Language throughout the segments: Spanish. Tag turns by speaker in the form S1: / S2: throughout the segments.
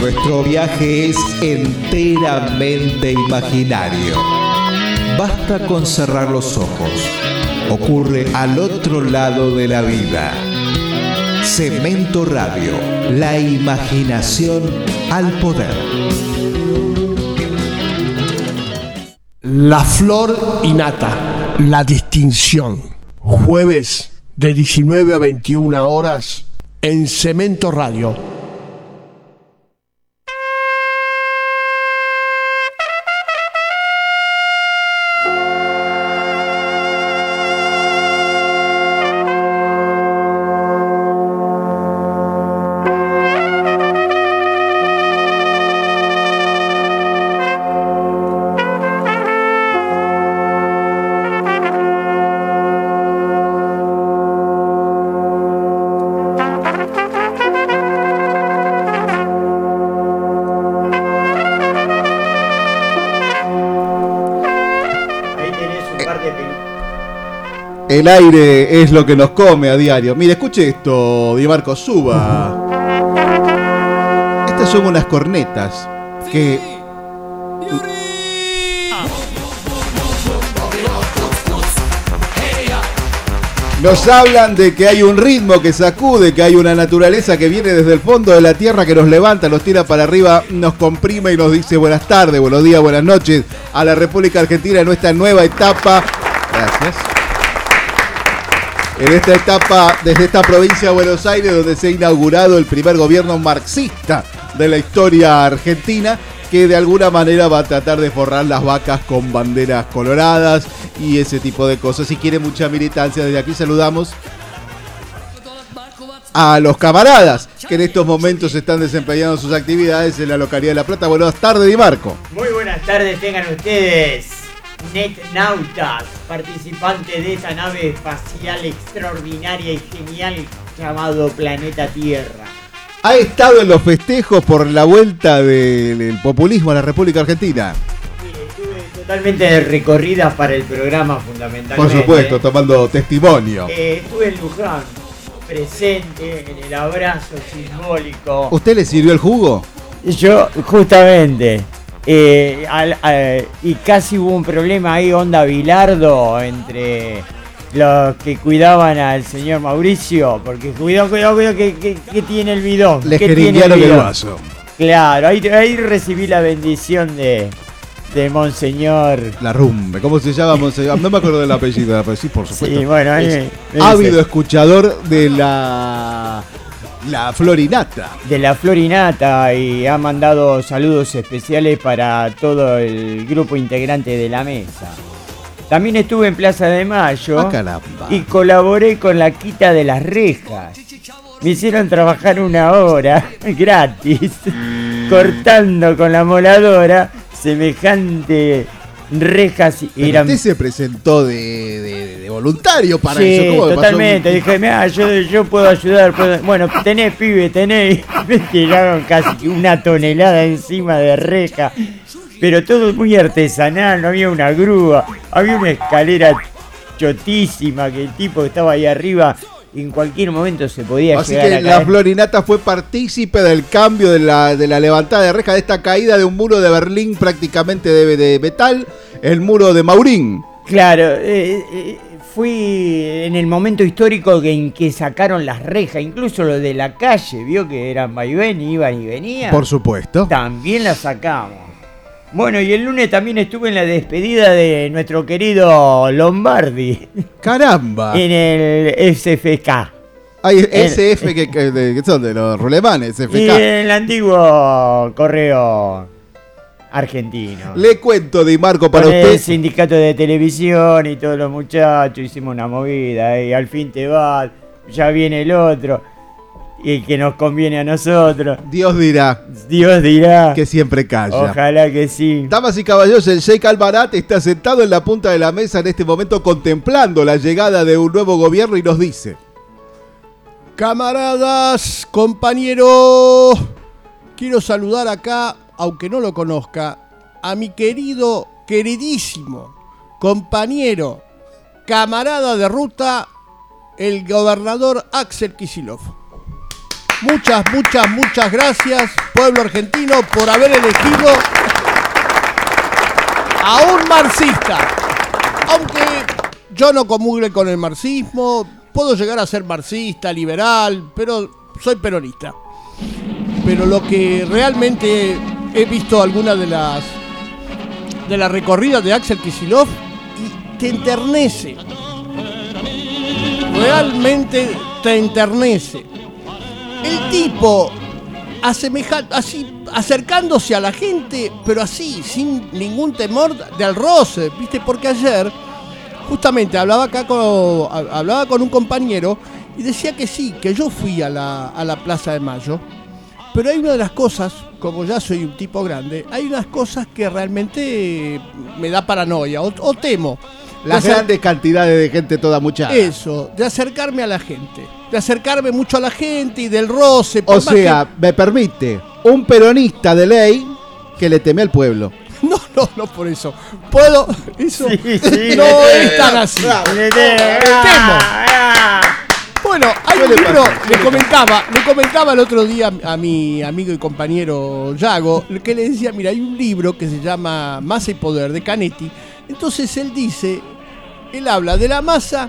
S1: Nuestro viaje es enteramente imaginario. Basta con cerrar los ojos. Ocurre al otro lado de la vida. Cemento Radio, la imaginación al poder.
S2: La flor innata, la distinción. Jueves de 19 a 21 horas en Cemento Radio.
S3: El aire es lo que nos come a diario. Mire, escuche esto, Di Marco, suba. Estas son unas cornetas que nos hablan de que hay un ritmo que sacude, que hay una naturaleza que viene desde el fondo de la tierra que nos levanta, nos tira para arriba, nos comprime y nos dice buenas tardes, buenos días, buenas noches a la República Argentina en nuestra nueva etapa. Gracias en esta etapa desde esta provincia de Buenos Aires donde se ha inaugurado el primer gobierno marxista de la historia argentina que de alguna manera va a tratar de forrar las vacas con banderas coloradas y ese tipo de cosas. Si quiere mucha militancia, desde aquí saludamos a los camaradas que en estos momentos están desempeñando sus actividades en la localidad de La Plata. Buenas tardes, Di Marco.
S4: Muy buenas tardes tengan ustedes, netnautas, participantes de esa nave espacial extraordinaria y genial llamado Planeta Tierra.
S3: Ha estado en los festejos por la vuelta del, populismo a la República Argentina.
S4: Mire, estuve totalmente de recorridas para el programa fundamentalmente.
S3: Por supuesto, tomando testimonio.
S4: Eh, estuve en Luján, presente en el abrazo simbólico.
S3: ¿Usted le sirvió el jugo?
S4: Yo, justamente. Eh, al- al- y casi hubo un problema ahí, onda Bilardo, entre los que cuidaban al señor Mauricio, porque cuidado, cuidado, cuidado, que, que- que tiene el bidón.
S3: Le
S4: que tiene
S3: el
S4: bidón.
S3: vaso.
S4: Claro, ahí, ahí recibí la bendición de, de Monseñor.
S3: La rumbe. ¿Cómo se llama? Monseñor? No me acuerdo del apellido, pero sí, por supuesto.
S4: Sí, bueno,
S3: Es ávido escuchador de la, la Florinata.
S4: de la Florinata y ha mandado saludos especiales para todo el grupo integrante de la mesa. También estuve en Plaza de Mayo
S3: Ah,
S4: y colaboré con la quita de las rejas. Me hicieron trabajar una hora gratis, cortando con la moladora semejante rejas. y eran
S3: usted se presentó de, de- de voluntario para
S4: sí,
S3: eso. ¿Cómo
S4: totalmente. Dije, mira, yo, yo puedo ayudar. puedo-". Bueno, tenés pibe, tenés. Me tiraron casi una tonelada encima de reja. Pero todo muy artesanal, no había una grúa. Había una escalera chotísima que el tipo que estaba ahí arriba en cualquier momento se podía
S3: Así
S4: llegar
S3: que
S4: a
S3: la
S4: caer.
S3: Florinata fue partícipe del cambio de la, de la levantada de reja, de esta caída de un muro de Berlín prácticamente de, de metal, el muro de Maurín.
S4: Claro, eh, eh, fui en el momento histórico en que sacaron las rejas, incluso lo de la calle, vio que eran vaivén, iban y venían.
S3: Por supuesto.
S4: También la sacamos. Bueno, y el lunes también estuve en la despedida de nuestro querido Lombardi
S3: Caramba.
S4: en el SFK.
S3: Hay
S4: el-
S3: SF que, que- de- que son de los rulemanes,
S4: Y
S3: SFK.
S4: en el antiguo correo argentino.
S3: Le cuento, Di Marco, para
S4: Con el
S3: usted.
S4: sindicato de televisión y todos los muchachos hicimos una movida y al fin te vas, ya viene el otro y que nos conviene a nosotros.
S3: Dios dirá
S4: Dios dirá,
S3: que siempre calla.
S4: ojalá que sí.
S3: Damas y caballeros, el Sheikh Albarat está sentado en la punta de la mesa en este momento contemplando la llegada de un nuevo gobierno y nos dice,
S2: Camaradas, compañeros, quiero saludar acá, aunque no lo conozca, a mi querido, queridísimo compañero, camarada de ruta, el gobernador Axel Kisilov. Muchas, muchas, muchas gracias, pueblo argentino, por haber elegido a un marxista. Aunque yo no comulgue con el marxismo, puedo llegar a ser marxista, liberal, pero soy peronista. Pero lo que realmente he visto algunas de las de las recorridas de Axel Kisilov te enternece. Realmente te enternece. El tipo asemeja, así acercándose a la gente, pero así, sin ningún temor del roce, ¿viste? Porque ayer justamente hablaba acá con hablaba con un compañero y decía que sí, que yo fui a la, a la Plaza de Mayo, pero hay una de las cosas, como ya soy un tipo grande, hay unas cosas que realmente me da paranoia o, temo.
S3: Las grandes cantidades de gente toda mucha.
S2: Eso, de acercarme a la gente de acercarme mucho a la gente y del roce.
S3: O sea, me permite, un peronista de ley que le teme al pueblo.
S2: No, no, no por eso. Puedo. Eso no es tan así. Temo. Bueno, hay un libro, le comentaba, le comentaba el otro día a mi amigo y compañero Yago, que le decía, mira, hay un libro que se llama Masa y Poder de Canetti. Entonces él dice, él habla de la masa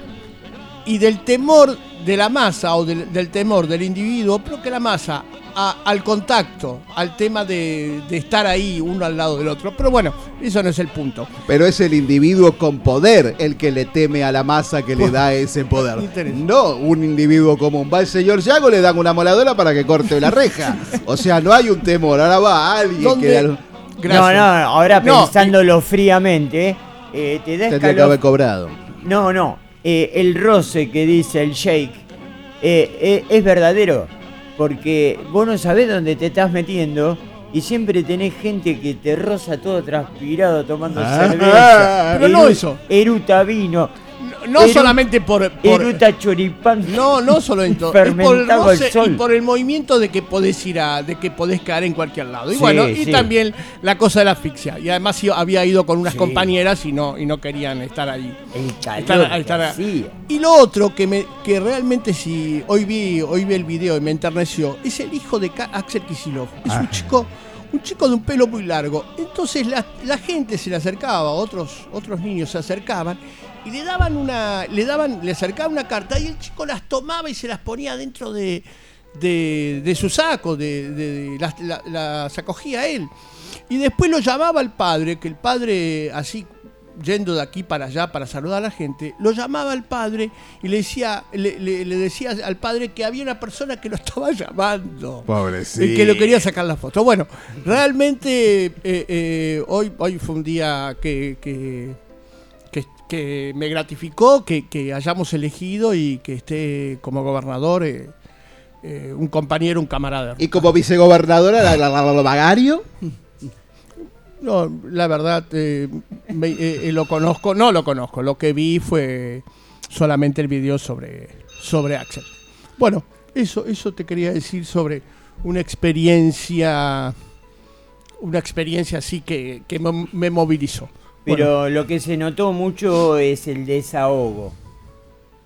S2: y del temor de la masa o del, temor del individuo, pero que la masa al contacto, al tema de, estar ahí uno al lado del otro. Pero bueno, eso no es el punto.
S3: Pero es el individuo con poder el que le teme a la masa que le da ese poder. No un individuo común. Va el señor Yago, le dan una moladora para que corte la reja. O sea, no hay un temor. Ahora va alguien que...
S4: No, no, ahora pensándolo fríamente, eh, te da
S3: Tendría que haber cobrado.
S4: No, no, eh, el roce que dice el Sheikh eh, eh, es verdadero, porque vos no sabés dónde te estás metiendo y siempre tenés gente que te roza todo transpirado tomando ah. cerveza.
S2: Pero no eso.
S4: Eruta vino
S2: no solamente por,
S4: por choripán.
S2: No, no solo en todo. Por el roce y por el movimiento de que podés ir a, de que podés caer en cualquier lado. Y bueno, y también la cosa de la asfixia. Y además había ido con unas compañeras y no, y no querían estar ahí. Y lo otro que me, que realmente si hoy vi, hoy vi el video y me enterneció, es el hijo de Axel Kisilov. Es un ah. chico un chico de un pelo muy largo. Entonces la, la, gente se le acercaba, otros, otros niños se acercaban y le daban una, le daban, le acercaban una carta y el chico las tomaba y se las ponía dentro de, de, su saco, de, las, las acogía él. Y después lo llamaba al padre, que el padre así yendo de aquí para allá para saludar a la gente, lo llamaba al padre y le decía, le, decía al padre que había una persona que lo estaba llamando.
S3: Pobrecito.
S2: Y que lo quería sacar la foto. Bueno, realmente eh, eh, hoy, hoy fue un día que que me gratificó que, hayamos elegido y que esté como gobernador eh, eh, un compañero, un camarada.
S3: ¿Y como vicegobernadora, la, la,
S2: No, la verdad, eh, lo conozco, no lo conozco, lo que vi fue solamente el video sobre, sobre Axel. Bueno, eso, eso te quería decir sobre una experiencia, una experiencia así que, que me movilizó.
S4: Pero lo que se notó mucho es el desahogo.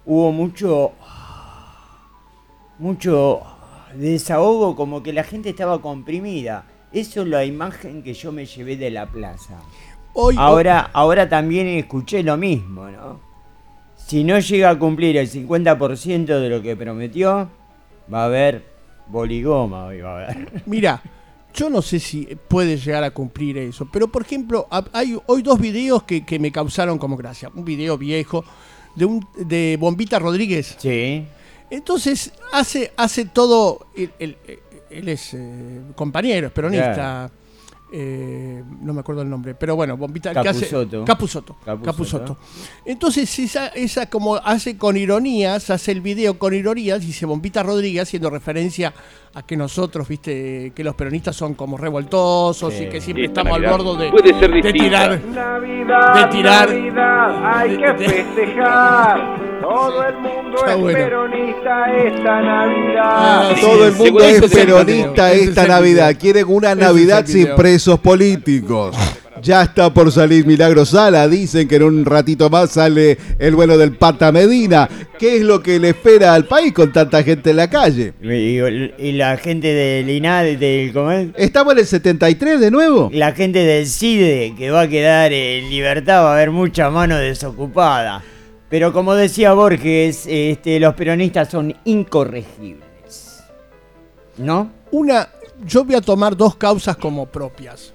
S4: Hubo mucho. mucho desahogo, como que la gente estaba comprimida. Eso es la imagen que yo me llevé de la plaza. Hoy, ahora, ahora también escuché lo mismo, ¿no? Si no llega a cumplir el 50% de lo que prometió, va a haber boligoma hoy va a haber.
S2: Mira, yo no sé si puede llegar a cumplir eso, pero por ejemplo, hay hoy dos videos que, me causaron como gracia. Un video viejo de, un, de Bombita Rodríguez.
S4: Sí.
S2: Entonces hace, hace todo, él, es eh, compañero, es peronista. Eh, no me acuerdo el nombre, pero bueno, Bombita
S4: Capuzoto.
S2: Capuzoto, Capuzoto. Entonces esa, esa como hace con ironías, hace el video con ironías, dice Bombita Rodríguez haciendo referencia a que nosotros, viste, que los peronistas son como revoltosos y que siempre estamos al borde de, de tirar, de tirar,
S5: hay que festejar. Todo el mundo es peronista esta Navidad. Ah,
S3: todo el mundo es peronista esta Navidad. Quieren una Navidad sin presos políticos. Ya está por salir Milagro Sala. Dicen que en un ratito más sale el vuelo del Pata Medina. ¿Qué es lo que le espera al país con tanta gente en la calle?
S4: Y, la gente del INAD, del comer.
S3: ¿Estamos en el 73 de nuevo?
S4: La gente del CIDE, que va a quedar en libertad, va a haber mucha mano desocupada. Pero como decía Borges, este, los peronistas son incorregibles. ¿No?
S2: Una, yo voy a tomar dos causas como propias.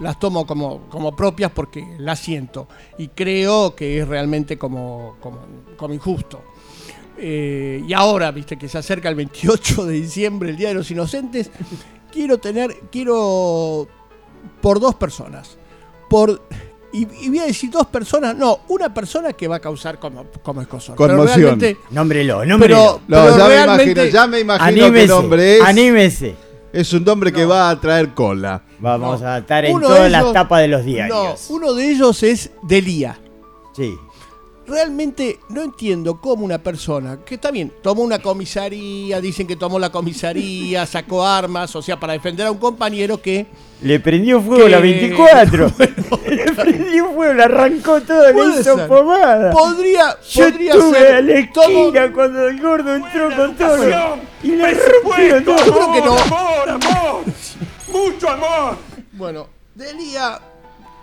S2: Las tomo como, como propias porque las siento y creo que es realmente como, como, injusto. Eh, y ahora, viste que se acerca el 28 de diciembre, el Día de los Inocentes, quiero tener, quiero por dos personas. Por y, voy a decir dos personas, no, una persona que va a causar como, como escosor.
S3: Conmoción.
S4: Nómbrelo, nómbrelo.
S3: Pero, ya, me imagino, ya me imagino qué nombre es.
S4: Anímese.
S3: Es un nombre que va a traer cola.
S4: Vamos a estar en todas las tapas de los diarios.
S2: No, uno de ellos es Delía.
S4: Sí
S2: realmente no entiendo cómo una persona, que está bien, tomó una comisaría, dicen que tomó la comisaría, sacó armas, o sea, para defender a un compañero que...
S4: Le prendió fuego la 24. le prendió fuego, le arrancó todo, le hizo pomada.
S2: Podría,
S4: Yo
S2: podría
S4: estuve ser a la esquina cuando el gordo entró con todo. Y le rompieron todo.
S2: que no.
S5: Amor, amor, mucho amor.
S2: Bueno, Delia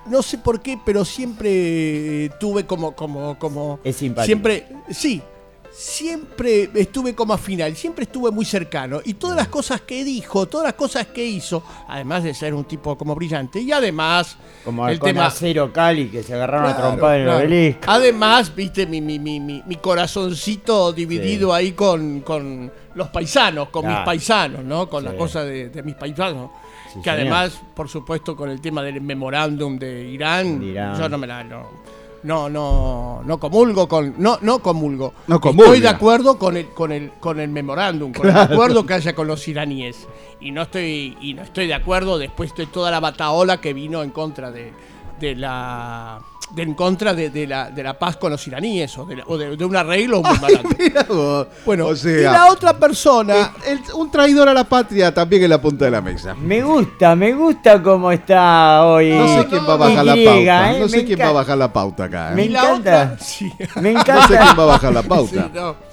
S2: no sé por qué, pero siempre tuve como, como, como.
S4: Es simpático.
S2: Siempre, sí, siempre estuve como a final, siempre estuve muy cercano. Y todas las cosas que dijo, todas las cosas que hizo, además de ser un tipo como brillante, y además.
S4: Como el tema acero Cali que se agarraron a trompar en el obelisco.
S2: Además, viste, mi, mi, mi, mi corazoncito dividido ahí con, con los paisanos, con mis paisanos, ¿no? Con la cosa de, de mis paisanos que además, por supuesto, con el tema del memorándum de Irán, yo no me la no, no, no, comulgo con, no, no comulgo.
S3: No
S2: Estoy de acuerdo con el, con el, con el memorándum, con el acuerdo que haya con los iraníes. Y no estoy, y no estoy de acuerdo después de toda la bataola que vino en contra de, de la de en contra de, de, la, de la paz con los iraníes o de, o de un arreglo muy barato. Bueno, o sea, y la otra persona,
S3: un traidor a la patria también en la punta de la mesa.
S4: Me gusta, me gusta cómo está hoy.
S3: No sé quién va a bajar la pauta. ¿eh? No sé quién va a bajar la pauta acá.
S4: ¿eh? Me encanta. Me encanta.
S3: No sé quién va a bajar la pauta.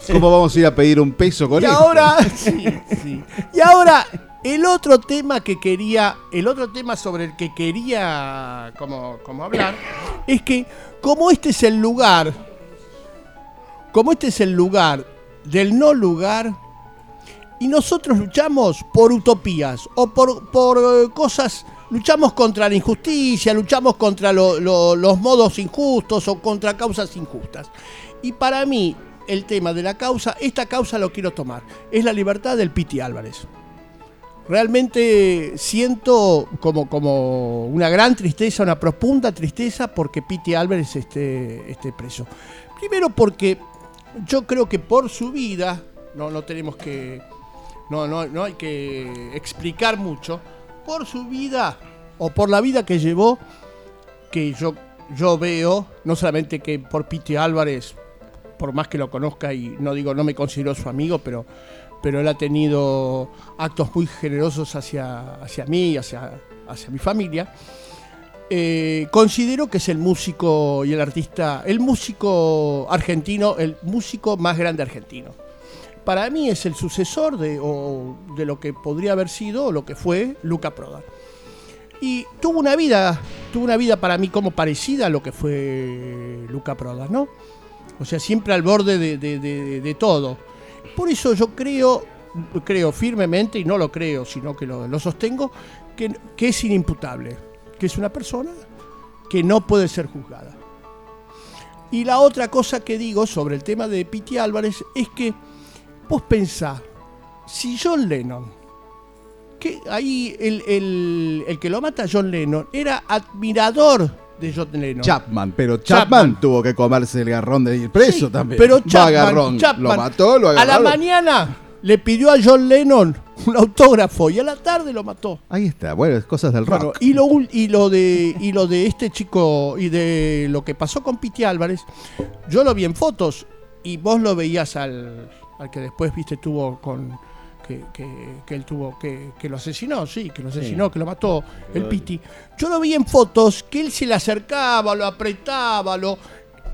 S3: ¿Cómo vamos a ir a pedir un peso con
S2: y Ahora, sí, sí. Y ahora el otro tema que quería, el otro tema sobre el que quería como, como hablar, es que como este es el lugar, como este es el lugar del no lugar, y nosotros luchamos por utopías o por, por eh, cosas, luchamos contra la injusticia, luchamos contra los modos injustos o contra causas injustas. Y para mí, el tema de la causa, esta causa lo quiero tomar, es la libertad del Piti Álvarez realmente siento como, como una gran tristeza, una profunda tristeza porque Piti Álvarez esté, esté preso. Primero porque yo creo que por su vida, no, no tenemos que, no, no, no hay que explicar mucho, por su vida o por la vida que llevó, que yo, yo veo, no solamente que por Piti Álvarez, por más que lo conozca y no digo, no me considero su amigo, pero pero él ha tenido actos muy generosos hacia, hacia mí, hacia, hacia mi familia. Eh, considero que es el músico y el artista, el músico argentino, el músico más grande argentino. Para mí es el sucesor de, de lo que podría haber sido o lo que fue Luca Prodan. Y tuvo una vida, tuvo una vida para mí como parecida a lo que fue Luca Prodan, ¿no? O sea, siempre al borde de, de todo por eso yo creo, creo firmemente, y no lo creo, sino que lo, sostengo, que, es inimputable, que es una persona que no puede ser juzgada. Y la otra cosa que digo sobre el tema de Piti Álvarez es que vos pensá, si John Lennon, que ahí el, el, que lo mata John Lennon, era admirador de John Lennon.
S3: Chapman, pero Chapman, tuvo que comerse el garrón de ir preso también.
S2: Pero Chapman,
S3: lo mató, lo agarró.
S2: A la mañana le pidió a John Lennon un autógrafo y a la tarde lo mató.
S3: Ahí está, bueno, cosas del rock.
S2: y lo, y lo de y lo de este chico y de lo que pasó con Piti Álvarez, yo lo vi en fotos y vos lo veías al, al que después viste tuvo con que, él tuvo, que, lo asesinó, sí, que lo asesinó, que lo mató, el Piti. Yo lo vi en fotos que él se le acercaba, lo apretaba, lo.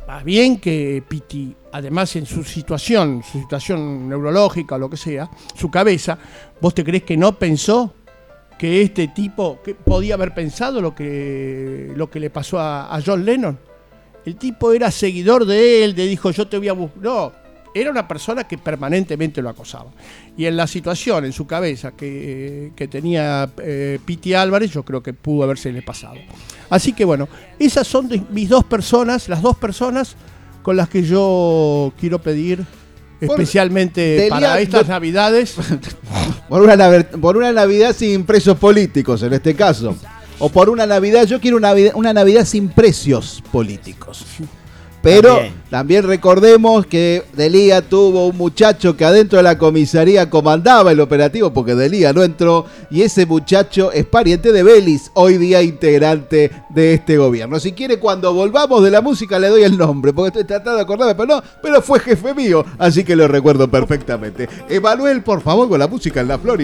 S2: Más bien que Piti, además en su situación, su situación neurológica o lo que sea, su cabeza, ¿vos te crees que no pensó que este tipo que podía haber pensado lo que, lo que le pasó a, a John Lennon? El tipo era seguidor de él, le dijo yo te voy a buscar. No, era una persona que permanentemente lo acosaba. Y en la situación, en su cabeza que, tenía eh, Piti Álvarez, yo creo que pudo habérsele pasado. Así que bueno, esas son mis dos personas, las dos personas con las que yo quiero pedir especialmente para estas navidades.
S6: Por una, por una Navidad sin presos políticos, en este caso. O por una Navidad, yo quiero una, una Navidad sin precios políticos. Pero también. recordemos que Delía tuvo un muchacho que adentro de la comisaría comandaba el operativo, porque Delía no entró, y ese muchacho es pariente de Belis, hoy día integrante de este gobierno. Si quiere, cuando volvamos de la música le doy el nombre, porque estoy tratando de acordarme, pero no, pero fue jefe mío, así que lo recuerdo perfectamente. Emanuel, por favor, con la música en la flor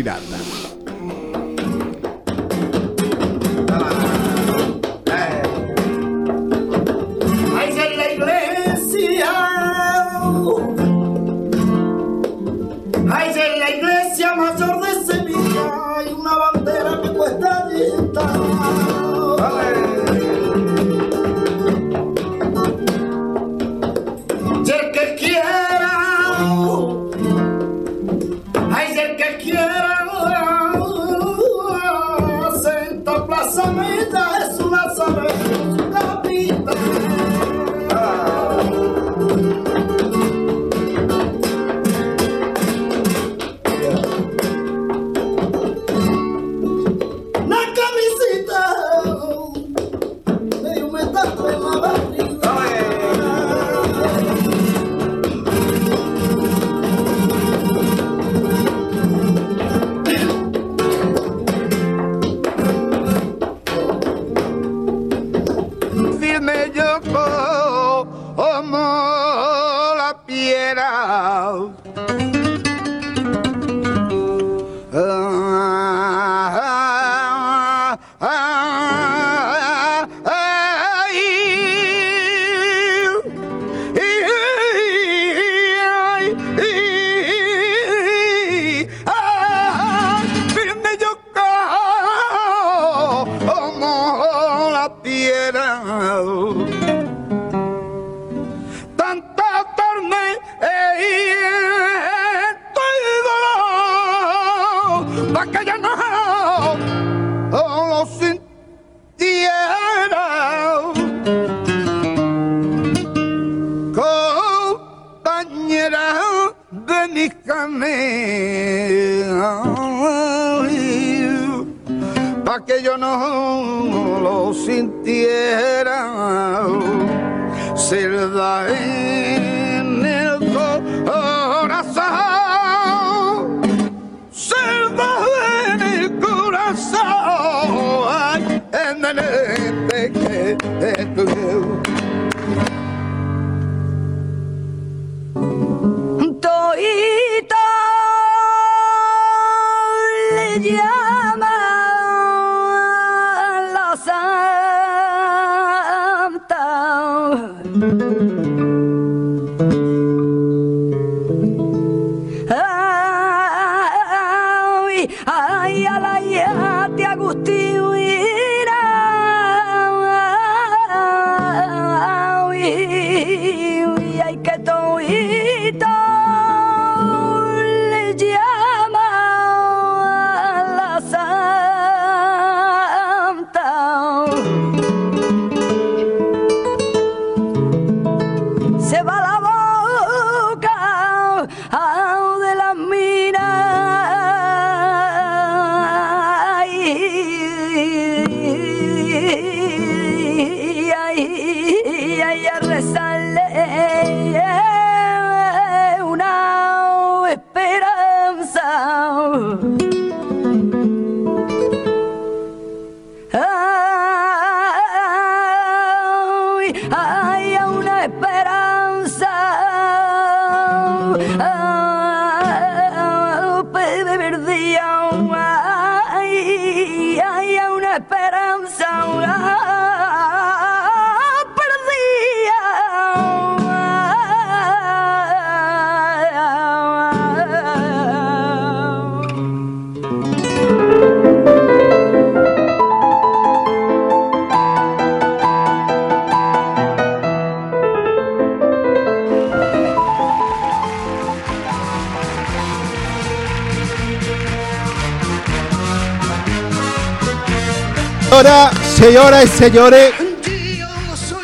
S3: señoras y señores,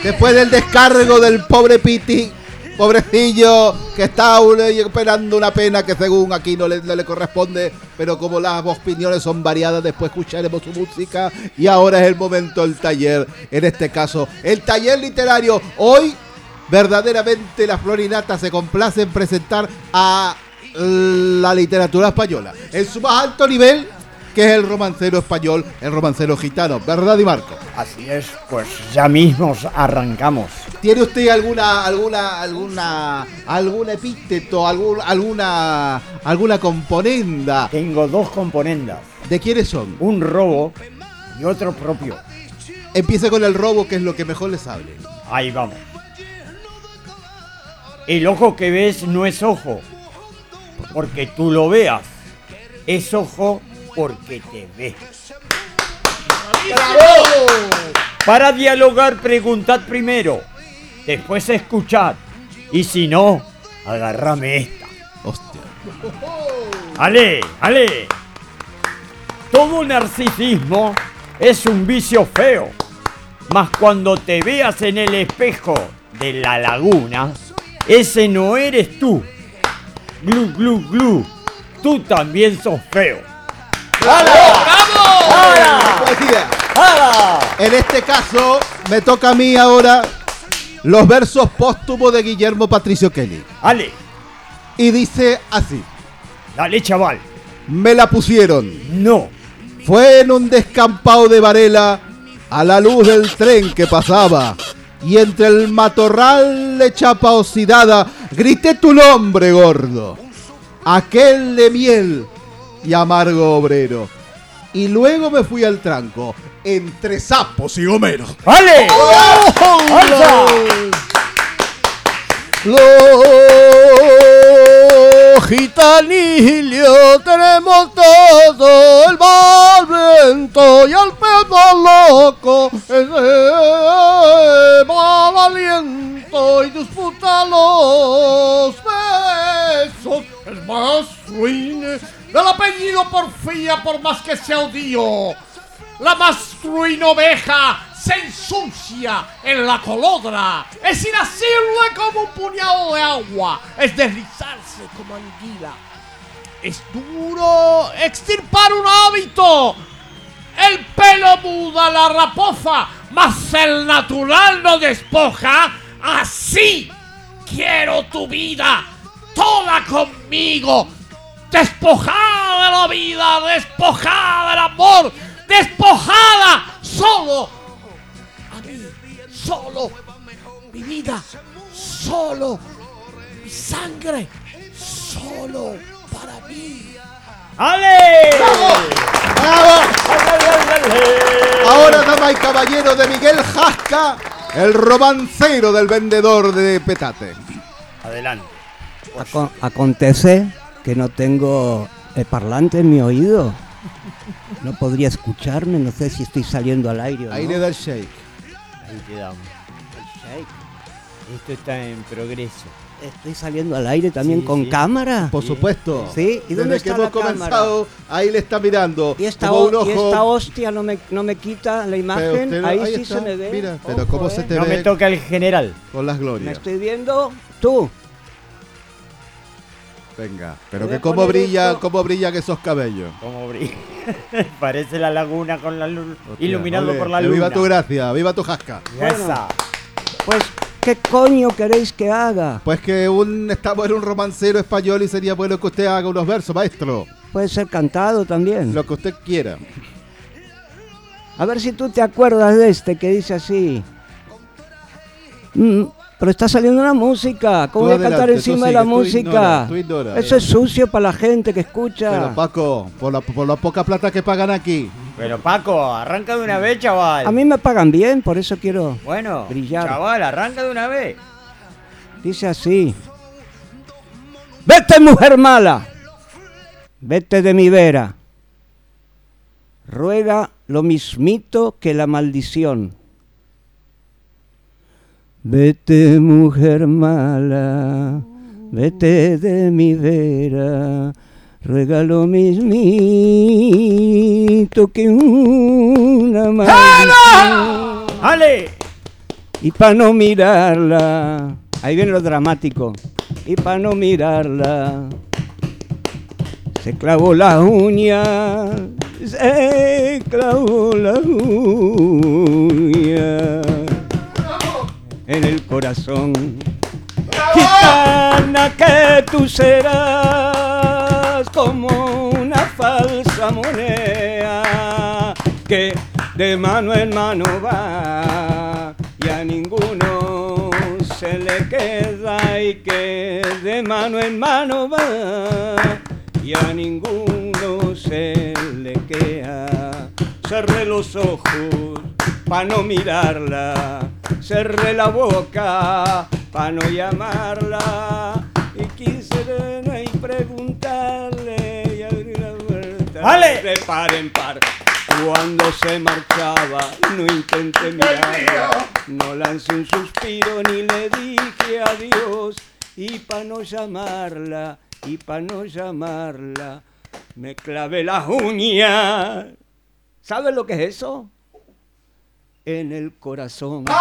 S3: después del descargo del pobre Piti, pobrecillo, que está esperando una pena que según aquí no le, no le, corresponde, pero como las opiniones son variadas, después escucharemos su música y ahora es el momento del taller, en este caso, el taller literario. Hoy, verdaderamente, la Florinata se complace en presentar a la literatura española en su más alto nivel que es el romancero español, el romancero gitano, ¿verdad, Di Marco?
S4: Así es, pues ya mismo arrancamos.
S3: ¿Tiene usted alguna, alguna, alguna, algún epíteto, algún, alguna, alguna componenda?
S4: Tengo dos componendas.
S3: ¿De quiénes son?
S4: Un robo y otro propio.
S3: Empiece con el robo, que es lo que mejor le sale.
S4: Ahí vamos. El ojo que ves no es ojo, porque tú lo veas. Es ojo porque te ve. Para dialogar, preguntad primero, después escuchad, y si no, agárrame esta. Hostia. Ale, ale. Todo narcisismo es un vicio feo, mas cuando te veas en el espejo de la laguna, ese no eres tú. Glu, glu, glu. Tú también sos feo.
S3: En este caso, me toca a mí ahora los versos póstumos de Guillermo Patricio Kelly.
S4: Ale.
S3: Y dice así.
S4: Dale, chaval.
S3: Me la pusieron.
S4: No.
S3: Fue en un descampado de Varela a la luz del tren que pasaba. Y entre el matorral de chapa oxidada grité tu nombre, gordo. Aquel de miel y amargo obrero. Y luego me fui al tranco, entre sapos y gomeros.
S4: ¡Vale!
S2: Los gitanillos tenemos todo el mal viento y al pedo loco ese mal aliento y disputa los besos el más ruines del apellido Porfía por más que sea odio. La más ruin oveja se ensucia en la colodra. Es inasible como un puñado de agua. Es deslizarse como anguila. Es duro extirpar un hábito. El pelo muda la raposa, mas el natural no despoja. Así quiero tu vida, toda conmigo despojada de la vida, despojada del amor, despojada solo a mí, solo mi vida, solo mi sangre, solo para mí.
S4: ¡Ale!
S3: ¡Bravo! Ahora, dama y caballero de Miguel Jasca, el romancero del vendedor de petate.
S4: Adelante.
S7: acontece que no tengo el parlante en mi oído. No podría escucharme, no sé si estoy saliendo al aire o
S3: Ahí le da el shake.
S4: Ahí quedamos. El shake. Esto está en progreso.
S7: Estoy saliendo al aire también con cámara.
S3: Por supuesto.
S7: Sí, ¿y dónde
S3: Desde que hemos comenzado, ahí le está mirando.
S7: Y esta, hostia no me, no me quita la imagen. ahí, sí se me ve.
S3: Mira, pero ¿cómo se te
S4: no
S3: ve?
S4: No me toca el general.
S3: Con las glorias.
S7: Me estoy viendo tú.
S3: Venga, pero que cómo brilla, cómo brillan esos cabellos.
S4: Cómo brilla. Parece la laguna con la luz iluminado por la luna.
S3: Viva tu gracia, viva tu jasca.
S7: pues ¿Qué coño queréis que haga?
S3: Pues que un estamos en un romancero español y sería bueno que usted haga unos versos, maestro.
S7: Puede ser cantado también.
S3: Lo que usted quiera.
S7: A ver si tú te acuerdas de este que dice así. Mm, pero está saliendo una música. ¿Cómo voy a cantar encima de la música? Eso es sucio para la gente que escucha.
S3: Pero Paco, por la, por la poca plata que pagan aquí.
S4: Pero Paco, arranca de una vez, chaval.
S8: A mí me pagan bien, por eso quiero
S4: bueno,
S8: brillar.
S4: Chaval, arranca de una vez.
S8: Dice así. Vete, mujer mala. Vete de mi vera. Ruega lo mismito que la maldición. Vete, mujer mala, vete de mi vera, ruega lo mismito que una maldición.
S4: ¡Ale!
S8: Y para no mirarla, ahí viene lo dramático, y para no mirarla, se clavó la uña, se clavó la uña en el corazón. Gitana que tú serás como una falsa moneda que de mano en mano va y a ninguno se le queda y que de mano en mano va y a ninguno se le queda. Cerré los ojos pa' no mirarla, cerré la boca pa' no llamarla y quise verla y preguntarle y abrir la puerta
S4: ¡Vale!
S8: de par en par. Cuando se marchaba, no intenté mirarla, no lancé un suspiro ni le dije adiós. Y pa' no llamarla, y pa' no llamarla, me clavé las uñas. ¿Sabes lo que es eso? En el corazón.
S3: Con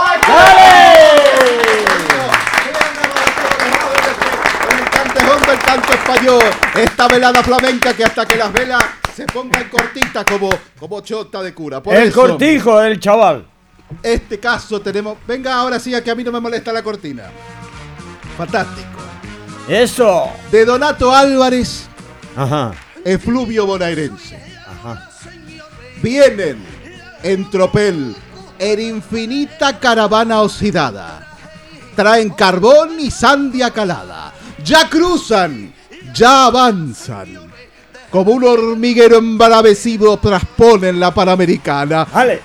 S3: el cantejón del canto español, esta velada flamenca que hasta que las velas se pongan cortitas como, como chota de cura. Por
S4: el
S3: eso,
S4: cortijo del chaval.
S3: Este caso tenemos. Venga ahora sí, a que a mí no me molesta la cortina. Fantástico.
S4: Eso.
S3: De Donato Álvarez,
S4: Ajá.
S3: efluvio bonaerense.
S4: Ajá.
S3: Vienen en tropel, en infinita caravana oxidada. Traen carbón y sandia calada. Ya cruzan, ya avanzan. Como un hormiguero embaravecido trasponen la Panamericana.
S4: Vale.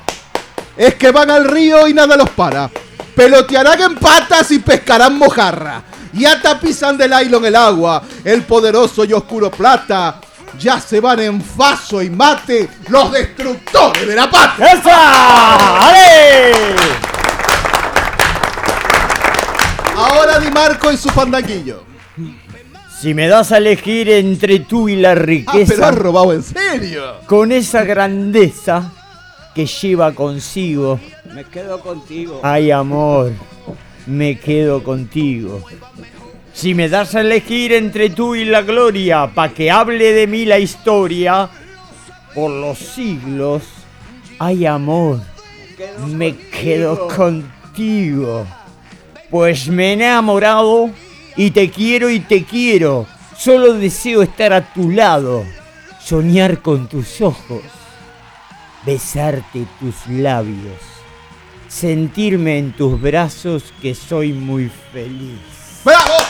S3: Es que van al río y nada los para. Pelotearán en patas y pescarán mojarra. Ya tapizan de nylon el agua. El poderoso y oscuro plata. Ya se van en faso y mate los destructores de la patria.
S4: ¡Esa! ¡Ale!
S3: Ahora Di Marco y su fandanguillo.
S4: Si me das a elegir entre tú y la
S3: Ah, pero
S4: riqueza,
S3: has robado en serio.
S4: con esa grandeza que lleva consigo,
S8: Me quedo contigo.
S4: ay amor, me quedo contigo. Si me das a elegir entre tú y la gloria, pa' que hable de mí la historia, por los siglos, ay amor, me quedo contigo. Pues me he enamorado y te quiero y te quiero. Solo deseo estar a tu lado, soñar con tus ojos, besarte tus labios, sentirme en tus brazos que soy muy feliz.
S3: ¡Bravo!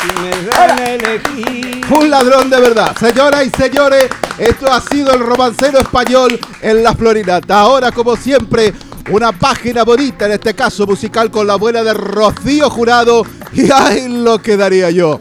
S8: Si me dan a elegir.
S3: Un ladrón de verdad. Señoras y señores, esto ha sido el romancero español en la Florinata. Ahora, como siempre, una página bonita, en este caso musical, con la buena de Rocío Jurado. Y ahí lo quedaría yo.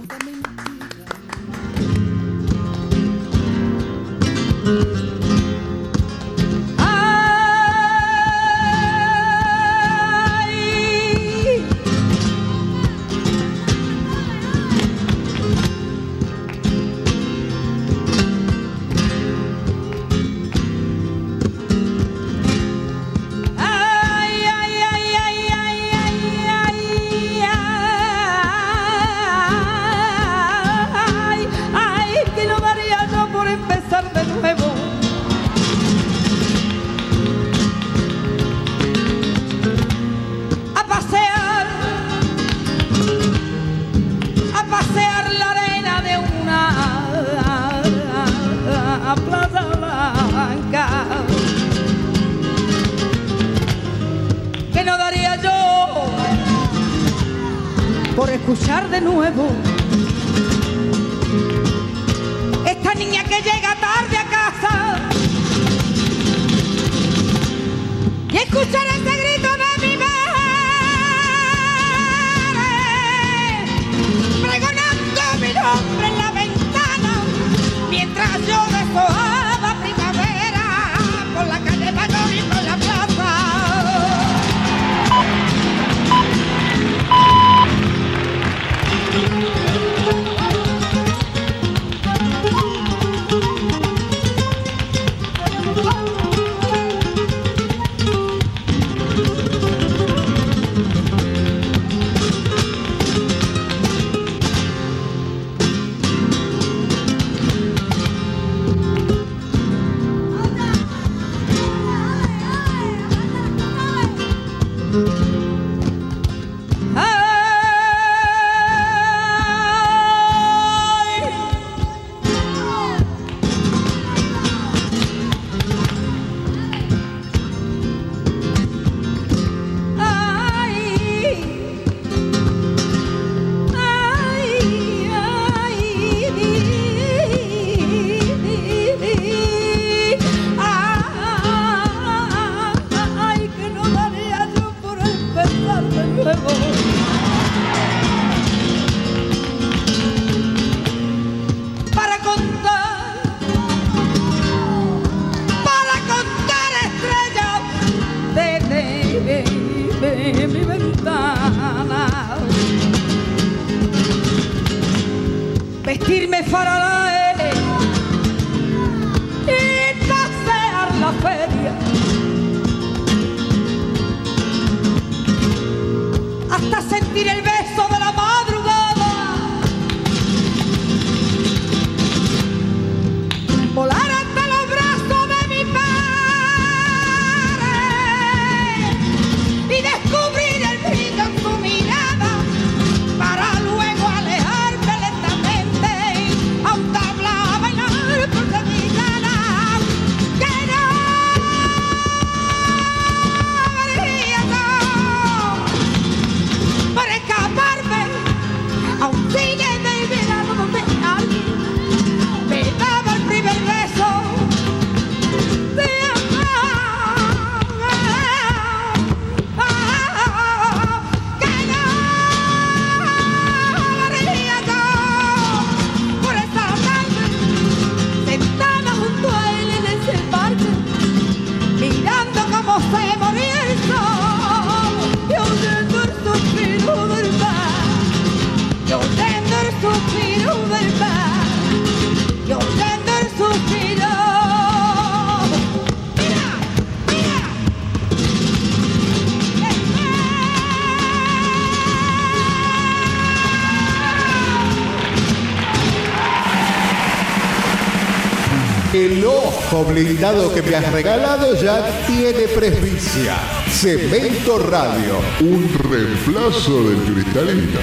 S9: Que
S1: me has regalado ya tiene presbicia. Cemento Radio.
S10: Un reemplazo del cristalino.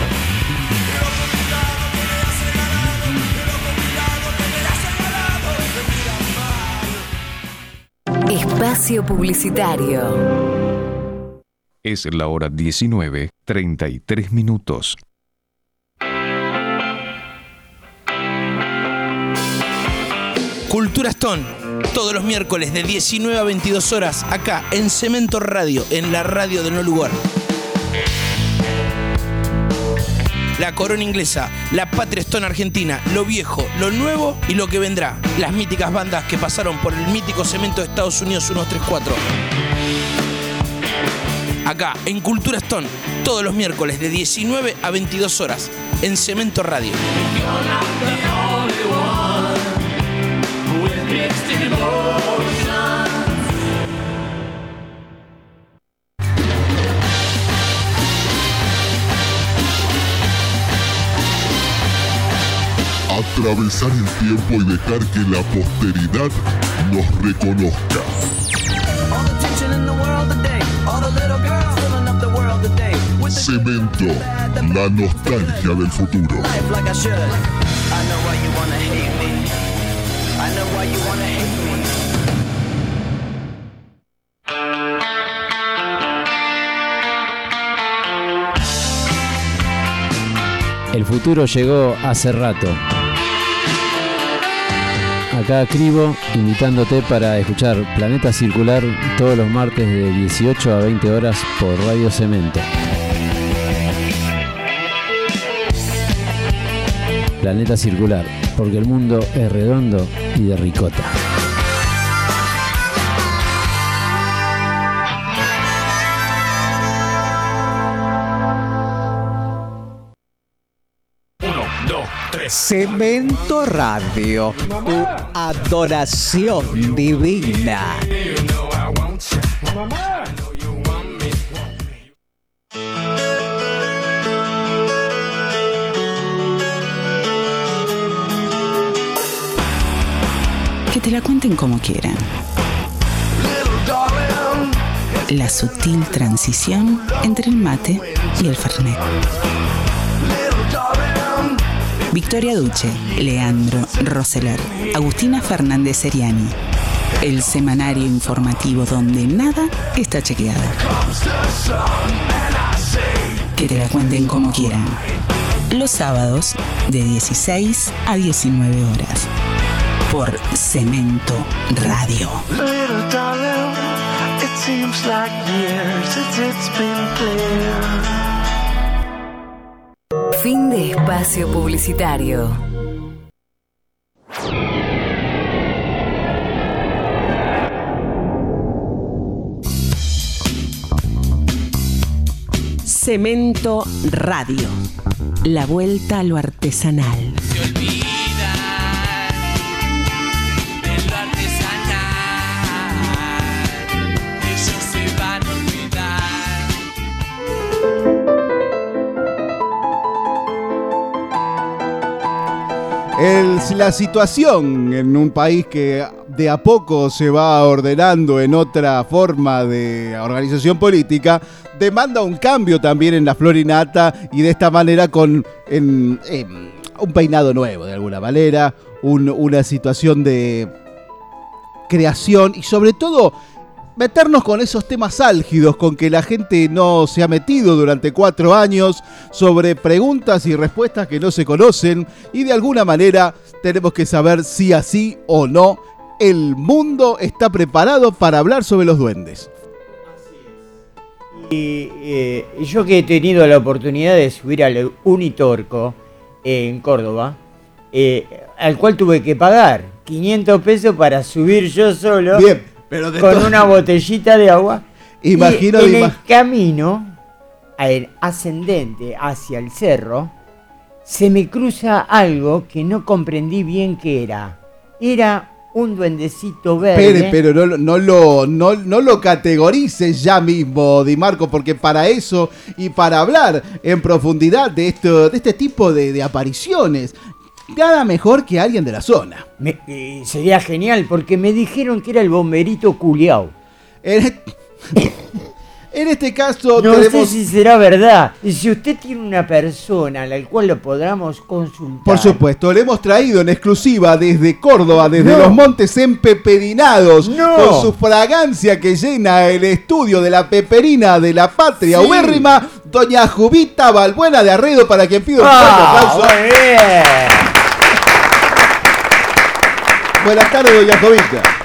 S11: Espacio Publicitario.
S12: Es la hora 19, 33 minutos.
S13: Cultura Stone, todos los miércoles de 19 a 22 horas, acá en Cemento Radio, en la radio de No Lugar. La corona inglesa, la patria Stone argentina, lo viejo, lo nuevo y lo que vendrá. Las míticas bandas que pasaron por el mítico cemento de Estados Unidos 134. Acá, en Cultura Stone, todos los miércoles de 19 a 22 horas, en Cemento Radio.
S10: Atravesar el tiempo y dejar que la posteridad nos reconozca. Cemento, la nostalgia del futuro.
S14: El futuro llegó hace rato. Acá Cribo, invitándote para escuchar Planeta Circular todos los martes de 18 a 20 horas por Radio Cemento. Planeta Circular, porque el mundo es redondo y de ricota.
S1: Cemento Radio, tu adoración divina.
S8: Te la cuenten como quieran.
S11: la sutil transición entre el mate y el fernet. Victoria Duche, Leandro Roseler, Agustina Fernández Seriani. El semanario informativo donde nada está chequeado. Que te la cuenten como quieran. Los sábados de 16 a 19 horas. Por Cemento Radio. Fin de espacio publicitario. Cemento Radio. La vuelta a lo artesanal.
S3: La situación en un país que de a poco se va ordenando en otra forma de organización política, demanda un cambio también en la florinata y de esta manera con un peinado nuevo de alguna manera, una situación de creación y sobre todo meternos con esos temas álgidos con que la gente no se ha metido durante cuatro años sobre preguntas y respuestas que no se conocen y de alguna manera tenemos que saber si así o no el mundo está preparado para hablar sobre los duendes.
S4: Y eh, yo que he tenido la oportunidad de subir al Unitorco en Córdoba, eh, al cual tuve que pagar 500 pesos para subir yo solo.
S3: Bien pero
S4: con una botellita de agua.
S3: Imagino
S4: y en el camino ascendente hacia el cerro, se me cruza algo que no comprendí bien qué era. Era un duendecito verde.
S3: pero no, no, lo, no, no lo categorices ya mismo, Di Marco, porque para eso y para hablar en profundidad de, esto, de este tipo de, de apariciones nada mejor que alguien de la zona.
S4: Eh, sería genial, porque me dijeron que era el bomberito culiao.
S3: En, este caso
S4: no sé si será verdad. Y si usted tiene una persona a la cual lo podamos consultar.
S3: Por supuesto, le hemos traído en exclusiva desde Córdoba, desde los montes empepedinados, con su fragancia que llena el estudio de la peperina de la patria sí. doña Jubita Balbuena de Arredo, para quien pido un
S4: ah,
S3: Buenas tardes, doña.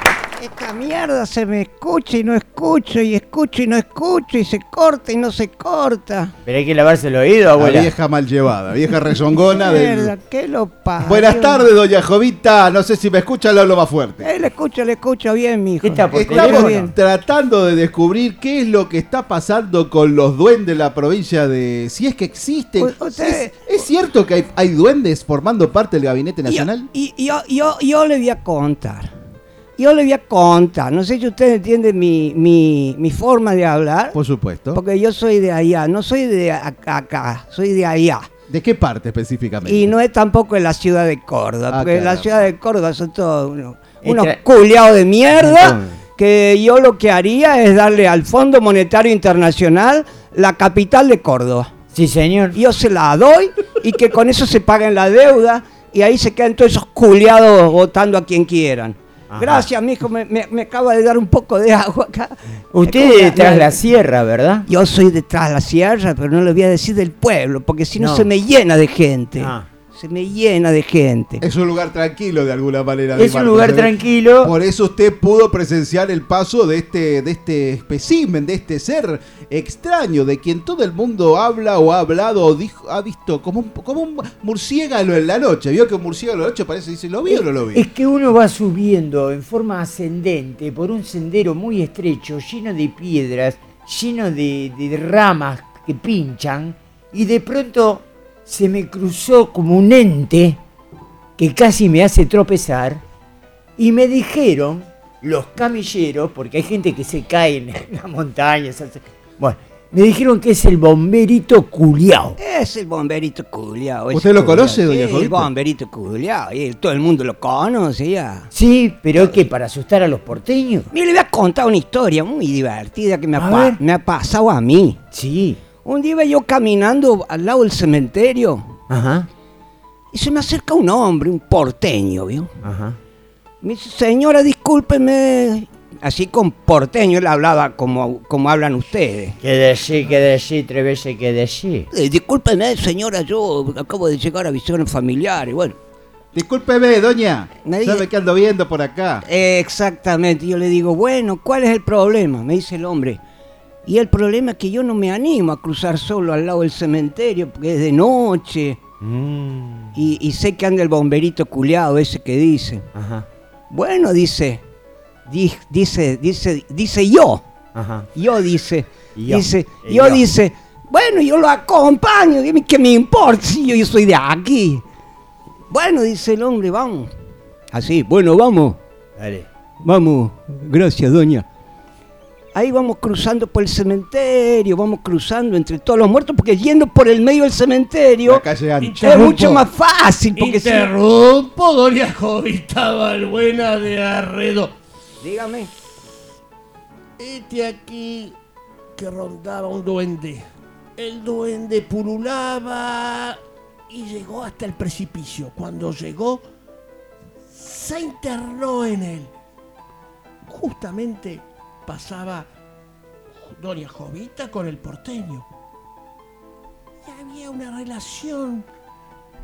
S8: Esta mierda se me escucha y no escucho, y escucho y no escucho, y se corta y no se corta.
S4: Pero hay que lavarse el oído, abuela.
S3: La vieja mal llevada, vieja rezongona.
S8: Mierda, ¿qué lo pasa?
S3: Buenas tardes, doña Jovita. No sé si me escucha, le hablo más fuerte.
S8: Eh, le escucho, le escucho bien, mijo.
S3: Está Estamos tratando de descubrir qué es lo que está pasando con los duendes de la provincia de... Si es que existen. ¿Es, cierto que hay, duendes formando parte del Gabinete Nacional?
S8: Y, yo, yo, yo le voy a contar. Yo le voy a contar, no sé si usted entiende mi, mi, forma de hablar.
S3: Por supuesto.
S8: Porque yo soy de allá, no soy de acá, soy de allá.
S3: ¿De qué parte específicamente?
S8: Y no es tampoco en la ciudad de Córdoba, ah, porque en la ciudad de Córdoba son todos unos, culiados de mierda, que yo lo que haría es darle al Fondo Monetario Internacional la capital de Córdoba.
S4: Sí, señor.
S8: Yo se la doy y que con eso se paguen la deuda y ahí se quedan todos esos culiados votando a quien quieran. Gracias, mijo, me, me, acaba de dar un poco de agua acá.
S4: Usted es detrás de la sierra, ¿verdad?
S8: Yo soy detrás de la sierra, pero no le voy a decir del pueblo, porque si no, se me llena de gente. Ah se me llena de gente.
S3: Es un lugar tranquilo de alguna manera.
S4: Es un lugar tranquilo.
S3: Por eso usted pudo presenciar el paso de este, de este espécimen, de este ser extraño, de quien todo el mundo habla o ha hablado o dijo, ha visto como un, como un murciélago en la noche. Vio que un murciélago en la noche parece, dice, ¿lo vi o no lo vi?
S4: Es que uno va subiendo en forma ascendente por un sendero muy estrecho, lleno de piedras, lleno de, de ramas que pinchan, y de pronto se me cruzó como un ente que casi me hace tropezar y me dijeron los camilleros, porque hay gente que se cae en la montaña, bueno, me dijeron que es el bomberito culiao.
S8: Es el bomberito culiao.
S3: ¿Usted lo conoce, doña sí,
S8: El bomberito culiao. todo el mundo lo conoce ya.
S4: Sí, pero ¿qué? ¿Para asustar a los porteños?
S8: Mire, le voy a contar una historia muy divertida que me ha, me ha pasado a mí.
S4: Sí.
S8: Un día iba yo caminando al lado del cementerio.
S4: Ajá.
S8: Y se me acerca un hombre, un porteño, ¿vio?
S4: Ajá.
S8: Me dice, señora, discúlpeme. Así con porteño, él hablaba como, como hablan ustedes.
S4: Que decir, que decir, tres veces que decir.
S8: Eh, discúlpeme, señora, yo acabo de llegar a visiones familiares. Bueno,
S3: Discúlpeme, doña.
S8: Me dice-
S3: ¿Sabe que ando viendo por acá?
S8: Exactamente, yo le digo, bueno, ¿cuál es el problema? Me dice el hombre. Y el problema es que yo no me animo a cruzar solo al lado del cementerio porque es de noche.
S4: Mm.
S8: Y, y sé que anda el bomberito culeado ese que dice.
S4: Ajá.
S8: Bueno, dice, di- dice, dice, dice yo.
S4: Ajá.
S8: Yo dice,
S4: Yo.
S8: dice, yo,
S4: yo.
S8: dice, bueno, yo lo acompaño, dime qué me importa si yo, yo soy de aquí. Bueno, dice el hombre, vamos. Así, bueno, vamos.
S4: Dale.
S8: Vamos, gracias, doña. Ahí vamos cruzando por el cementerio, vamos cruzando entre todos los muertos, porque yendo por el medio del cementerio
S3: La calle ancha.
S8: es mucho más fácil. Porque si-
S2: Interrumpo, doña Jovita Balbuena de Arredo.
S8: Dígame.
S2: Este aquí que rondaba un duende. El duende pululaba y llegó hasta el precipicio. Cuando llegó, se internó en él. Justamente pasaba doña Jovita con el porteño. Y había una relación,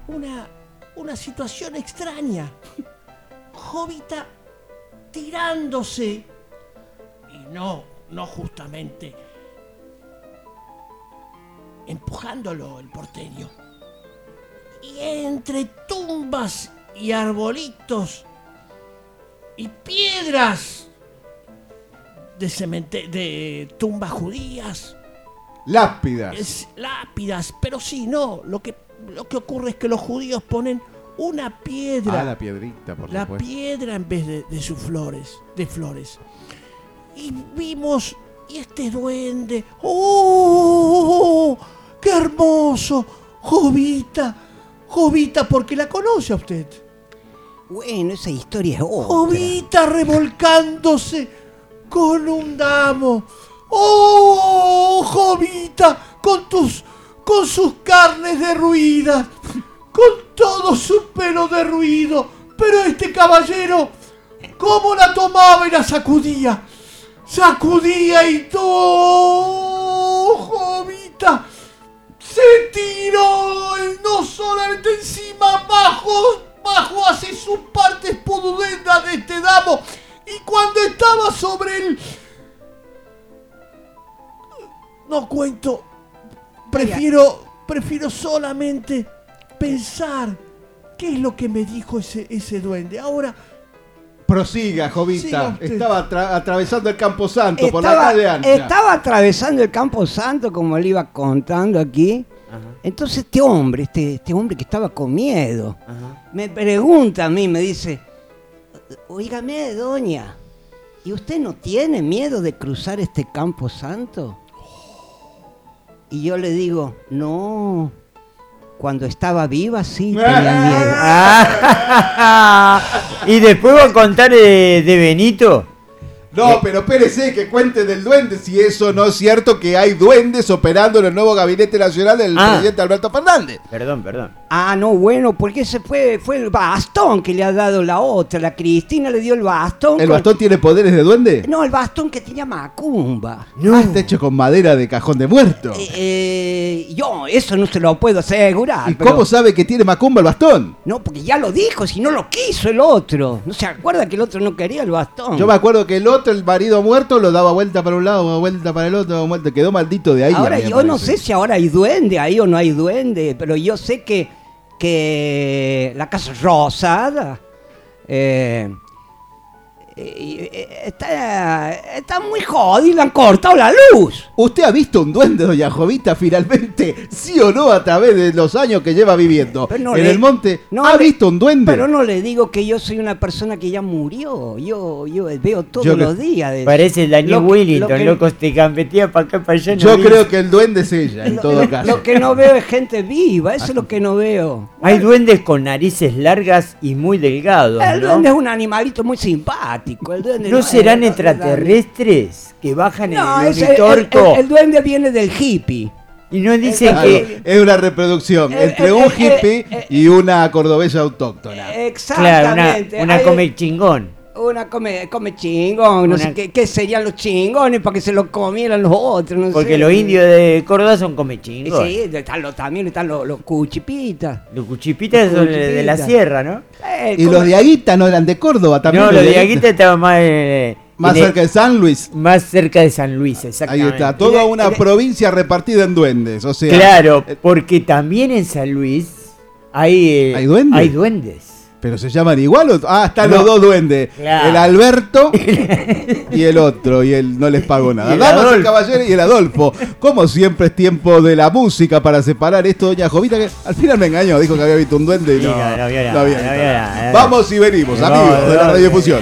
S2: una, una situación extraña. Jovita tirándose y no, no justamente empujándolo el porteño. Y entre tumbas y arbolitos y piedras de cemente de tumbas judías,
S3: Lápidas.
S2: es lápidas, pero sí, no, lo que lo que ocurre es que los judíos ponen una piedra
S3: Ah, la piedrita, por
S2: la
S3: supuesto.
S2: piedra en vez de, de sus flores, de flores. Y vimos, y este duende, ¡oh! ¡Qué hermoso! Jovita, Jovita, porque la conoce a usted.
S8: Bueno, esa historia es otra.
S2: Jovita revolcándose con un damo. ¡Oh, Jovita! Con tus. con sus carnes derruidas. Con todo su pelo derruido. Pero este caballero. ¿Cómo la tomaba y la sacudía? Sacudía y todo. Jovita. Se tiró no solamente encima, bajo, bajo hacia sus partes pudulendas de este damo. Y cuando estaba sobre él. No cuento. Prefiero. Prefiero solamente pensar qué es lo que me dijo ese, ese duende. Ahora.
S3: Prosiga,
S2: Siga
S3: Jovita. Estaba atra- atravesando el Campo Santo por la
S8: Estaba,
S3: calle ancha.
S8: estaba atravesando el Campo Santo, como le iba contando aquí. Entonces este hombre, este, este hombre que estaba con miedo, me pregunta a mí, me dice, oígame, doña, ¿y usted no tiene miedo de cruzar este Campo Santo? Y yo le digo, no, cuando estaba viva sí tenía miedo.
S4: Ah, y después va a contar de, de Benito.
S3: No, pero espérese que cuente del duende, si eso no es cierto que hay duendes operando en el nuevo gabinete nacional del
S8: Ah.
S3: presidente Alberto Fernández.
S4: Perdón, perdón.
S8: Ah, no, bueno, porque ese fue, fue el bastón que le ha dado la otra. La Cristina le dio el bastón.
S3: ¿El
S8: con-
S3: bastón tiene poderes de duende?
S8: No, el bastón que tenía Macumba.
S3: Ah, está hecho con madera de cajón de muerto.
S8: Eh, eh, yo eso no se lo puedo asegurar.
S3: ¿Y
S8: pero-
S3: cómo sabe que tiene Macumba el bastón?
S8: No, porque ya lo dijo, si no lo quiso el otro. ¿No se acuerda que el otro no quería el bastón?
S3: Yo me acuerdo que el el marido muerto, lo daba vuelta para un lado, vuelta para el otro, vuelta. quedó maldito de ahí.
S8: Ahora yo no sé si ahora hay duende ahí o no hay duende, pero yo sé que, que la casa rosada eh, eh, está, está muy jodida, le han cortado la luz.
S3: ¿Usted ha visto un duende, doña Jovita, finalmente? ¿Sí o no a través de los años que lleva viviendo?
S8: No
S3: en
S8: le-
S3: el monte,
S8: no
S3: ¿ha
S8: le-
S3: visto un duende?
S8: Pero no le digo que yo soy una persona que ya murió. Yo, yo veo todos
S3: Yo que-
S8: los días. de-
S4: Parece el Daniel
S8: Lo
S4: Willington,
S8: lo que-
S4: loco, te gambetea para acá, para allá. no
S3: Yo
S4: vi.
S3: creo que el duende es ella, en todo caso.
S8: Lo que no veo es gente viva, eso es lo que no veo.
S4: Hay duendes con narices largas y muy delgados,
S8: El
S4: ¿no?
S8: duende es un animalito muy simpático. Galáctico. El duende
S4: ¿No serán extraterrestres que bajan
S8: No,
S4: en el
S8: el, el- el- duende viene del hippie.
S4: Y no dicen
S3: Claro,
S4: que...
S3: es una reproducción
S8: Eh,
S3: entre
S8: eh,
S3: un
S8: eh,
S3: hippie
S8: eh,
S3: y una cordobesa autóctona.
S4: Claro, una,
S8: Exactamente.
S4: una
S8: Hay-
S4: come chingón.
S8: Una come, come chingón, no
S4: Una-
S8: sé qué, qué serían los chingones para que se lo comieran los otros. No
S4: Porque
S8: sé.
S4: los indios de Córdoba son come chingón.
S8: Sí, están los, también están los, los cuchipitas.
S4: Los cuchipitas son de de la sierra, ¿no?
S8: Eh,
S3: Y los de Aguita no eran de Córdoba también.
S4: no, los de Aguita estaban más... eh,
S3: Más
S4: el-
S3: cerca de San Luis.
S4: Más cerca de San Luis,
S3: Ahí
S4: exactamente.
S3: está, toda una provincia repartida en duendes. O sea,
S4: Claro, porque también en San Luis hay... eh,
S3: ¿Hay duendes?
S4: Hay duendes.
S3: Pero se llaman igual. o- Ah, están
S4: No.
S3: los dos duendes.
S4: Claro.
S3: El Alberto y el otro. Y él no les pagó nada.
S4: Y el
S3: Damas, el caballero y el Adolfo. Como siempre es tiempo de la música para separar esto, doña Jovita, que al final me engañó. Dijo que había visto un duende y no, había visto
S4: eh.
S3: Vamos y venimos, amigos de la radiofusión.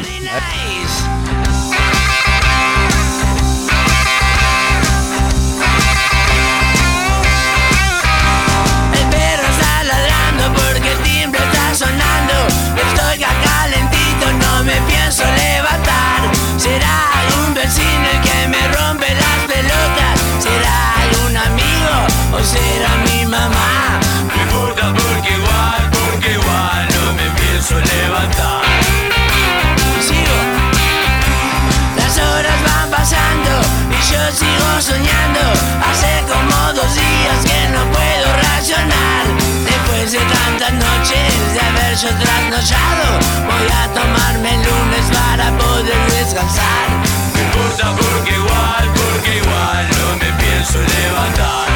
S15: Sigo soñando. Hace como dos días que no puedo racionar. Después de tantas noches de haber yo trasnochado, voy a tomarme el lunes para poder descansar. No importa porque igual, porque igual no me pienso levantar.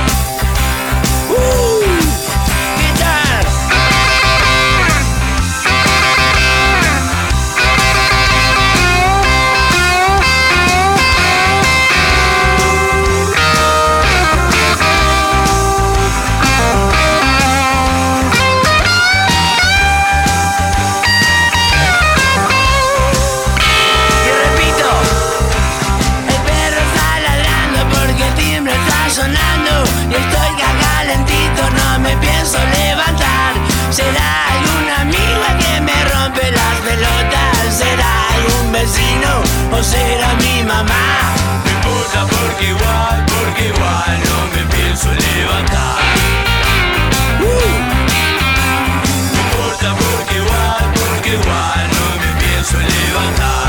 S15: Vecino o será mi mamá? No importa porque igual, porque igual no me pienso levantar. No importa porque igual, porque igual no me pienso levantar.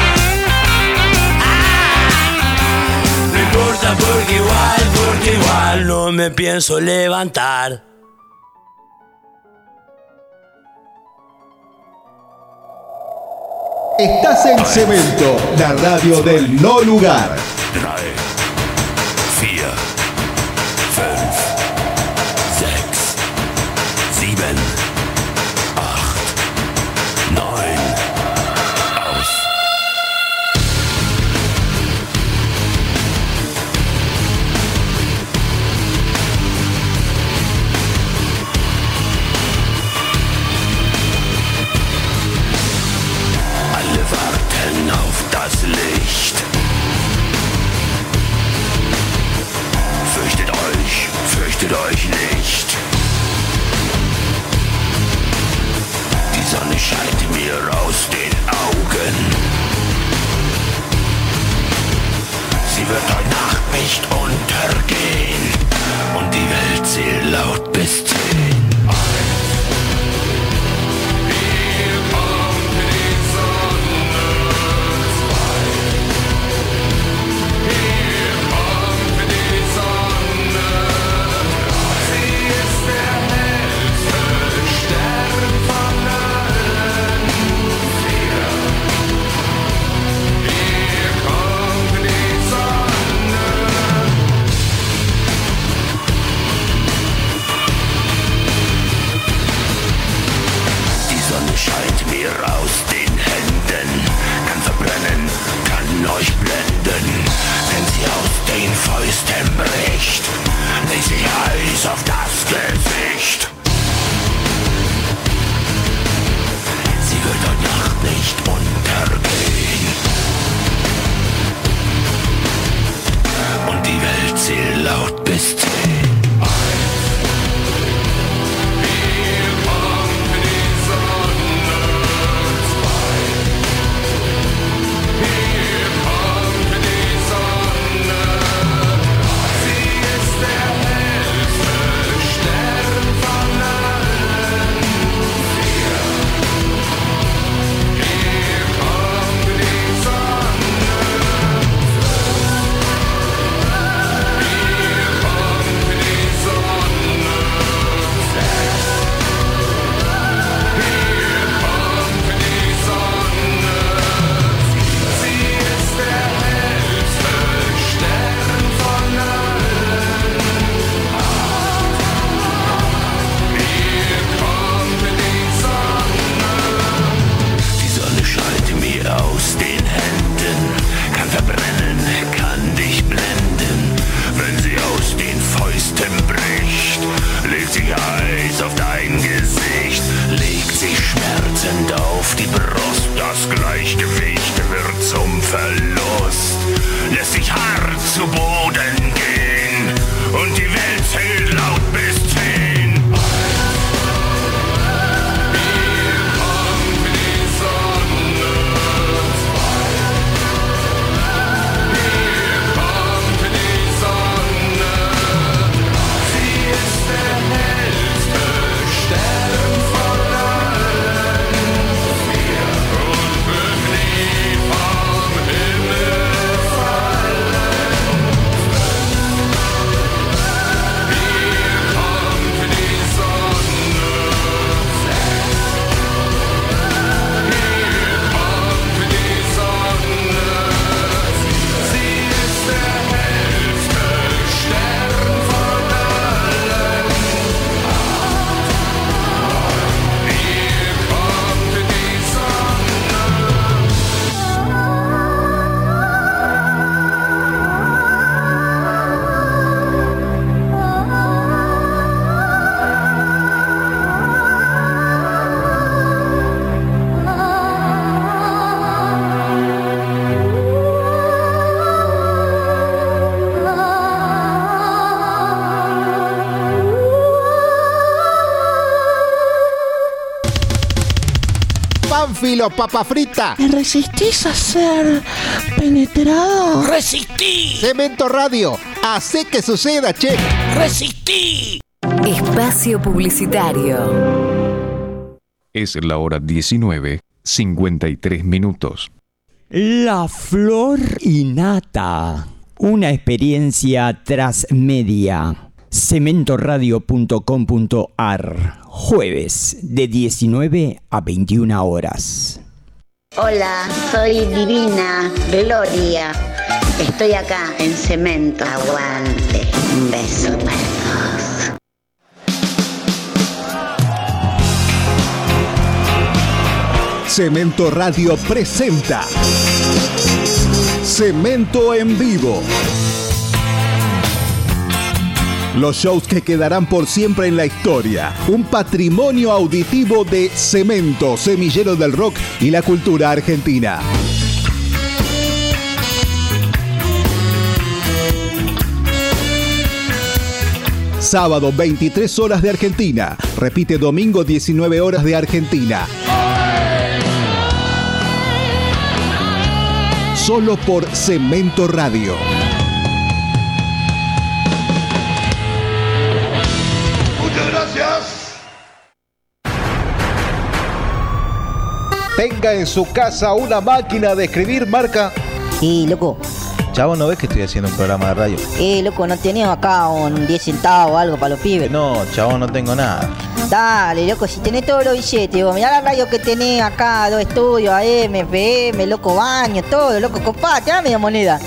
S15: No importa porque igual, porque igual no me pienso levantar.
S1: Estás en Cemento, la radio del no lugar. Pánfilo, papa frita.
S16: ¿Me resistís a ser penetrado?
S13: ¡Resistí!
S1: Cemento Radio, hace que suceda, che.
S13: ¡Resistí!
S17: Espacio Publicitario.
S12: Es la hora 19, 53 minutos.
S4: La flor innata. Una experiencia transmedia. cementoradio.com.ar Jueves de 19 a 21 horas.
S18: Hola, soy Divina Gloria. Estoy acá en Cemento. Aguante. Un beso para todos.
S1: Cemento Radio presenta Cemento en vivo. Los shows que quedarán por siempre en la historia. Un patrimonio auditivo de Cemento, semillero del rock y la cultura argentina. Sábado 23 horas de Argentina. Repite domingo 19 horas de Argentina. Solo por Cemento Radio.
S19: Tenga en su casa una máquina de escribir marca.
S20: Y loco,
S19: Chavo, ¿no ves que estoy haciendo un programa de radio?
S20: eh, loco, ¿no tenías acá un 10 centavos o algo para los pibes?
S19: No, chavo, no tengo nada.
S20: Dale, loco, si tenés todos los billetes, vos, mirá la radio que tenés acá, dos estudios, AM, FM, loco, baño, todo, loco, copate, dame la moneda.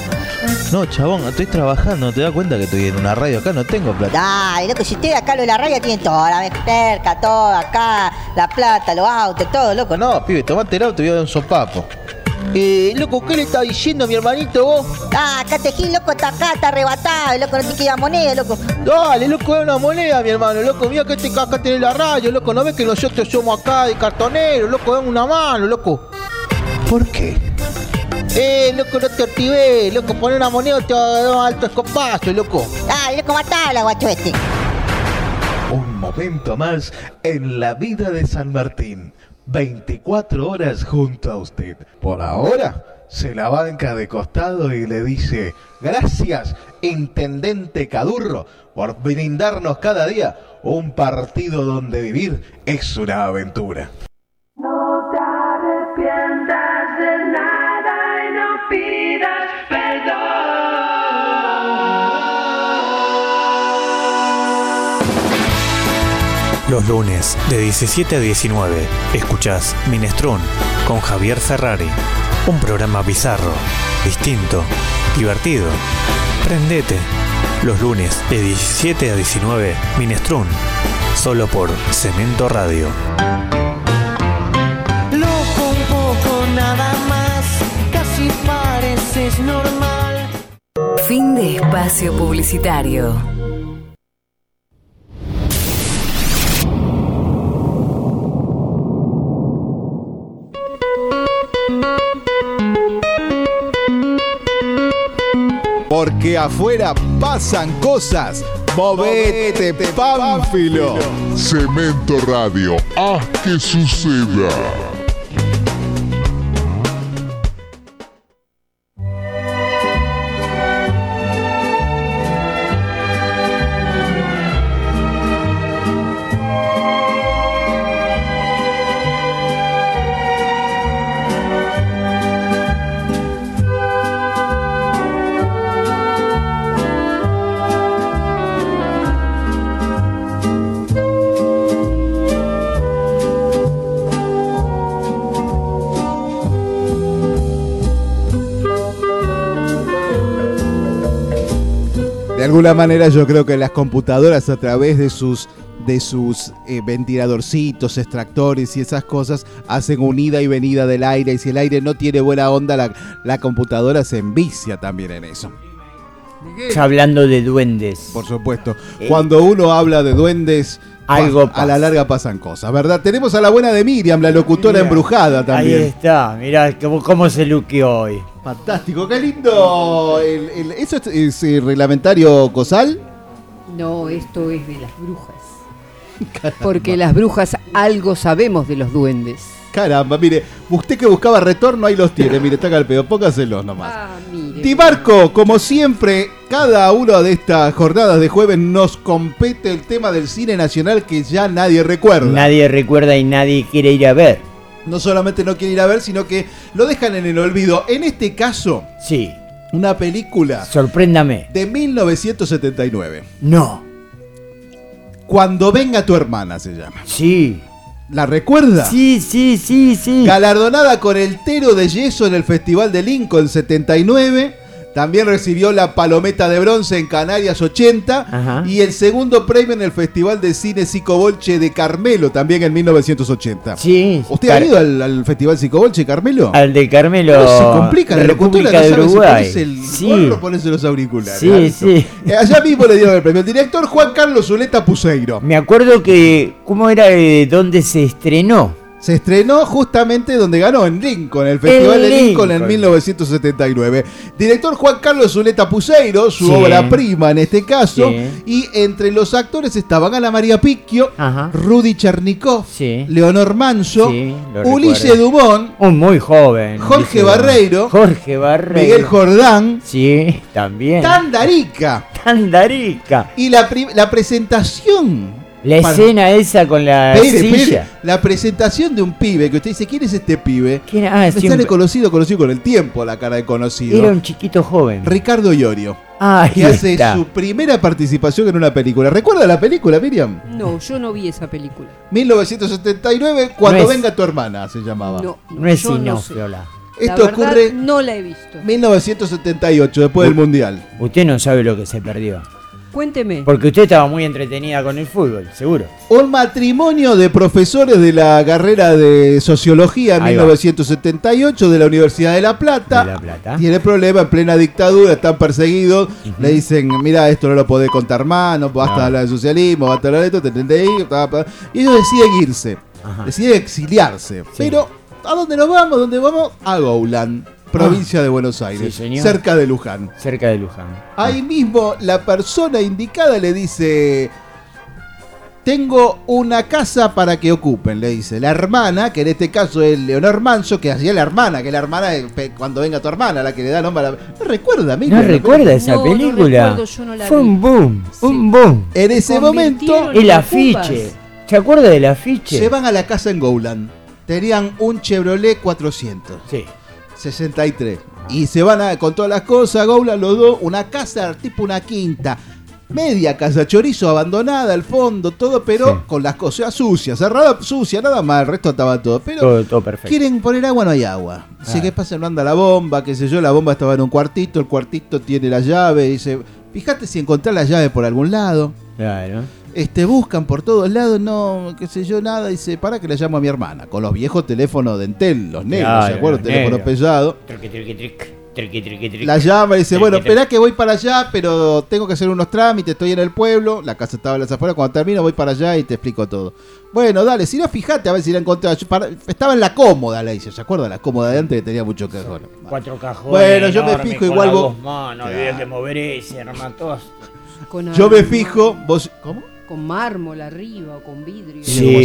S19: No, chabón, estoy trabajando, ¿te das cuenta que estoy en una radio acá? No tengo plata.
S20: Dale, loco, si ustedes acá lo de la radio tienen todo, la cerca, todo acá, la plata, los autos, todo, loco.
S19: No, pibe, tomate el auto y voy a dar un sopapo. Eh, loco, ¿qué le está diciendo a mi hermanito vos?
S20: Ah, acá te gil, loco, está acá, está arrebatado, loco, no te queda moneda, loco.
S19: Dale, loco, es una moneda, mi hermano, loco, mira que este acá tiene la radio, loco, ¿no ves que nosotros somos acá de cartoneros, loco, dame una mano, loco? ¿Por qué? Eh, loco, no te activé, loco, poner una moneda te va a dar un alto escopazo, loco.
S20: Dale, loco, matala, guacho este.
S19: Un momento más en la vida de San Martín. 24 horas junto a usted. Por ahora, se la banca de costado y le dice, gracias, Intendente Cadurro, por brindarnos cada día un partido donde vivir es una aventura.
S21: Los lunes de 17 a 19 escuchás Minestrón con Javier Ferrari. Un programa bizarro, distinto, divertido. Prendete. Los lunes de 17 a 19 Minestrón. Solo por Cemento Radio.
S15: Loco un poco nada más, casi pareces normal.
S17: Fin de espacio publicitario.
S1: Porque afuera pasan cosas. Movete, Pánfilo.
S10: Cemento Radio, haz que suceda.
S3: Alguna manera yo creo que las computadoras a través de sus de sus eh, ventiladorcitos, extractores y esas cosas hacen unida y venida del aire y si el aire no tiene buena onda la, la computadora se envicia también en eso.
S4: Hablando de duendes.
S3: Por supuesto. Cuando uno habla de duendes,
S4: Algo
S3: a la larga pasan cosas, ¿verdad? Tenemos a la buena de Miriam, la locutora embrujada también.
S4: Ahí está, mirá cómo, cómo se luqueó hoy.
S3: Fantástico, qué lindo. El- el- ¿Eso es, es, eh, reglamentario COSAL?
S22: No, esto es de las brujas. Porque las brujas algo sabemos de los duendes.
S3: Caramba, mire, usted que buscaba retorno, ahí los tiene. Mire, está acá el pedo, póngaselos nomás.
S22: Ah, mire.
S3: Tibarco, como siempre, cada una de estas jornadas de jueves nos compete el tema del cine nacional que ya nadie recuerda.
S4: Nadie recuerda y nadie quiere ir a ver.
S3: No solamente no quiere ir a ver, sino que lo dejan en el olvido. En este caso,
S4: Sí,
S3: una película
S4: sorpréndame.
S3: de 1979.
S4: No.
S3: Cuando venga tu hermana se llama.
S4: Sí.
S3: ¿La recuerda?
S4: Sí, sí, sí, sí.
S3: Galardonada con el Tero de Yeso en el Festival de Lincoln 79. También recibió la Palometa de Bronce en Canarias 80.
S4: Ajá.
S3: Y el segundo premio en el Festival de Cine Psicobolche de Carmelo, también en 1980.
S4: Sí.
S3: ¿Usted ha ido al, al Festival Psicobolche, Carmelo?
S4: Al de Carmelo.
S3: No, se complica la locutora, no
S4: de
S3: sabe si
S4: Uruguay.
S3: ponerse el
S4: Sí.
S3: ponerse los auriculares.
S4: Sí,
S3: Alto.
S4: sí.
S3: Eh, allá mismo le dieron el premio. El director Juan Carlos Zuleta Puseiro.
S4: Me acuerdo que. ¿Cómo era de dónde se estrenó?
S3: Se estrenó justamente donde ganó, en Lincoln, el Festival
S4: En
S3: de Lincoln en
S4: Lincoln.
S3: 1979. Director Juan Carlos Zuleta Puseiro, su
S4: Sí.
S3: obra prima en este caso.
S4: Sí.
S3: Y entre los actores estaban Ana María Picchio, Rudy Chernikov, Leonor Manso, Ulises. Dumont,
S4: Un muy joven.
S3: Jorge
S4: Ulises
S3: Barreiro.
S4: Jorge Barreiro.
S3: Miguel Jordán,
S4: Sí, también.
S3: Tandarica.
S4: Tandarica.
S3: Y la, la presentación.
S4: La
S3: para-
S4: escena esa con la silla.
S3: espere. La presentación de un pibe que usted dice, ¿quién es este pibe?
S4: ¿Quién? Ah,
S3: Me
S4: siempre-
S3: sale conocido, conocido con el tiempo, la cara de conocido.
S4: Era un chiquito joven.
S3: Ricardo Iorio.
S4: Ah,
S3: que
S4: ahí
S3: hace
S4: está.
S3: su primera participación en una película. ¿Recuerda la película, Miriam?
S22: No, yo no vi esa película.
S3: 1979, Cuando
S4: No es-
S3: venga tu hermana, se llamaba.
S22: No,
S4: No es
S22: yo no
S3: Esto
S22: verdad,
S3: ocurre
S22: No la he visto.
S3: 1978, después del Mundial.
S4: Usted no sabe lo que se perdió.
S22: Cuénteme.
S4: Porque usted estaba muy entretenida con el fútbol, seguro.
S3: Un matrimonio de profesores de la carrera de Sociología en
S4: Ahí va.
S3: 1978 de la Universidad de La Plata.
S4: De La Plata.
S3: Tiene problema en plena dictadura, están perseguidos. Le dicen, mira, esto no lo podés contar más, no basta
S4: No.
S3: hablar de socialismo, basta hablar de esto, te pa. Y ellos deciden irse,
S4: Ajá.
S3: deciden exiliarse. Pero, ¿a dónde nos vamos? ¿Dónde vamos? A Goulan, provincia de Buenos Aires,
S4: Sí, señor.
S3: cerca de Luján.
S4: Cerca de Luján.
S3: Ahí mismo la persona indicada le dice, tengo una casa para que ocupen, le dice. La hermana, que en este caso es Leonor Manso, que hacía la hermana, que es la hermana cuando venga tu hermana, la que le da nombre a la... ¿No recuerda, Miriam,
S4: ¿No recuerda esa
S22: No, no
S4: película?
S22: recuerdo, yo no la
S4: Fue
S22: vi.
S4: un boom, un boom.
S3: En ese momento
S4: El afiche. ¿Se acuerda del afiche?
S3: se van a la casa en Goulan. Tenían un Chevrolet 400.
S4: Sí.
S3: 63. Y se van a, con todas las cosas, Goulan los dos, una casa tipo una quinta. Media casa chorizo abandonada al fondo, todo, pero
S4: Sí.
S3: con las cosas sucias, cerrada, sucia, nada más, el resto estaba todo. Pero
S4: Todo, todo perfecto.
S3: quieren poner agua, no hay agua. Dice,
S4: Ah.
S3: ¿qué pasa? No anda la bomba, qué sé yo, la bomba estaba en un cuartito, el cuartito tiene la llave, dice, fíjate si encontrás la llave por algún lado.
S4: Claro.
S3: Este, buscan por todos lados, no, qué sé yo, nada. Dice, para que le llamo a mi hermana. Con los viejos teléfonos de Entel, los negros,
S4: Claro,
S3: ¿se acuerdan? Teléfonos pesados. La llama y dice, bueno, esperá que voy para allá, pero tengo que hacer unos trámites, estoy en el pueblo, la casa estaba en las afueras, cuando termino voy para allá y te explico todo. Bueno, dale, si no, fíjate a ver si la encontré. Yo para- estaba en la cómoda, le dice, ¿se acuerda? La cómoda de antes que tenía mucho cajón.
S4: Cuatro cajones.
S3: Bueno, yo me fijo igual vos-
S4: manos,
S3: Claro.
S4: había que mover ese, hermano, todos.
S22: Con
S3: Yo me fijo, vos... ¿Cómo?
S22: Con mármol arriba o con vidrio.
S4: Sí,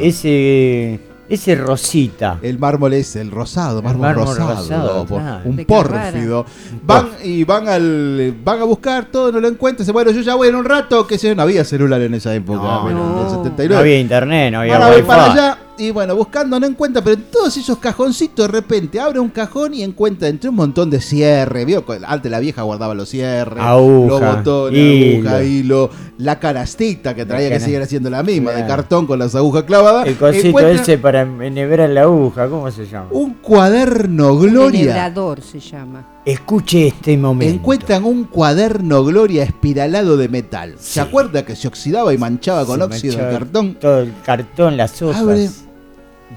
S4: ese, ese rosita.
S3: El mármol es el rosado, mármol,
S4: mármol
S3: rosado,
S4: rosado,
S3: por-
S4: claro.
S3: un pórfido. Van y van al van a buscar todo, no lo encuentran. Bueno, yo ya voy en un rato, que yo, no había celular en esa época,
S4: No,
S3: bueno, en el
S22: no.
S3: 79.
S4: No había internet, no había
S3: Ahora voy
S4: wifi.
S3: para allá y bueno, buscando no encuentra, pero en todos esos cajoncitos de repente abre un cajón y encuentra entre un montón de cierre. Vio, antes la vieja guardaba los cierres,
S4: Aguja,
S3: los botones,
S4: hilo.
S3: aguja, hilo, la canastita que traía que seguir haciendo la misma, de cartón con las agujas clavadas.
S4: El cosito ese para enhebrar la aguja, ¿cómo se llama?
S3: un cuaderno Gloria.
S22: enhebrador se llama.
S4: Escuche este momento.
S3: Encuentran un cuaderno Gloria espiralado de metal. ¿Se acuerda que se oxidaba y manchaba con
S4: Se
S3: óxido el
S4: manchaba
S3: cartón?
S4: Todo el cartón, las hojas.
S3: Abre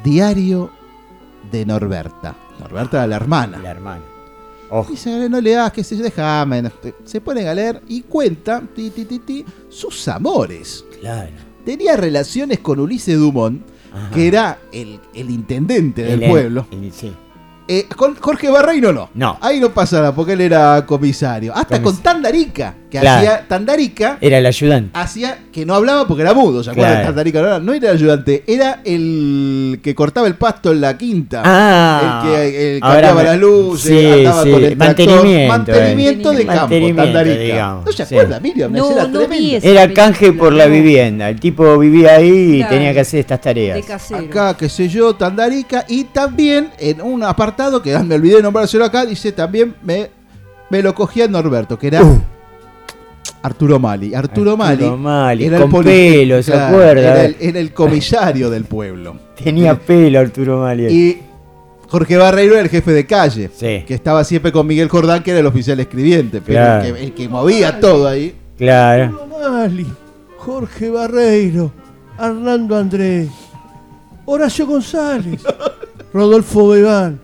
S3: Diario de Norberta. Norberta era la hermana.
S4: La hermana. Ojo.
S3: Dice, no le das, que se déjame. Se ponen a leer y cuenta ti, ti, ti, ti, sus amores.
S4: Claro.
S3: Tenía relaciones con Ulises Dumont,
S4: Ajá.
S3: que era el, el intendente del
S4: El-
S3: pueblo.
S4: el- sí.
S3: Eh, con Jorge Barreiro no.
S4: No.
S3: Ahí no pasará porque él era comisario. Hasta
S4: Comis-
S3: con Tandarica. que
S4: Claro.
S3: hacía Tandarica.
S4: Era el ayudante.
S3: Hacía que no hablaba porque era mudo, ¿se acuerdan?
S4: Claro.
S3: Tandarica no era, no era el ayudante, era el que cortaba el pasto en la quinta.
S4: Ah.
S3: el que el, cambiaba las luces,
S4: sí,
S3: andaba
S4: sí,
S3: con el tractor.
S4: mantenimiento,
S3: Mantenimiento de
S4: eh.
S3: campo,
S4: Mantenimiento,
S3: Tandarica.
S4: digamos,
S3: ¿No se
S4: sí.
S3: acuerda, Miriam?
S22: No,
S3: Era
S22: no
S4: Era canje por la
S22: no.
S4: vivienda. El tipo vivía ahí y
S22: Claro.
S4: tenía que hacer estas tareas.
S22: De.
S3: Acá, qué sé yo, Tandarica. Y también en un apartado que ah, me olvidé de nombrárselo acá, dice también me, me lo cogía Norberto, que era Arturo Mali. Arturo, Mali.
S4: Arturo Mali,
S3: era
S4: con
S3: poli-
S4: pelo, ¿se acuerda?
S3: Era el, era el comisario del pueblo.
S4: Tenía pelo Arturo Mali.
S3: Y Jorge Barreiro era el jefe de calle.
S4: Sí.
S3: Que estaba siempre con Miguel Jordán, que era el oficial escribiente. Pero
S4: Claro.
S3: el, que, el que movía todo ahí.
S4: Claro.
S2: Mali, Jorge Barreiro, Hernando Andrés, Horacio González, Rodolfo Bebán,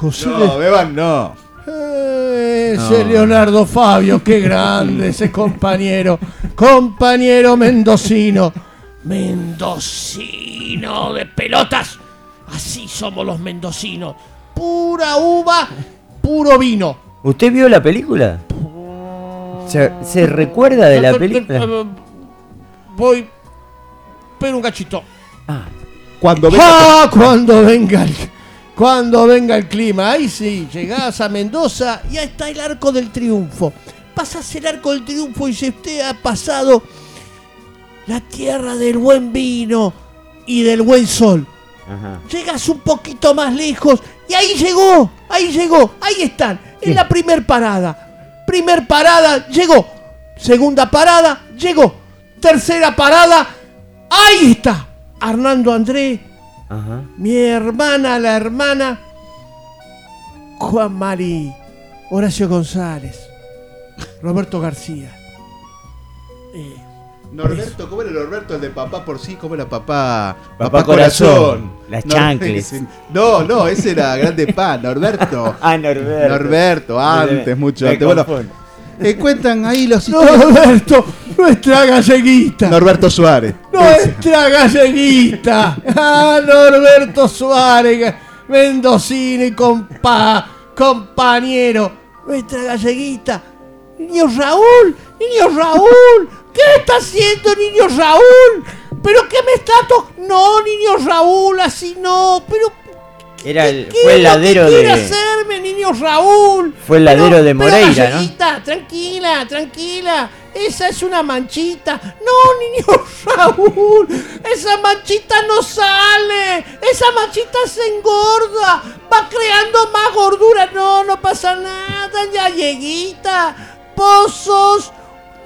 S2: José
S3: No, Beban no.
S2: Eh,
S3: No.
S2: ese Leonardo Fabio, qué grande ese compañero, compañero mendocino, mendocino de pelotas, así somos los mendocinos, pura uva, puro vino.
S4: ¿Usted vio la película? ¿Se, se recuerda de la película?
S2: Voy, pero un cachito.
S3: Cuando
S2: Ah, cuando venga el, cuando venga el clima, ahí sí, llegás a Mendoza y ahí está el Arco del Triunfo. Pasás el Arco del Triunfo y se usted ha pasado la tierra del buen vino y del buen sol.
S4: Ajá.
S2: Llegas un poquito más lejos y ahí llegó, ahí llegó, ahí están, en la primer parada. Primer parada, llegó. Segunda parada, llegó. Tercera parada, ahí está. Hernando Andrés,
S4: Ajá.
S2: mi hermana, la hermana, Juan Mari, Horacio González, Roberto García. Eh,
S3: Norberto, ¿cómo era Norberto el de papá por sí? ¿Cómo era papá?
S4: Papá Corazón. Las
S3: Nor-
S4: chancles.
S3: No, no, ese era Grande Pan, Norberto.
S4: Ah, Norberto.
S3: Norberto, antes, mucho
S4: Me
S3: antes. Bueno,
S4: confundo.
S3: eh, cuentan ahí los.
S2: Norberto, nuestra galleguita.
S3: Norberto Suárez.
S2: Nuestra galleguita. Ah, Norberto Suárez, mendocino y compa, compañero. Nuestra galleguita. Niño Raúl, niño Raúl. ¿Qué está haciendo, niño Raúl? ¿Pero qué me está to... No, niño Raúl, así no. Pero
S4: Era el,
S2: ¿qué
S4: fue el ladero
S2: quiere
S4: de.
S2: hacerme, niño Raúl?
S4: Fue el ladero de Moreira, ¿no?
S2: tranquila, tranquila. Esa es una manchita. No, niño Raúl. Esa manchita no sale. Esa manchita se engorda. Va creando más gordura. No, no pasa nada, galleguita. Vos sos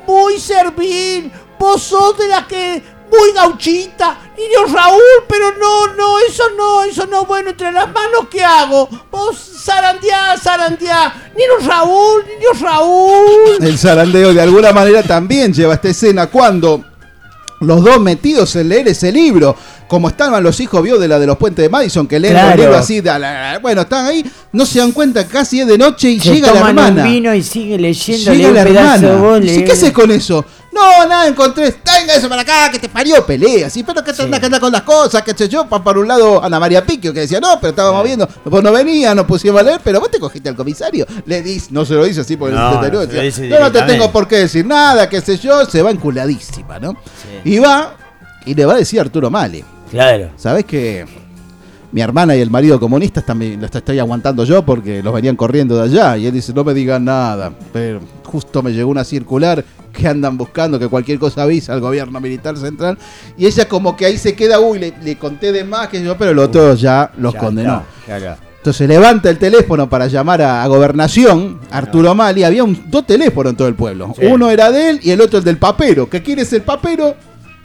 S2: muy servil. Vos sos de la que muy gauchita. Niño Raúl, pero no, no, eso no, eso no. Bueno, entre las manos, ¿qué hago? Vos zarandeá, zarandeá. Niño Raúl, niño Raúl.
S3: El zarandeo de alguna manera también lleva esta escena cuando los dos metidos en leer ese libro, como estaban los hijos, vio de la de los puentes de Madison, que leen
S4: Claro.
S3: el libro así, de a la- bueno, están ahí, no se dan cuenta, casi es de noche y
S4: Se
S3: llega la hermana.
S4: un vino y sigue leyendo.
S3: Llega la hermana.
S4: vos,
S3: ¿qué haces con eso? No, nada, encontré. Venga eso para acá, que te parió, pelea. Sí, pero que te andás que andás con las cosas, que sé yo. Pa, para un lado, Ana María Piquio, que decía, no, pero estábamos viendo. Vos no venía, nos pusimos a leer, pero vos te cogiste al comisario. Le dice, no se lo dice así porque
S4: No,
S3: el 79
S4: se lo
S3: decía,
S4: dice
S3: yo no te tengo por qué decir nada, qué sé yo. Se va enculadísima, ¿no? Y va, y le va a decir a Arturo Mali.
S4: Claro.
S3: ¿Sabés que mi hermana y el marido comunistas también los estoy aguantando yo porque los venían corriendo de allá? Y él dice, no me digan nada. Pero justo me llegó una circular que andan buscando que cualquier cosa avisa al gobierno militar central. Y ella como que ahí se queda, uy, le, le conté de más que yo, pero el otro ya los
S4: Ya
S3: condenó.
S4: ya.
S3: Entonces levanta el teléfono para llamar a, a gobernación, Arturo Mali. Había un, dos teléfonos en todo el pueblo.
S4: Sí.
S3: Uno era de él y el otro el del papero. ¿Que quién es el papero?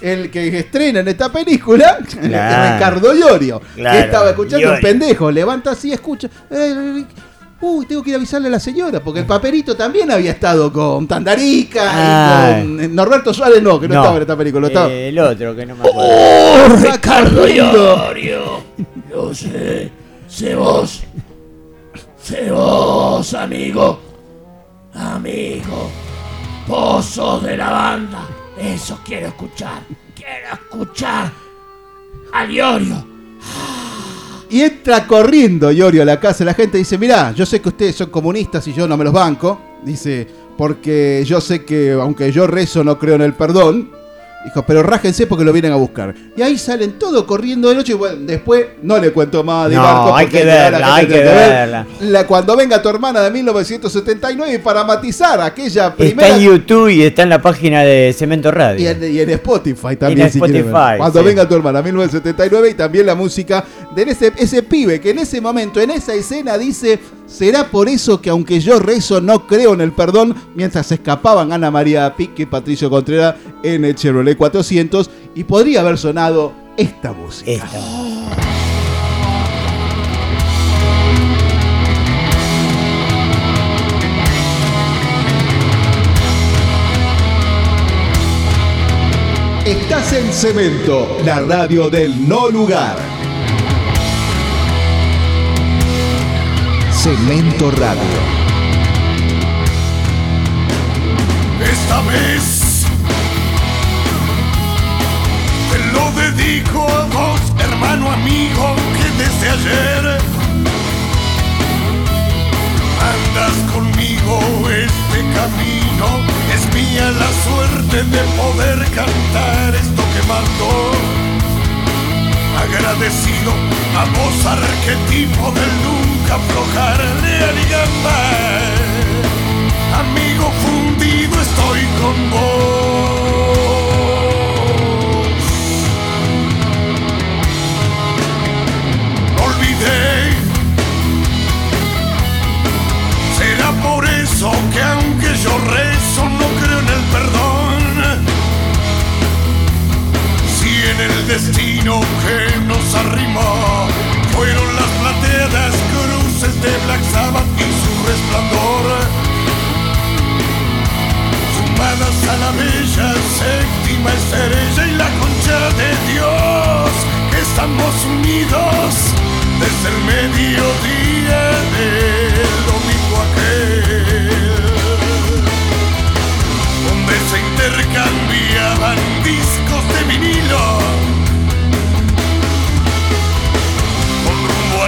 S3: El que estrena en esta película,
S4: Claro.
S3: Ricardo Llorio.
S4: Claro,
S3: Que estaba escuchando
S4: Llorio.
S3: un pendejo. Levanta así, escucha. eh, Uy, tengo que ir a avisarle a la señora, porque el paperito también había estado con Tandarica
S4: Ah.
S3: y con eh, Norberto Suárez, no, que no, estaba en esta película. estaba-
S4: Eh, el otro que no me acuerdo.
S2: ¡Oh,
S3: Ricardo
S2: Llorio! Yo sé, sé vos. Sé vos, amigo. Amigo. Vos sos de la banda. Eso quiero escuchar. Quiero escuchar. A Llorio.
S3: Y entra corriendo Llorio a la casa. La gente dice, mirá, yo sé que ustedes son comunistas y yo no me los banco. Dice, porque yo sé que aunque yo rezo no creo en el perdón. Dijo, pero rájense porque lo vienen a buscar. Y ahí salen todos corriendo de noche. Y bueno, después no le cuento más de
S4: No,
S3: Barco.
S4: hay que
S3: la
S4: verla, hay que verla.
S3: La, cuando venga tu hermana de 1979 para matizar aquella
S4: Está
S3: primera.
S4: en YouTube y está en la página de Cemento Radio.
S3: Y en, y en Spotify también.
S4: En
S3: si quieren ver.
S4: Spotify,
S3: Cuando
S4: sí.
S3: venga tu hermana, 1979, y también la música de ese, ese pibe que en ese momento, en esa escena, dice: Será por eso que aunque yo rezo, no creo en el perdón, mientras se escapaban Ana María Pique y Patricio Contreras en el Chevrolet 400, y podría haber sonado esta música. Estás en Cemento, la radio del no lugar. Cemento Radio.
S23: Esta vez te lo dedico a vos, hermano amigo, que desde ayer andas conmigo este camino. Es mía la suerte de poder cantar esto que mando. Agradecido a vos, arquetipo del nunca aflojar real y gambá. Amigo fundido estoy con vos. No olvidé. Será por eso que aunque yo rezo no creo en el perdón. En el destino que nos arrimó. Fueron las plateadas cruces de Black Sabbath y su resplandor. Sumadas a la bella séptima estrella y la concha de Dios, que estamos unidos desde el mediodía del domingo aquel, donde se intercambiaban discos de vinilo,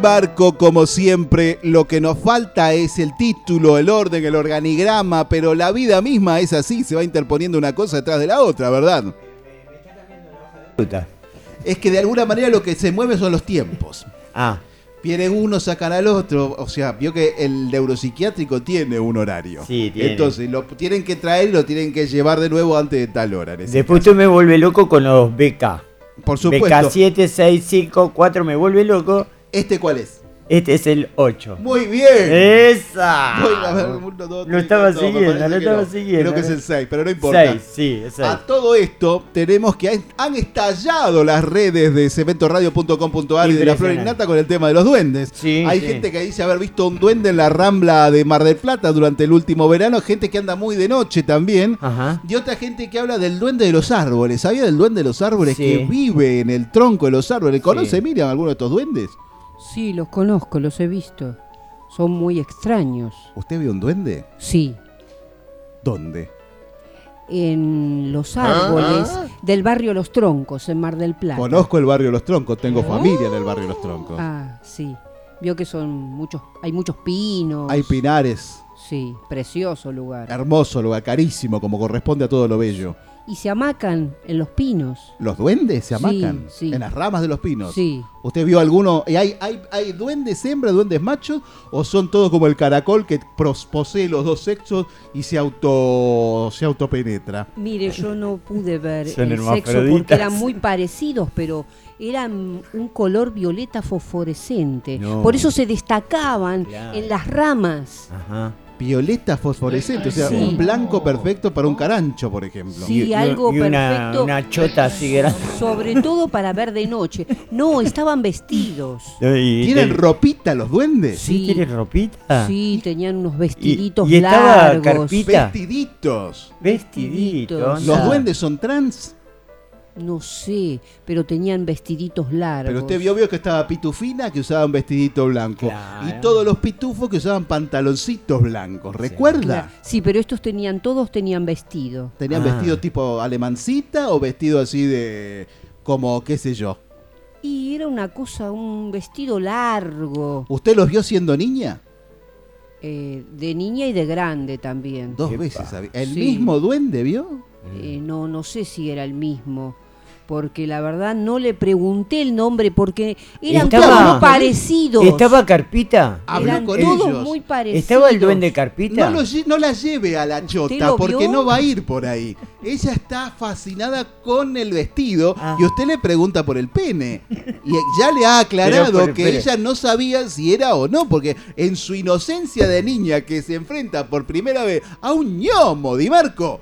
S3: Di Marco, como siempre, lo que nos falta es el título, el orden, el organigrama, pero la vida misma es así, se va interponiendo una cosa detrás de la otra, ¿verdad? Es que de alguna manera lo que se mueve son los tiempos.
S4: Ah.
S3: Viene uno, sacan al otro. O sea, vio que el neuropsiquiátrico tiene un horario.
S4: Sí, tiene.
S3: Entonces, lo tienen que traer y lo tienen que llevar de nuevo antes de tal hora.
S4: Después tú me vuelve loco con los BK.
S3: Por supuesto.
S4: BK 7, 6, 5, 4 me vuelve loco.
S3: ¿Este cuál es?
S4: Este es el 8.
S3: Muy bien.
S4: ¡Esa!
S3: Voy a ver, uno, dos,
S4: Lo estaba siguiendo, lo estaba
S3: no.
S4: siguiendo.
S3: Creo que es el 6, pero no importa.
S4: 6, sí, es 6.
S3: A todo esto tenemos que han- estallado las redes de cementoradio.com.ar y de la Flor. Innata con el tema de los duendes. Hay
S4: sí.
S3: gente que dice haber visto un duende en la rambla de Mar del Plata durante el último verano, gente que anda muy de noche también. Y otra gente que habla del duende de los árboles. ¿Sabía del duende de los árboles
S22: Sí.
S3: que vive en el tronco de los árboles? ¿Conoce Miriam alguno de estos duendes?
S22: Sí, los conozco, los he visto. Son muy extraños.
S3: ¿Usted vio un duende?
S22: Sí,
S3: ¿Dónde?
S22: en los árboles
S3: Ah.
S22: del barrio Los Troncos, en Mar del Plata.
S3: Conozco el barrio Los Troncos, tengo familia en el barrio Los Troncos.
S22: Ah, sí. Vio que son muchos, hay muchos pinos.
S3: Hay pinares.
S22: Sí, precioso lugar.
S3: Hermoso lugar, carísimo, como corresponde a todo lo bello.
S22: Y se amacan en los pinos.
S3: ¿Los duendes se
S22: Sí,
S3: amacan?
S22: sí.
S3: En las ramas de los pinos.
S22: Sí.
S3: ¿Usted vio alguno? ¿Y hay, hay, hay duendes hembras, duendes machos? ¿O son todos como el caracol que posee los dos sexos y se auto se autopenetra?
S22: Mire, yo no pude ver
S3: Son
S22: el sexo porque eran muy parecidos, pero eran un color violeta fosforescente.
S3: No.
S22: Por eso se destacaban
S3: Claro.
S22: en las ramas.
S4: Ajá.
S3: Violeta fosforescente, o sea,
S22: Sí.
S3: un blanco perfecto para un carancho, por ejemplo.
S22: Sí, algo
S4: y una,
S22: perfecto.
S4: una chota así grande.
S22: Sobre todo para ver de noche. No, estaban vestidos.
S3: ¿Tienen ropita los duendes?
S22: Sí.
S4: ¿Tienen ropita?
S22: Sí, tenían unos vestiditos
S4: y estaba
S22: largos.
S4: Carpita?
S3: Vestiditos.
S4: Vestiditos.
S3: ¿Los duendes son trans?
S22: No sé, pero tenían vestiditos largos.
S3: Pero usted vio, vio que estaba Pitufina que usaba un vestidito blanco. Y todos los pitufos que usaban pantaloncitos blancos. ¿Recuerda?
S22: Claro. Sí, pero estos tenían, todos tenían vestido.
S3: ¿Tenían
S4: Ah.
S3: vestido tipo alemancita o vestido así de. como qué sé yo?
S22: Y era una cosa, un vestido largo,
S3: ¿Usted los vio siendo niña?
S22: eh, de niña y de grande también.
S3: Dos veces. había- ¿El
S22: Sí.
S3: mismo duende vio?
S22: Eh, no, no sé si era el mismo, porque la verdad no le pregunté el nombre porque eran
S4: Estaba-
S22: todos parecidos.
S4: ¿Estaba Carpita?
S22: Eran todos muy parecidos.
S4: ¿Estaba el duende Carpita?
S3: No, lo no la lleve a la chota porque
S22: vio?
S3: no va a ir por ahí. Ella está fascinada con el vestido
S4: Ah.
S3: y usted le pregunta por el pene. Y ya le ha aclarado que
S4: pero-
S3: ella no sabía si era o no, porque en su inocencia de niña que se enfrenta por primera vez a un ñomo, Di Marco.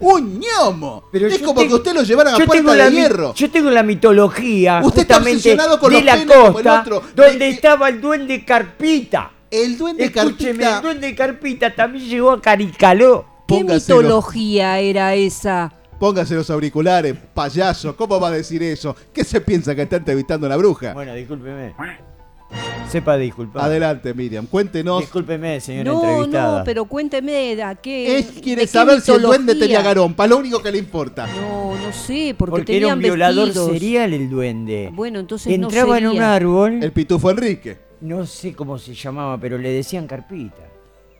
S3: ¡Un ñomo! es como
S4: tengo-
S3: que usted lo llevara a
S4: yo
S3: puerta de
S4: la mi-
S3: hierro.
S4: Yo tengo la mitología
S3: Usted está
S4: justamente
S3: obsesionado con
S4: de
S3: los
S4: la
S3: penes el otro.
S4: donde estaba el duende Carpita.
S3: El duende
S4: Escúcheme,
S3: Carpita-
S4: el duende Carpita también llegó a Caricaló.
S22: ¿Qué mitología era esa?
S3: Póngase los auriculares, payaso. ¿Cómo va a decir eso? ¿Qué se piensa que está entrevistando a la bruja?
S4: Bueno, discúlpeme. Sepa disculpar.
S3: Adelante, Miriam, cuéntenos.
S4: Discúlpeme, señora
S22: No,
S4: entrevistada.
S22: no, pero cuénteme a qué.
S3: Él quiere saber si el duende tenía garompa, lo único que le importa.
S22: No, no sé, porque,
S4: Porque era un violador
S22: vestidos.
S4: serial el duende.
S22: Bueno, entonces
S4: Entraba
S22: no
S4: en un árbol.
S3: El pitufo Enrique.
S4: No sé cómo se llamaba, pero le decían Carpita.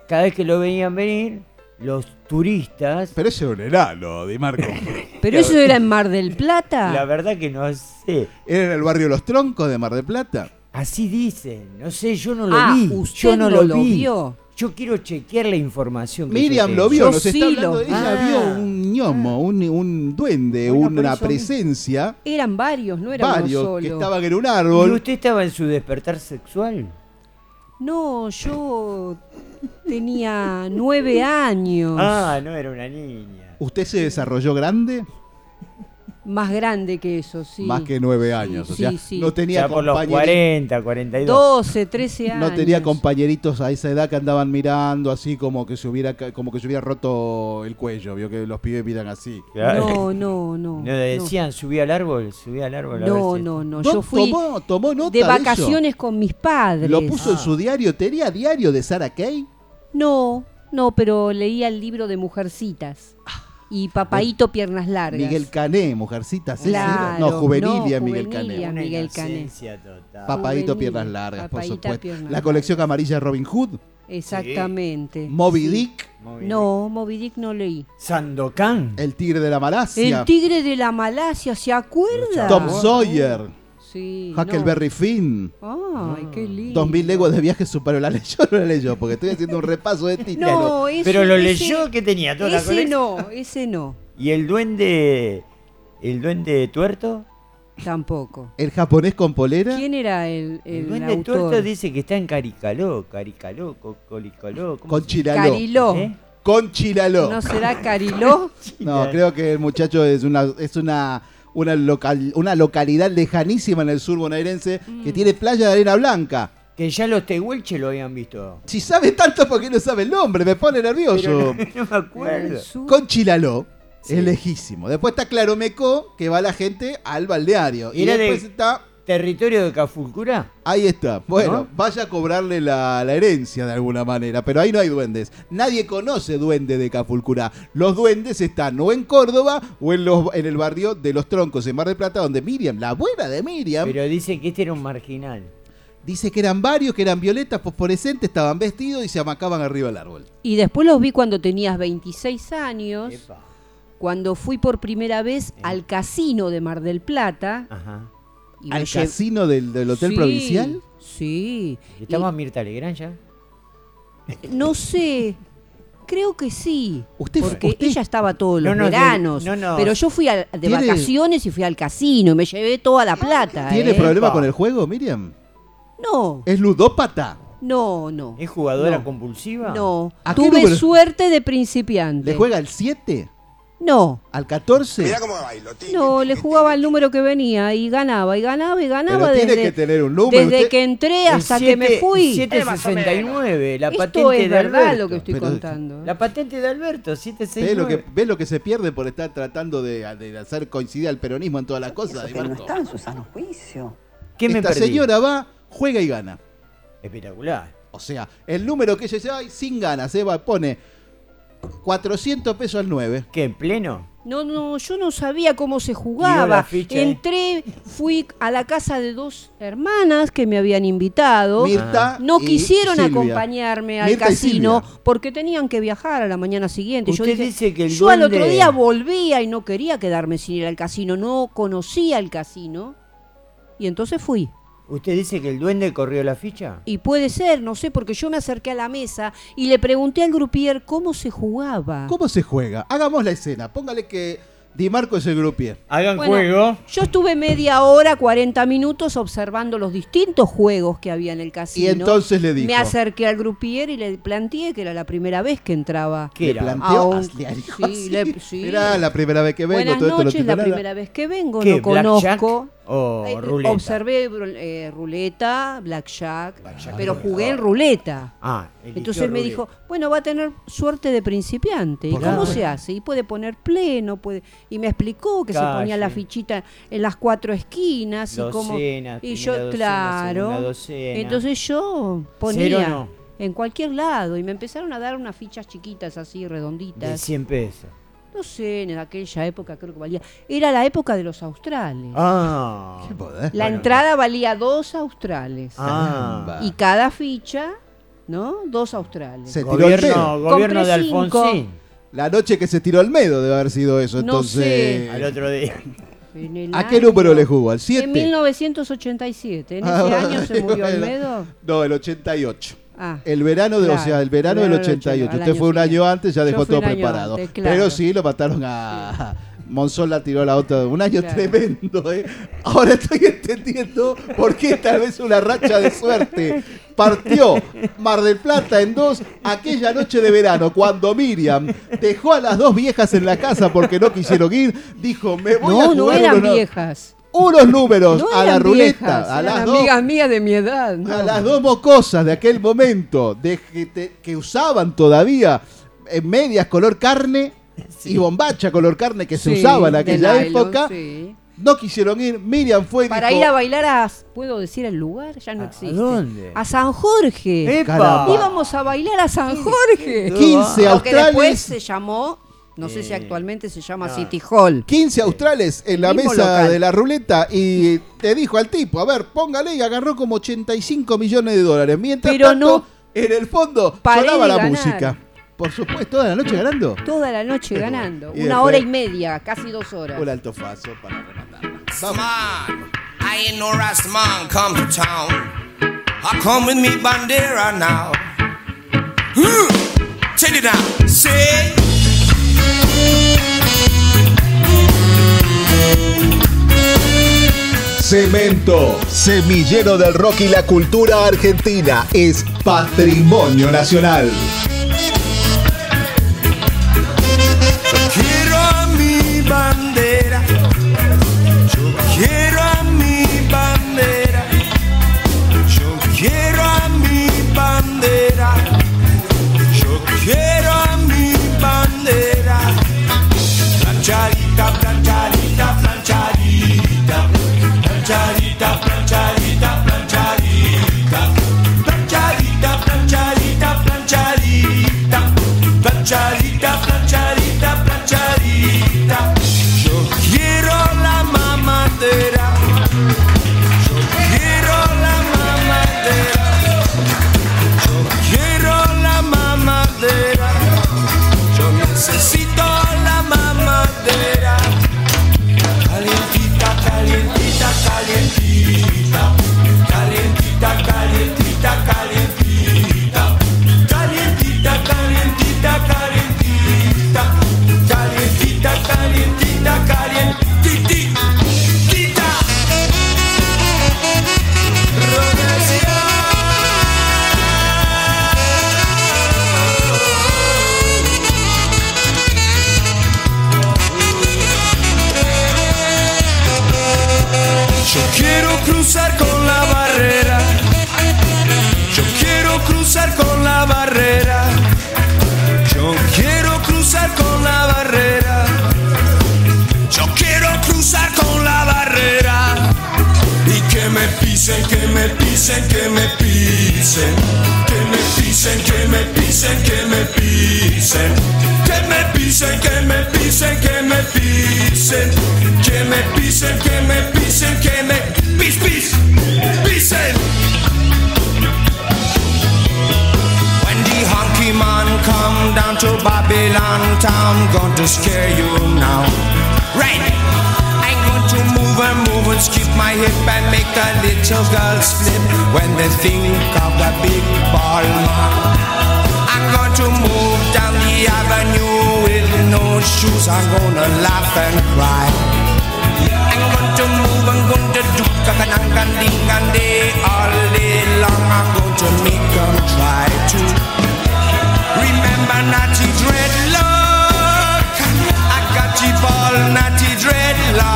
S4: Cada vez que lo veían venir, los turistas.
S3: Pero ese era un enano, Di Marco.
S22: Pero eso era en Mar del Plata.
S4: La verdad que no sé.
S3: ¿Era en el barrio Los Troncos de Mar del Plata?
S4: Así dicen. No sé, yo no lo
S22: Ah,
S4: vi.
S22: usted
S4: Yo no,
S22: no
S4: lo,
S22: lo
S4: vi.
S22: vio.
S4: Yo quiero chequear la información. Que
S3: Miriam lo vio,
S22: Yo
S3: nos
S22: sí
S3: está hablando.
S22: lo-
S3: Ella
S22: Ah.
S3: vio un ñomo, un, un duende,
S4: Bueno,
S3: una presencia.
S22: Eran varios, no era
S3: varios
S22: uno
S3: que
S22: solo.
S3: estaban en un
S4: ¿Y
S3: árbol.
S4: usted estaba en su despertar sexual?
S22: No, yo tenía nueve años.
S4: Ah, no era una niña.
S3: ¿Usted se desarrolló grande?
S22: Más grande que eso, sí.
S3: Más que nueve años. o
S22: Sí,
S3: sea,
S22: sí.
S3: no tenía
S4: Ya por los
S3: compañeri-
S4: 40, 42.
S22: 12, 13 años.
S3: No tenía compañeritos a esa edad que andaban mirando así como que se hubiera como que se hubiera roto el cuello, vio que los pibes miran así.
S22: No, no, no.
S4: No le decían, subí al árbol, subí al árbol.
S22: No, no, no.
S3: No,
S22: Yo fui
S3: tomó, tomó nota
S22: de
S3: eso.
S22: vacaciones con mis padres.
S3: Lo puso en
S22: Ah.
S3: su diario. ¿Tenía diario de Sarah Kay?
S22: No, no, pero leía el libro de Mujercitas. Y Papaito Piernas Largas.
S3: Miguel Cané, mujercita. sí,
S22: Claro,
S3: sí, no, juvenilia
S22: no,
S3: Miguel
S22: juvenilia
S3: Cané.
S22: Miguel Cané. Juvenil,
S3: Piernas Largas, por supuesto.
S22: Piernas
S3: La colección amarilla de Robin Hood.
S22: Exactamente.
S3: Moby Dick.
S22: No, Moby Dick no leí.
S4: Sandokan.
S3: El tigre de la Malasia.
S22: El tigre de la Malasia, ¿se acuerda?
S3: Tom Sawyer.
S22: Sí.
S3: Huckleberry Finn.
S22: Ay, qué lindo.
S3: Dos mil leguas de viaje superó la leyó o no la leyó, porque estoy haciendo un repaso de títulos.
S22: No, ese-
S4: Pero lo
S22: ese-
S4: leyó que tenía toda la
S22: Ese no, ese no.
S4: ¿Y el duende. el duende tuerto?
S22: Tampoco.
S3: ¿El japonés con polera?
S22: ¿Quién era el, el,
S4: El duende
S22: autor?
S4: tuerto dice que está en Caricaló, Caricaló, Co- Colicaló. ¿cómo
S3: Con
S4: se-
S3: Chilaló.
S22: Cariló.
S4: ¿Eh?
S3: Con Chilaló.
S22: ¿No será Cariló?
S3: No, creo que el muchacho es una es una una local una localidad lejanísima en el sur bonaerense
S22: Mm.
S3: que tiene playa de arena blanca.
S4: Que ya los tehuelche lo habían visto.
S3: Si sabe tanto, ¿por qué no sabe el nombre? Me pone nervioso.
S4: Pero no, no me acuerdo.
S3: Con Chilaló. Es lejísimo. Después está Claromecó, que va la gente al balneario. Y
S4: ¿Era de-
S3: después está.
S4: ¿Territorio de Cafulcura?
S3: Ahí está. Bueno,
S4: ¿No?
S3: vaya a cobrarle la, la herencia de alguna manera. Pero ahí no hay duendes. Nadie conoce duende de Cafulcurá. Los duendes están o en Córdoba o en, los, en el barrio de Los Troncos, en Mar del Plata, donde Miriam, la abuela de Miriam,
S4: Pero dice que este era un marginal.
S3: dice que eran varios, que eran violetas fosforescentes, estaban vestidos y se amacaban arriba del árbol.
S22: Y después los vi cuando tenías 26 años, cuando fui por primera vez al casino de Mar del Plata.
S4: Ajá.
S22: Y
S3: ¿Al
S22: lle-
S3: casino del, del Hotel
S22: Sí,
S3: Provincial?
S22: Sí.
S4: ¿Estaba Mirta Legrand ya?
S22: No sé. Creo que sí.
S3: Usted-
S22: porque
S3: usted-
S22: ella estaba todos los
S4: No, no, de-
S22: veranos.
S4: no, no.
S22: Pero yo fui al- de
S3: ¿Tiene-
S22: vacaciones y fui al casino y me llevé toda la plata.
S3: ¿Tiene
S22: ¿eh?
S3: problema con el juego, Miriam?
S22: No,
S3: ¿Es ludópata?
S22: no, no.
S4: ¿Es jugadora
S22: No.
S4: compulsiva?
S22: No.
S3: ¿A
S22: Tuve
S3: número?
S22: suerte de principiante.
S3: ¿Le juega al 7?
S22: No.
S3: ¿Al 14?
S22: No, le jugaba el número que venía y ganaba y ganaba y ganaba
S3: Pero tiene
S22: desde,
S3: que tener un número.
S22: desde
S3: usted-
S22: que entré hasta que me
S4: siete-
S22: fui.
S4: 769, la
S22: Esto
S4: patente
S22: es
S4: de
S22: verdad
S4: Alberto.
S22: lo que estoy
S3: Pero-
S22: contando.
S4: La patente de Alberto,
S3: ¿Ves
S4: 769.
S3: lo, que, ves lo que se pierde por estar tratando de, de hacer coincidir al peronismo en todas las cosas? Dimarco?
S24: en su sano juicio.
S4: ¿Qué me
S3: Esta
S4: perdí?
S3: señora va, juega y gana.
S4: Espectacular.
S3: O sea, el número que ella dice, ay, sin ganas, Eva pone 400 pesos al 9.
S4: ¿Qué, en pleno?
S22: No, no, yo no sabía cómo se
S4: Tiró la
S22: jugaba.
S4: ficha, ¿eh?
S22: Entré, fui a la casa de dos hermanas que me habían invitado.
S3: Mirta
S22: No
S3: y
S22: quisieron
S3: Silvia.
S22: acompañarme al
S3: Mirta y
S22: casino
S3: Silvia.
S22: porque tenían que viajar a la mañana siguiente. Yo,
S4: Usted
S22: dije,
S4: dice que el
S22: yo al otro día volvía y no quería quedarme sin ir al casino. No conocía el casino. Y entonces fui.
S4: ¿Usted dice que el duende corrió la ficha?
S22: Y puede ser, no sé, porque yo me acerqué a la mesa y le pregunté al grupier cómo se jugaba.
S3: ¿Cómo se juega? Hagamos la escena. Póngale que Di Marco es el grupier.
S4: Hagan
S22: Bueno,
S4: juego.
S22: Yo estuve media hora, 40 minutos observando los distintos juegos que había en el casino.
S3: Y entonces le dijo.
S22: Me acerqué al grupier y le planteé que era la primera vez que entraba.
S4: ¿Qué
S3: Le
S4: era?
S3: planteó,
S22: a un-
S3: le dijo
S22: sí,
S3: así.
S22: le- sí.
S3: Era la primera vez que vengo.
S22: Buenas
S3: todo esto lo
S22: noches, la primera vez que vengo,
S4: ¿Qué,
S22: no
S4: blackjack
S22: conozco.
S4: O
S22: Eh,
S4: ruleta?
S22: Observé eh, ruleta, blackjack, pero jugué en ruleta.
S4: Ah,
S22: Entonces me
S4: ruleta.
S22: dijo, bueno, va a tener suerte de principiante. ¿Y
S4: ¿Por
S22: cómo se hace? Y puede poner pleno, puede... Y me explicó que se ponía la fichita en las cuatro esquinas y cómo... Y yo,
S4: docena,
S22: claro. Entonces yo ponía
S4: no.
S22: en cualquier lado y me empezaron a dar unas fichas chiquitas así,
S4: De
S22: redonditas.
S4: 100 pesos.
S22: No sé, en aquella época creo que valía... Era la época de los australes.
S4: Ah.
S3: Qué poder.
S22: La
S4: Bueno,
S22: entrada valía dos australes.
S4: Ah.
S22: Y cada ficha, ¿no? Dos australes.
S3: Se tiró al medio.
S4: Gobierno, gobierno de
S22: Compré.
S4: Alfonsín.
S3: La noche que se tiró al medio debe haber sido eso.
S22: No
S3: Entonces,
S22: sé.
S4: Al otro día.
S22: En el
S3: ¿a qué
S22: año-
S3: número le jugó? ¿Al
S22: En
S3: 7?
S22: 1987. ¿En ese
S3: Ah,
S22: año se murió
S3: bueno.
S22: Almedo?
S3: No, el 88.
S22: Ah.
S3: El verano de, o sea, el verano
S22: el
S3: del
S22: verano del
S3: 88.
S22: 80,
S3: Usted fue un
S22: año
S3: antes, ya dejó todo preparado.
S22: antes, claro.
S3: Pero sí, lo mataron a. Monzón la tiró a la otra. Un año
S22: Claro.
S3: tremendo, ¿eh? Ahora estoy entendiendo por qué tal vez una racha de suerte. Partió Mar del Plata en dos aquella noche de verano, cuando Miriam dejó a las dos viejas en la casa porque no quisieron ir. Dijo, me voy a
S22: No,
S3: jugar
S22: no eran
S3: unos,
S22: viejas.
S3: Unos números
S22: No
S3: a la ruleta.
S22: viejas,
S3: a las dos
S22: amigas mías de mi edad. no.
S3: a las dos mocosas de aquel momento de que, te- que usaban todavía en medias color carne y bombacha color carne que se
S22: Sí,
S3: usaba en aquella
S22: nylon,
S3: época,
S22: sí.
S3: no quisieron ir. Miriam fue
S22: Para
S3: dijo,
S22: ir a bailar a... ¿Puedo decir el lugar? Ya no existe.
S4: dónde?
S22: A San Jorge. Íbamos a bailar a San Jorge.
S3: 15
S22: Lo que después
S3: australes.
S22: se llamó No sé si
S3: Eh,
S22: actualmente se llama. City Hall.
S3: 15 australes en la mesa
S22: local.
S3: de la ruleta y te dijo al tipo, a ver, póngale y agarró como 85 millones de dólares. Mientras
S22: Pero
S3: tanto,
S22: no
S3: en el fondo sonaba la
S22: ganar.
S3: música. Por supuesto, toda la noche ganando.
S22: Toda la noche ganando. Una
S3: después-
S22: hora y media, casi dos horas.
S3: Un alto faso para rematarla.
S13: Man, I ain't no Rastaman come to town. I come with me bandera now. Hmm. Check it out. Say.
S1: Cemento, semillero del rock y la cultura argentina, es patrimonio nacional.
S6: Quiero a mi bandera. Yo quiero a mi bandera. Yo quiero a mi bandera. I'm gonna laugh and cry. I'm going to move, I'm going to do kakanangan ding and day all day long. I'm going to make them try to remember naughty dreadlock. I got you ball naughty dreadlock,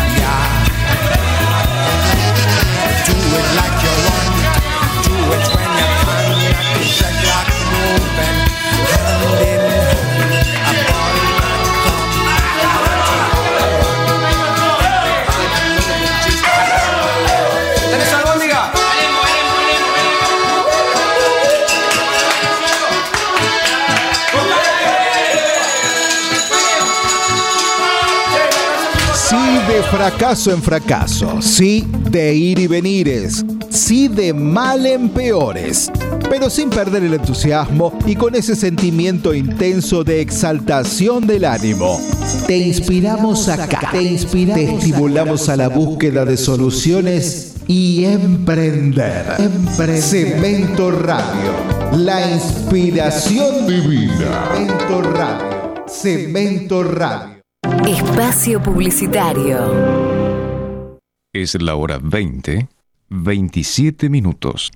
S1: fracaso en fracaso, sí de ir y venires, sí de mal en peores, pero sin perder el entusiasmo y con ese sentimiento intenso de exaltación del ánimo. Te inspiramos acá, te inspiramos, te estimulamos a la búsqueda de soluciones y emprender. Cemento Radio, la inspiración divina. Cemento Radio, Cemento Radio.
S17: Espacio Publicitario.
S12: Es la hora 20, 27 minutos.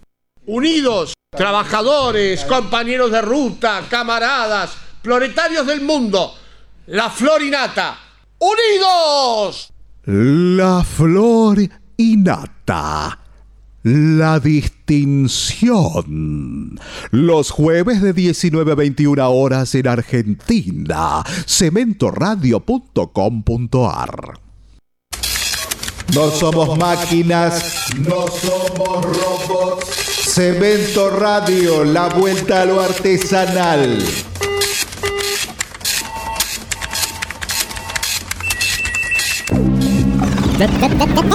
S2: Unidos, trabajadores, compañeros de ruta, camaradas, proletarios del mundo, la florinata. ¡Unidos!
S1: La flor innata. La distinción. Los jueves de 19 a 21 horas en Argentina. Cementoradio.com.ar. No somos máquinas, no somos robots. Cemento Radio, la vuelta a lo artesanal.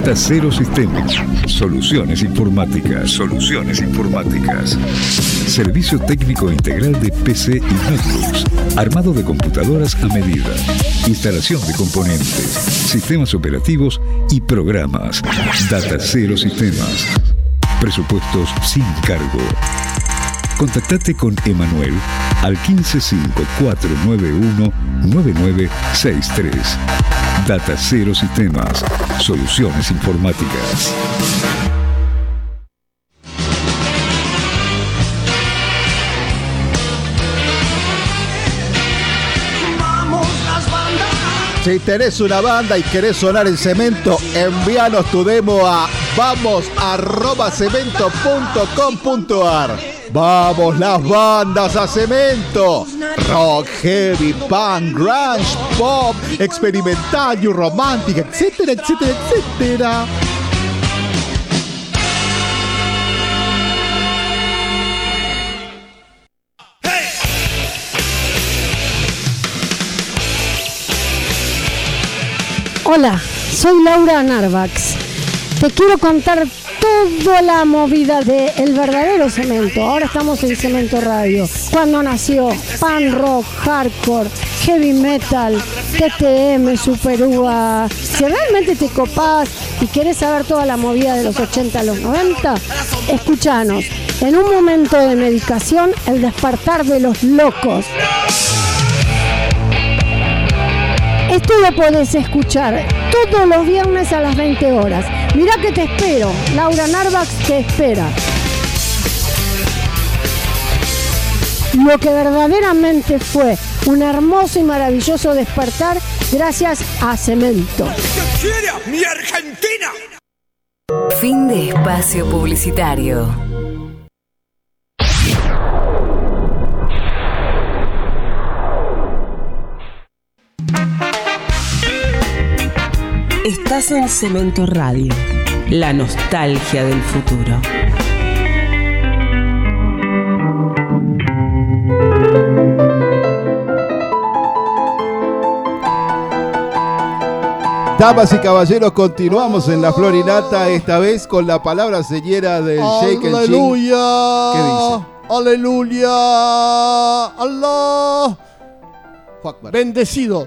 S12: Tercero Sistemas. Soluciones informáticas. Soluciones informáticas. Servicio técnico integral de PC y notebooks. Armado de computadoras a medida. Instalación de componentes. Sistemas operativos y programas. Data Cero Sistemas. Presupuestos sin cargo. Contactate con Emanuel al 155 491 9963. Datacero Sistemas, soluciones informáticas.
S1: Si tenés una banda y querés sonar en cemento, envíanos tu demo a vamos@cemento.com.ar. Vamos las bandas a cemento. Rock, heavy, punk, grunge, pop, experimental, y romántica, etcétera, etcétera, etcétera.
S24: Hola, soy Laura Narvax. Te quiero contar toda la movida de El verdadero cemento. Ahora estamos en Cemento Radio. Cuando nació pan rock, hardcore, heavy metal, TTM, Super Uva. Si realmente te copás y quieres saber toda la movida de los 80 a los 90, escúchanos. En un momento de medicación, el despertar de los locos. Esto lo podés escuchar todos los viernes a las 20 horas. Mirá que te espero. Laura Narvax te espera. Lo que verdaderamente fue un hermoso y maravilloso despertar gracias a Cemento.
S15: ¡Mi Argentina!
S17: Fin de espacio publicitario.
S11: Estás en Cemento Radio, la nostalgia del futuro.
S3: Damas y caballeros, continuamos en la Florinata, esta vez con la palabra señera del Shake and
S2: ¡Aleluya!
S3: ¿Qué dice?
S2: ¡Aleluya! ¡Allah! Bendecido.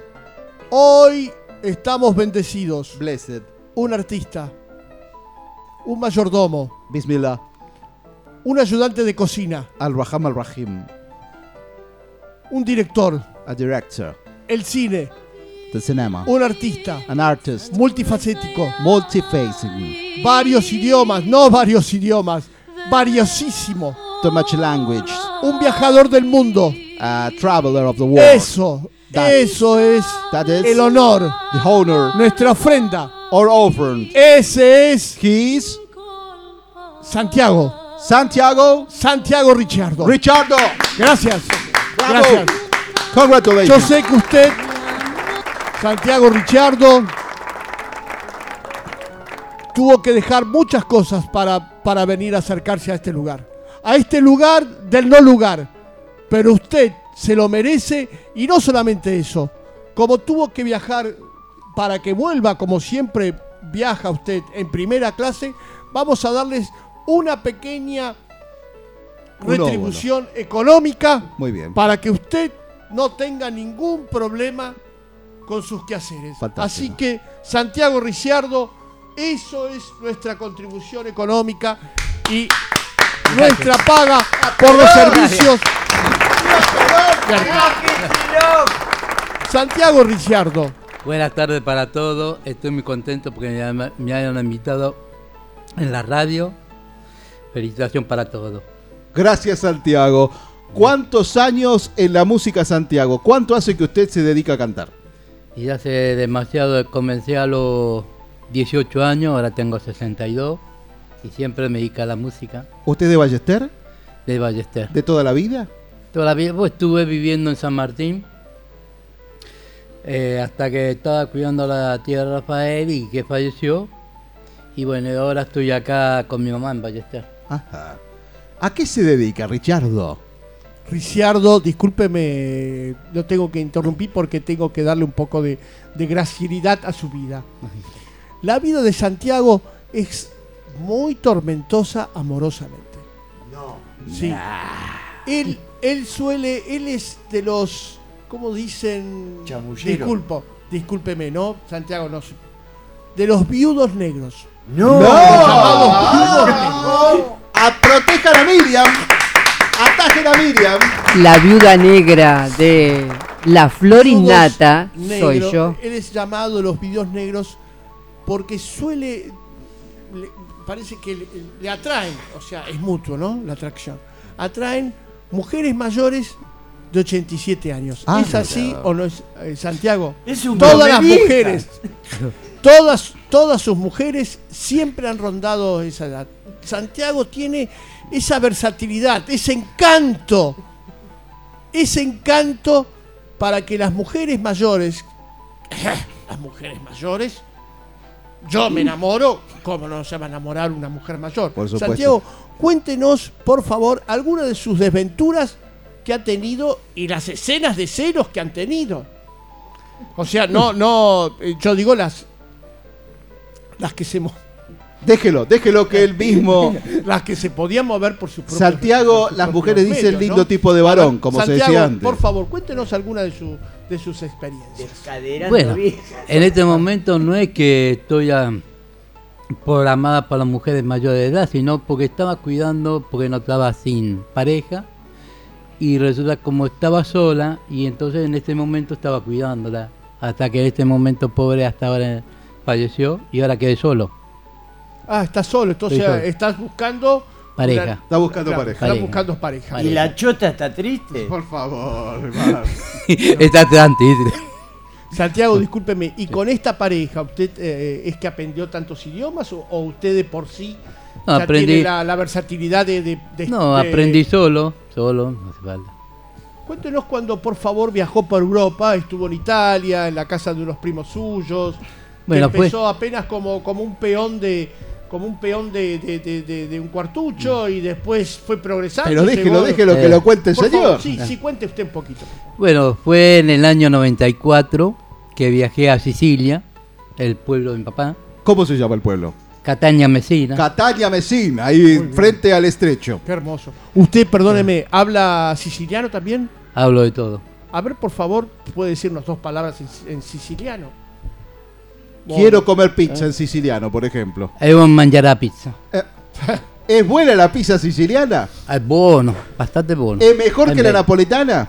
S2: Hoy estamos bendecidos.
S3: Blessed.
S2: Un artista. Un mayordomo.
S3: Bismillah.
S2: Un ayudante de cocina.
S3: Al-Raham al-Rahim.
S2: Un director.
S3: A director.
S2: El cine.
S3: The cinema.
S2: Un artista.
S3: An artist.
S2: Multifacético.
S3: Multifacing.
S2: Varios idiomas. No varios idiomas. Variosísimo.
S3: Too much language.
S2: Un viajador del mundo.
S3: A traveler of the world.
S2: Eso. Eso es
S3: That is
S2: el honor.
S3: the honor
S2: Nuestra ofrenda.
S3: offering.
S2: Ese es Santiago.
S3: Santiago
S2: Santiago Richardo.
S3: Richardo.
S2: Gracias.
S3: Bravo.
S2: Gracias. Yo
S3: Congratulations.
S2: sé que usted, Santiago Richardo, tuvo que dejar muchas cosas para, para venir a acercarse a este lugar. A este lugar del no lugar. Pero usted se lo merece y no solamente eso. Como tuvo que viajar para que vuelva, como siempre viaja usted en primera clase, vamos a darles una pequeña retribución económica
S3: Muy bien.
S2: para que usted no tenga ningún problema con sus quehaceres.
S3: Fantástico.
S2: Así que, Santiago Ricciardo, eso es nuestra contribución económica y nuestra paga por los servicios. Santiago Ricciardo,
S25: Buenas tardes para todos. Estoy muy contento porque me, me hayan invitado en la radio. felicitación para todos.
S3: Gracias, Santiago. ¿Cuántos años en la música, Santiago? ¿Cuánto hace que usted se dedica a cantar?
S25: Y hace demasiado, comencé a los 18 años, ahora tengo 62 y siempre me dedico a la música.
S3: ¿Usted es de Ballester?
S25: De Ballester.
S3: ¿De toda la vida?
S25: Toda la vida, pues estuve viviendo en San Martín eh, hasta que estaba cuidando la tía de Rafael y que falleció. Y bueno, ahora estoy acá con mi mamá en Ballester.
S3: Ajá. ¿A qué se dedica, Richardo?
S2: Ricciardo, discúlpeme, lo tengo que interrumpir porque tengo que darle un poco de, de gracilidad a su vida. La vida de Santiago es muy tormentosa amorosamente.
S8: No.
S2: Sí. Él, él suele, él es de los, ¿cómo dicen?
S8: Chamulleros.
S2: Disculpo, discúlpeme, ¿no? Santiago, no. sé. De los viudos negros.
S8: No.
S2: Los llamados viudos negros.
S3: A protejan a Miriam. Atajen a Miriam.
S22: La viuda negra de la flor innata
S2: Viudos
S22: soy yo.
S2: Él es llamado los viudos negros porque suele, le- parece que le, le atraen, o sea, es mutuo, ¿no? La atracción. Atraen mujeres mayores de 87 años.
S3: Ah,
S2: ¿Es así o no es, eh, Santiago?
S8: Es un
S2: todas las mujeres, todas, todas sus mujeres siempre han rondado esa edad. Santiago tiene esa versatilidad, ese encanto, ese encanto para que las mujeres mayores, las mujeres mayores, yo me enamoro, ¿cómo no se va a enamorar una mujer mayor?
S3: Por supuesto.
S2: Santiago, cuéntenos, por favor, algunas de sus desventuras que ha tenido y las escenas de celos que han tenido. O sea, no, no, eh, yo digo las, las que se, mo-
S3: Déjelo, déjelo que él mismo.
S2: las que se podían mover por su propio
S3: Santiago, las mujeres dicen
S2: medios,
S3: lindo
S2: ¿no?
S3: tipo de
S2: A
S3: varón, como se decía antes.
S2: Por favor, cuéntenos alguna de, su, de sus experiencias.
S25: Bueno, en este momento no es que estoy ah, programada para las mujeres mayores de edad, sino porque estaba cuidando, porque no estaba sin pareja, y resulta como estaba sola, y entonces en este momento estaba cuidándola, hasta que en este momento pobre hasta ahora falleció, y ahora quedé solo.
S2: Ah, estás solo, entonces
S25: solo.
S2: estás buscando
S25: Pareja.
S2: una-
S3: Está buscando pareja.
S2: Estás
S25: Pareja.
S2: buscando pareja.
S8: ¿Y la chota está triste?
S3: Por favor, hermano.
S25: está tranquilo.
S2: Santiago, discúlpeme, ¿y con esta pareja usted eh, es que aprendió tantos idiomas o, o usted de por sí
S25: No,
S2: ya
S25: aprendí-
S2: tiene la, la versatilidad de, de- de-
S25: No,
S2: de-
S25: aprendí solo, solo, no hace falta.
S2: Cuéntenos cuando por favor viajó por Europa, estuvo en Italia, en la casa de unos primos suyos, que
S25: Bueno, fue-
S2: empezó apenas como, como un peón de como un peón de, de- de- de- de un cuartucho y después fue progresando.
S3: Pero déjelo,
S2: llegó-
S3: déjelo que
S25: Eh.
S3: lo cuente el
S2: Por favor,
S3: señor.
S2: sí, sí, cuente usted un poquito.
S25: Bueno, fue en el año 94 que viajé a Sicilia, el pueblo de mi papá,
S3: ¿Cómo se llama el pueblo?
S25: Catania Messina.
S3: Catania Messina, ahí frente al estrecho.
S2: Qué hermoso. Usted, perdóneme, ¿habla siciliano también?
S25: Hablo de todo.
S2: A ver, por favor, puede decirnos dos palabras en, en siciliano.
S3: Quiero comer pizza en siciliano, por ejemplo.
S25: Devo mangiare la pizza.
S3: ¿Es buena la pizza siciliana?
S25: Es buono, bastante buono.
S3: ¿Es mejor
S25: Es
S3: que la
S25: meglio.
S3: napolitana?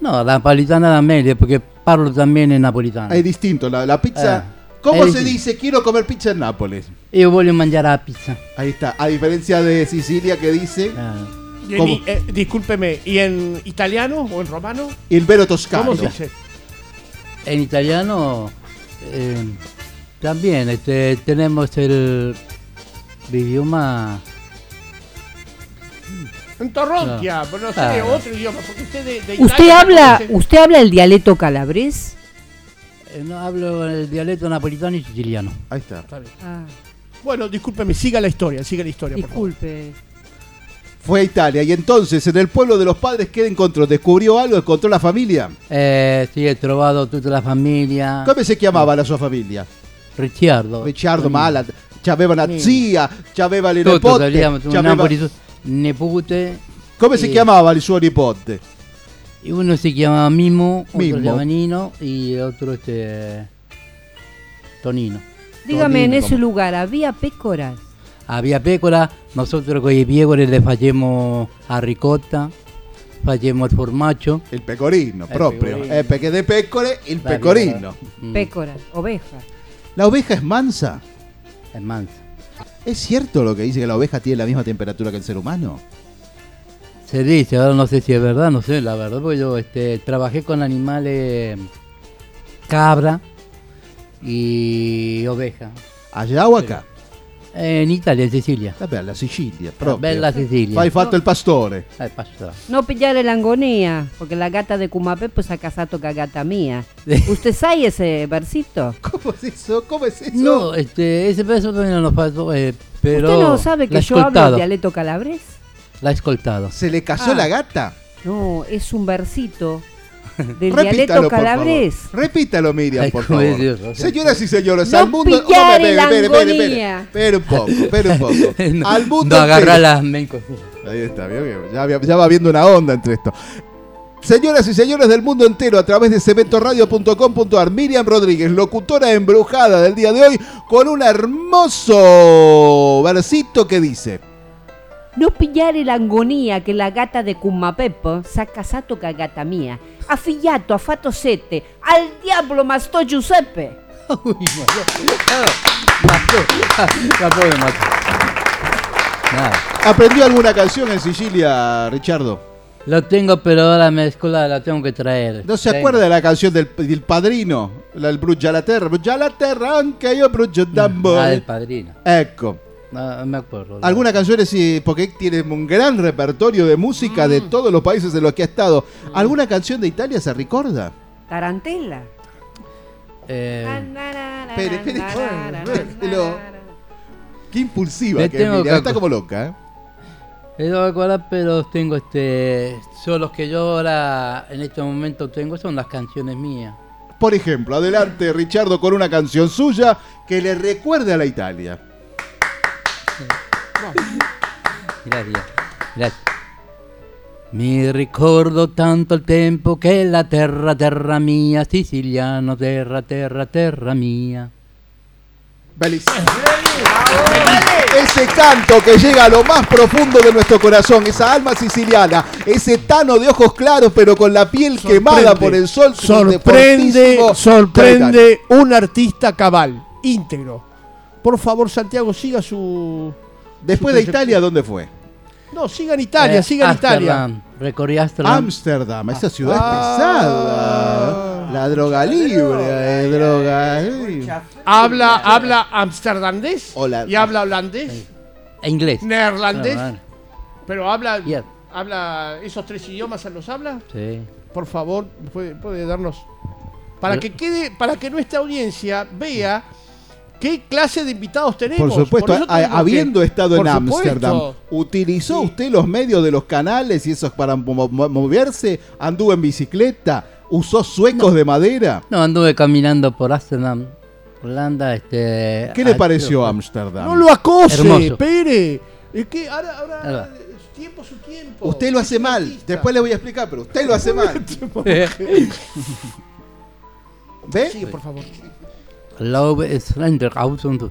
S25: No, la napolitana da meglio porque parlo también en napolitano.
S3: Es distinto, la, la pizza...
S25: Eh,
S3: ¿Cómo se dice quiero comer pizza en Nápoles?
S25: Io voglio mangiare la pizza.
S3: Ahí está, a diferencia de Sicilia que dice
S25: Ah.
S2: Y en eh, discúlpeme, ¿y en italiano o en romano?
S3: il vero toscano.
S2: ¿Cómo se dice?
S25: En italiano eh, también este, tenemos el idioma.
S2: En Torronquia,
S25: No.
S2: pero no sé,
S25: Ah.
S2: otro idioma, porque usted de, de
S22: ¿Usted
S2: Italia
S22: habla, ¿Usted habla el dialecto calabrés?
S25: eh, no hablo el dialecto napolitano y siciliano.
S3: Ahí está.
S2: Está bien.
S22: Ah,
S2: Bueno, discúlpeme, siga la historia, siga la historia, por favor.
S22: disculpe.
S3: Fue a Italia y entonces en el pueblo de los padres, ¿qué encontró? ¿Descubrió algo? ¿Encontró la familia?
S25: Eh, sì, ho trovato tutta la famiglia.
S3: Come si chiamava la sua famiglia?
S25: Ricciardo.
S3: Ricciardo. Mala, c'aveva una zia, c'aveva le nipote, c'aveva-
S25: Nipote.
S3: Come si
S25: e-
S3: chiamava il suo nipote?
S25: y Uno si chiamava Mimo, otro
S3: Mimmo.
S25: si chiama Nino y otro este Tonino.
S22: Dígame, en ese lugar, ¿había pécoras?
S25: Había pecora, nosotros con i pecore le facciamo a ricotta, facciamo il formaggio.
S3: Il pecorino,
S25: Il
S3: proprio.
S25: pecorino.
S3: Eh, perché de pecore, il
S25: La
S3: pecorino.
S25: Mm.
S22: Pécoras, ovejas.
S3: ¿La oveja es mansa?
S25: Es mansa.
S3: ¿Es cierto lo que dice que la oveja tiene la misma temperatura que el ser humano?
S25: Se dice, ahora no sé si es verdad, no sé, la verdad, porque yo este, trabajé con animales cabra y oveja.
S3: ¿Allá o acá?
S25: Eh, in Italia, in Sicilia.
S3: La bella Sicilia,
S25: La
S3: proprio.
S25: bella Sicilia.
S3: Hai fatto il pastore.
S25: Eh, pastore.
S22: No pillare l'angonia, porque la gata de Cumapeppo se ha casado con gata mía. ¿Usted sabe ese versito?
S3: ¿Cómo es eso? ¿Cómo es eso?
S25: No, este, ese también no lo pasó, eh, pero...
S22: ¿Usted no sabe que
S25: la
S22: yo hablo
S25: escoltado,
S22: dialecto calabrés?
S25: La he escoltado.
S3: ¿Se le casó
S22: Ah.
S3: la gata?
S22: No, es un versito del
S3: Repítalo,
S22: dialecto
S3: favor. Repítalo, Miriam, por favor. Señoras y señores,
S22: No
S3: al mundo. espere un poco, espere un poco.
S25: no,
S3: al mundo.
S25: no agarra las mencos.
S3: Ahí está, que ya, ya va viendo una onda entre esto. Señoras y señores del mundo entero, a través de cementoradio.com.ar, Miriam Rodríguez, locutora embrujada del día de hoy, con un hermoso versito que dice:
S22: No pillare l'angonia che la gata de ha casato con gata mia. Ha fatto sette. Al diavolo ma sto Giuseppe.
S25: Uy, La pobre. Nada.
S3: ¿Aprendió alguna canción en Sicilia, Richardo?
S25: Lo tengo, pero ahora me escola la tengo que traer.
S3: ¿No se
S25: Tengo.
S3: acuerda de la canción del, del padrino? La del Brugia la terra, Brugia la terra, anche io Brugia d'amore.
S25: Ah, del padrino.
S3: Ecco.
S25: No, no me acuerdo.
S3: Algunas canciones, sí, porque tiene un gran repertorio de música
S25: Mm.
S3: de todos los países en los que ha estado. ¿Alguna canción de Italia se recuerda?
S22: Tarantella.
S25: Eh,
S3: Espere, Qué impulsiva
S25: Le
S3: que
S25: tengo
S3: es
S25: que
S3: está como loca, ¿eh?
S25: me tengo que acordar, pero tengo este. Son los que yo ahora en este momento tengo, son las canciones mías.
S3: Por ejemplo, adelante Richardo con una canción suya que le recuerde a la Italia.
S25: Gracias, gracias. Mi ricordo tanto il tempo che la terra, terra mia, siciliano, terra, terra, terra mia.
S3: Bellísimo. Ese canto que llega a lo más profundo de nuestro corazón, esa alma siciliana, ese tano de ojos claros pero con la piel quemada por el sol.
S2: Sorprende, sorprende un artista cabal, íntegro. Por favor, Santiago, siga su.
S3: Después de Italia, ¿dónde fue?
S2: No, siga en Italia,
S25: Eh,
S2: siga en Italia.
S25: Amsterdam. Recorrí Amsterdam.
S3: Ámsterdam, esa ciudad
S2: Ah.
S3: es pesada. La droga libre, eh, droga libre.
S2: Habla, habla amsterdamés
S3: Hola.
S2: y habla holandés,
S25: E inglés.
S2: neerlandés,
S25: Ah,
S2: pero habla,
S25: Yeah.
S2: habla esos tres idiomas, ¿los habla?
S25: Sí.
S2: Por favor, puede, puede darnos para que quede, para que nuestra audiencia vea qué clase de invitados tenemos.
S3: Por supuesto, a- habiendo
S2: que-
S3: estado en. Ámsterdam, ¿utilizó usted los medios de los canales y esos para mo- mo- moverse? ¿Anduvo en bicicleta? ¿Usó suecos de madera?
S25: No, anduve caminando por Amsterdam, Holanda, este...
S3: ¿Qué le pareció Ámsterdam?
S2: No lo acose,
S25: Hermoso.
S2: espere. Es que ahora, ahora tiempo su tiempo.
S3: Usted lo hace mal. Después le voy a explicar, pero usted lo hace mal. ¿Ve?
S2: Sí, por favor.
S25: Love is render außen.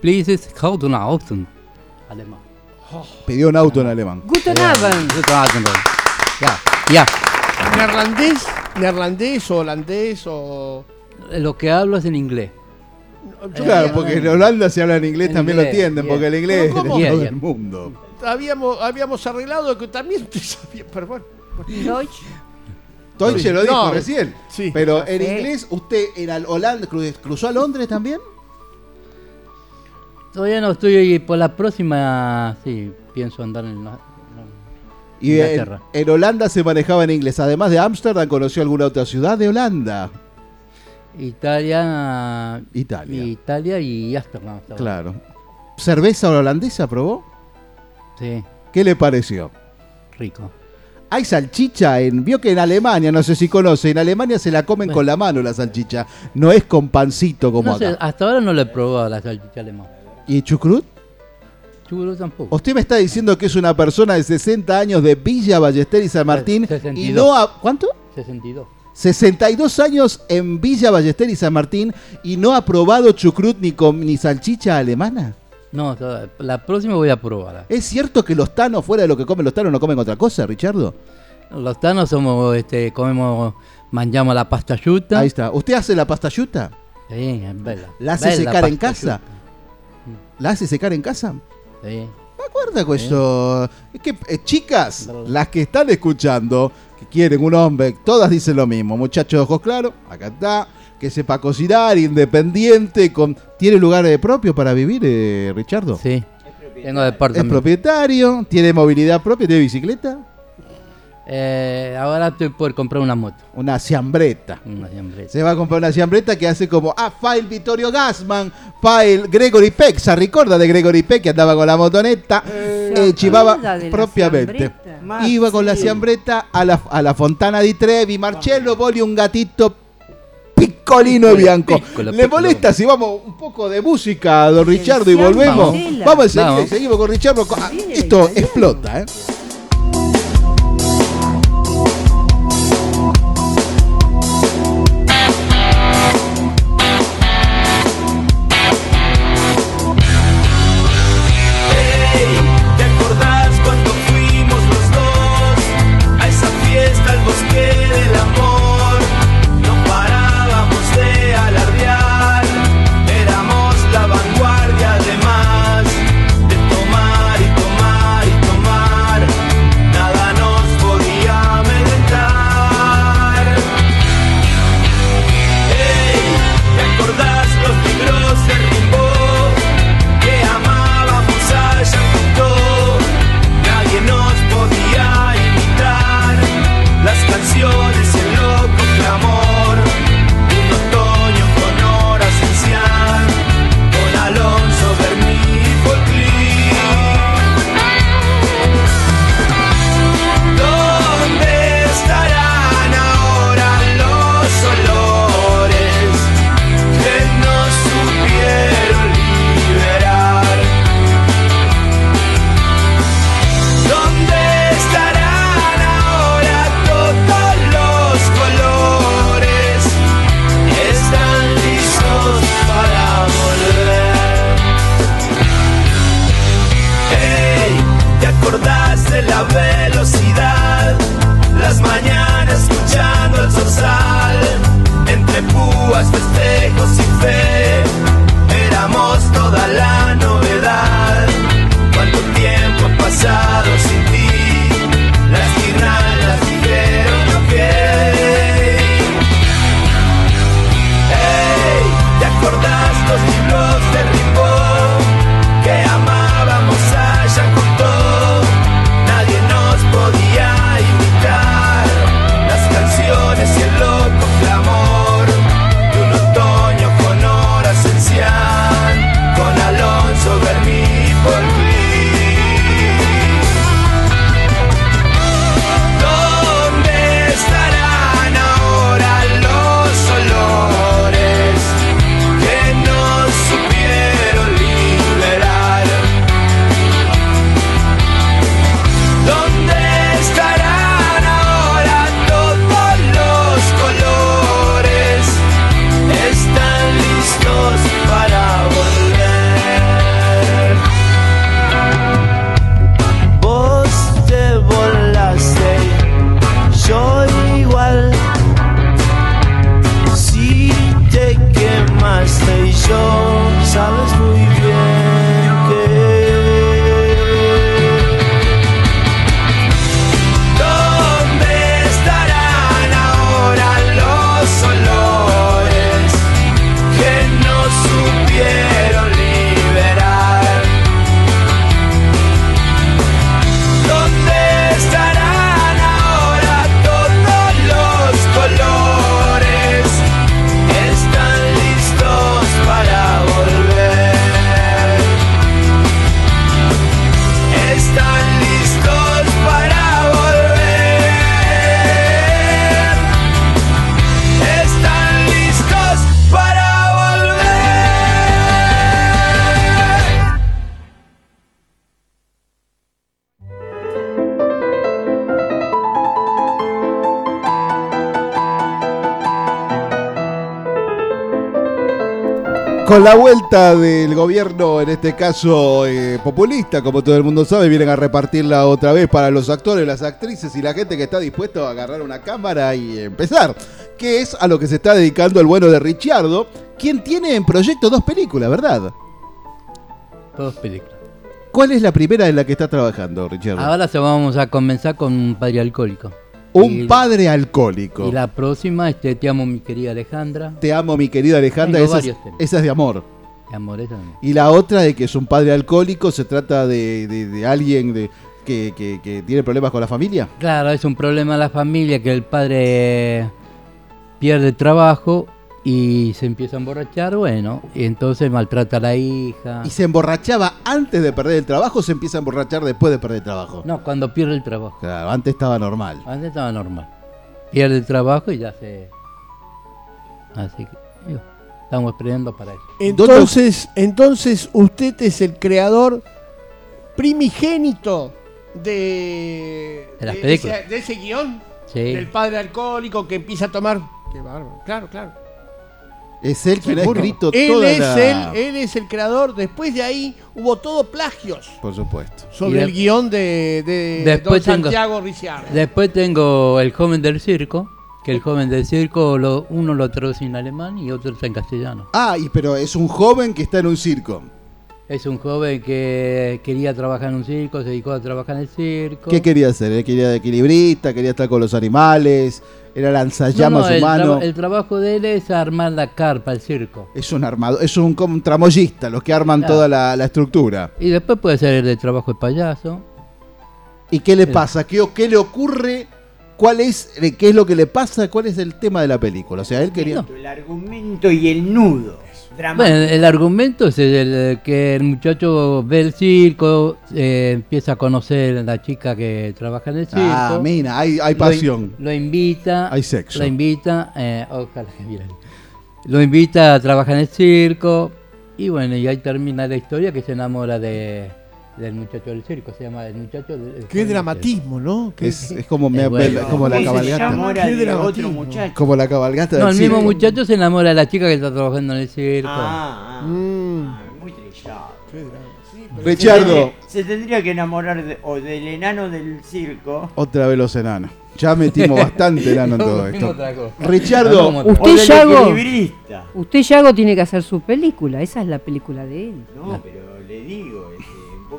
S25: Please is houden außen. Alemán.
S3: Pidió un auto en alemán.
S22: Guten Abend.
S25: guten Abend. Ya, ya.
S2: Neerlandés, neerlandés o holandés o.
S25: Lo que hablo es en inglés.
S2: Yo
S3: Claro, porque en Holanda si hablan inglés
S25: En
S3: también lo
S25: inglés,
S3: entienden,
S25: bien.
S3: porque el inglés es
S2: ¿Pero
S3: de
S2: cómo?
S3: todo
S25: Bien,
S3: el mundo.
S2: habíamos, habíamos arreglado que también te sabía, pero bueno.
S22: Deutsch.
S3: Deutsche lo dijo
S2: No,
S3: recién.
S2: sí.
S3: Pero en
S22: Sí.
S3: inglés, ¿usted en Holanda cru- cruzó a Londres también?
S25: Todavía no estoy por la próxima. Sí, pienso andar en. la-
S3: Y en,
S25: Inglaterra.
S3: en Holanda se manejaba en inglés. Además de Ámsterdam, ¿conoció alguna otra ciudad de Holanda?
S25: Italia.
S3: Italia.
S25: Italia y ahora.
S3: Claro. ¿Cerveza holandesa probó?
S25: Sí,
S3: ¿Qué le pareció?
S25: rico.
S3: Hay salchicha en. Vio que en Alemania, no sé si conoce, en Alemania se la comen
S25: Bueno.
S3: con la mano la salchicha. No es con pancito como
S25: No sé, hasta ahora no le he probado la salchicha alemana.
S3: ¿Y chucrut?
S25: Churro tampoco.
S3: Usted me está diciendo que es una persona de 60 años de Villa Ballester y San Martín y
S25: 62.
S3: no ha, ¿cuánto?
S25: 62.
S3: 62 años en Villa Ballester y San Martín y no ha probado chucrut ni con ni salchicha alemana.
S25: No, la próxima voy a probar.
S3: ¿Es cierto que los tanos fuera de lo que comen los tanos no comen otra cosa, Richardo?
S25: Los tanos somos, este, comemos, mangiamo la pasta asciutta.
S3: Ahí está. ¿Usted hace la pasta yuta?
S25: Sí, es bella.
S3: ¿La hace
S25: Bella
S3: secar en casa? ¿La hace secar en casa?
S25: Sí.
S3: ¿Me acuerdas con eso? Es que, eh, chicas, las que están escuchando, que quieren un hombre, todas dicen lo mismo. Muchacho de ojos claros, acá está. Que sepa cocinar, independiente, con ¿tiene lugar eh, propio para vivir, eh, Richardo?
S25: Sí. Tengo
S3: Es
S25: departamento.
S3: propietario, tiene movilidad propia, tiene bicicleta.
S25: Eh, ahora estoy por comprar una moto.
S3: Una siambreta.
S25: Una siambreta.
S3: Se va a comprar una siambreta que hace como, ah, File Vittorio Gassman, File Gregory Peck, se recuerda de Gregory Peck que andaba con la motoneta, eh, chivaba
S22: de la
S3: propiamente. Iba con la siambreta a la, a la Fontana di Trevi, Marcello Boli un gatito piccolino bianco.
S25: piccolo,
S3: ¿Le
S25: piccolo.
S3: molesta si vamos un poco de música, don Richardo, y volvemos?
S25: Vamos.
S3: Vamos
S25: Vamos.
S3: seguimos con Richardo. Ah, Esto explota, ¿eh?
S15: Con la
S3: vuelta del gobierno, en este caso eh, populista, como todo el mundo sabe, vienen a repartirla otra vez para los actores, las actrices y la gente que está dispuesto a agarrar una cámara y empezar. Que es a lo que se está dedicando el bueno de Richardo, quien tiene en proyecto dos películas, ¿verdad?
S25: todas películas.
S3: ¿Cuál es la primera en la que está trabajando, Richard?
S25: Ahora se vamos a comenzar con un padre alcohólico.
S3: Un
S25: Y-
S3: padre alcohólico.
S25: Y la próxima, este, te amo mi querida Alejandra.
S3: Te amo, mi querida Alejandra. Esa es, esa de amor.
S25: De amor, esa no.
S3: Y la otra de que es un padre alcohólico, se trata de, de- de alguien de, que, que- que tiene problemas con la familia.
S25: Claro, es un problema de la familia que el padre pierde trabajo y se empieza a emborrachar, bueno, y entonces maltrata a la hija.
S3: ¿Y se emborrachaba antes de perder el trabajo o se empieza a emborrachar después de perder el trabajo?
S25: No, cuando pierde el trabajo.
S3: Claro, antes estaba normal.
S25: Antes estaba normal. Pierde el trabajo y ya se... Así que estamos esperando para eso.
S2: Entonces, entonces usted es el creador primigénito de,
S25: De las
S2: de
S25: películas.
S2: ese, de ese guion.
S25: Sí.
S2: Del padre alcohólico que empieza a tomar. Qué bárbaro. Claro, claro.
S3: Es él quien ha escrito
S2: él
S3: toda
S2: es
S3: la...
S2: él, él es el creador. Después de ahí hubo todo plagios
S3: Por supuesto.
S2: sobre
S25: de-
S2: el guion de, de
S25: Después
S2: don
S25: tengo-
S2: Santiago Ricciardo.
S25: Después tengo El joven del circo, que el joven del circo lo- uno lo traduce en alemán y otro está en castellano.
S3: Ah, y, pero es un joven que está en un circo.
S25: Es un joven que quería trabajar en un circo, se dedicó a trabajar en el circo.
S3: ¿Qué quería hacer? Él quería de equilibrista, quería estar con los animales, era lanzallamas
S25: No, no, el,
S3: humano.
S25: el trabajo de él es armar la carpa, el circo.
S3: Es un armado, es un, como un tramoyista, los que arman
S25: Claro.
S3: toda la, la estructura.
S25: Y después puede ser el de trabajo de payaso.
S3: ¿Y qué le pasa? ¿Qué, qué le ocurre? ¿Cuál es, eh, qué es lo que le pasa? ¿Cuál es el tema de la película? O sea, él quería...
S4: El argumento y el nudo. Dramático.
S25: Bueno, el argumento es el, el que el muchacho ve el circo, eh, empieza a conocer a la chica que trabaja en el circo.
S3: Ah, mira, hay, hay
S25: Lo in-
S3: pasión.
S25: Lo, invita.
S3: Hay sexo.
S25: Lo invita. eh, ojalá que viera. Lo invita a trabajar en el circo. Y bueno, y ahí termina la historia que se enamora de, del muchacho del circo. Se llama el muchacho del. el
S2: Qué dramatismo, ¿no? Qué-
S3: Es, es como, me-
S25: Es bueno.
S3: como la
S4: ¿Cómo se
S3: cabalgata.
S4: enamora
S2: Qué
S4: de otro
S2: dramatismo.
S4: muchacho?
S3: Como la cabalgata
S25: No,
S3: del
S25: el mismo muchacho se enamora de la chica que está trabajando en el circo.
S4: Ah, ah,
S2: Mm.
S4: ah, muy trillado.
S2: Qué. Sí,
S3: Richardo,
S4: Se tendría que enamorar de- o del enano del circo.
S3: otra vez los enanos. Ya metimos bastante enano en todo esto. Richardo,
S25: otra
S22: Usted, Yago, usted, Yago, tiene que hacer su película. Esa es la película de él.
S4: No, pero le digo, este,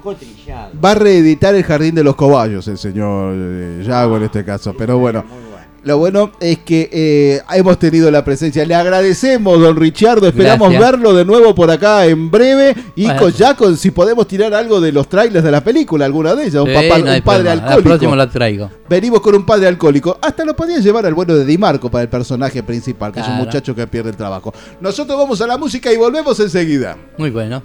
S4: poco trillado.
S3: va a reeditar el Jardín de los Cobayos el señor eh, Yago en este caso. Pero bueno, lo bueno es que eh, hemos tenido la presencia. Le agradecemos, don Richardo. Esperamos
S25: Gracias.
S3: verlo de nuevo por acá en breve. Y
S25: Bueno.
S3: con, ya con si podemos tirar algo de los trailers de la película, alguna de ellas. Un, papá-
S25: no
S3: un padre
S25: problema. La
S3: alcohólico.
S25: próxima la traigo.
S3: Venimos con un padre alcohólico. Hasta lo podía llevar al bueno de Di Marco para el personaje principal, que es un muchacho que pierde el trabajo. Nosotros vamos a la música y volvemos enseguida.
S25: Muy bueno.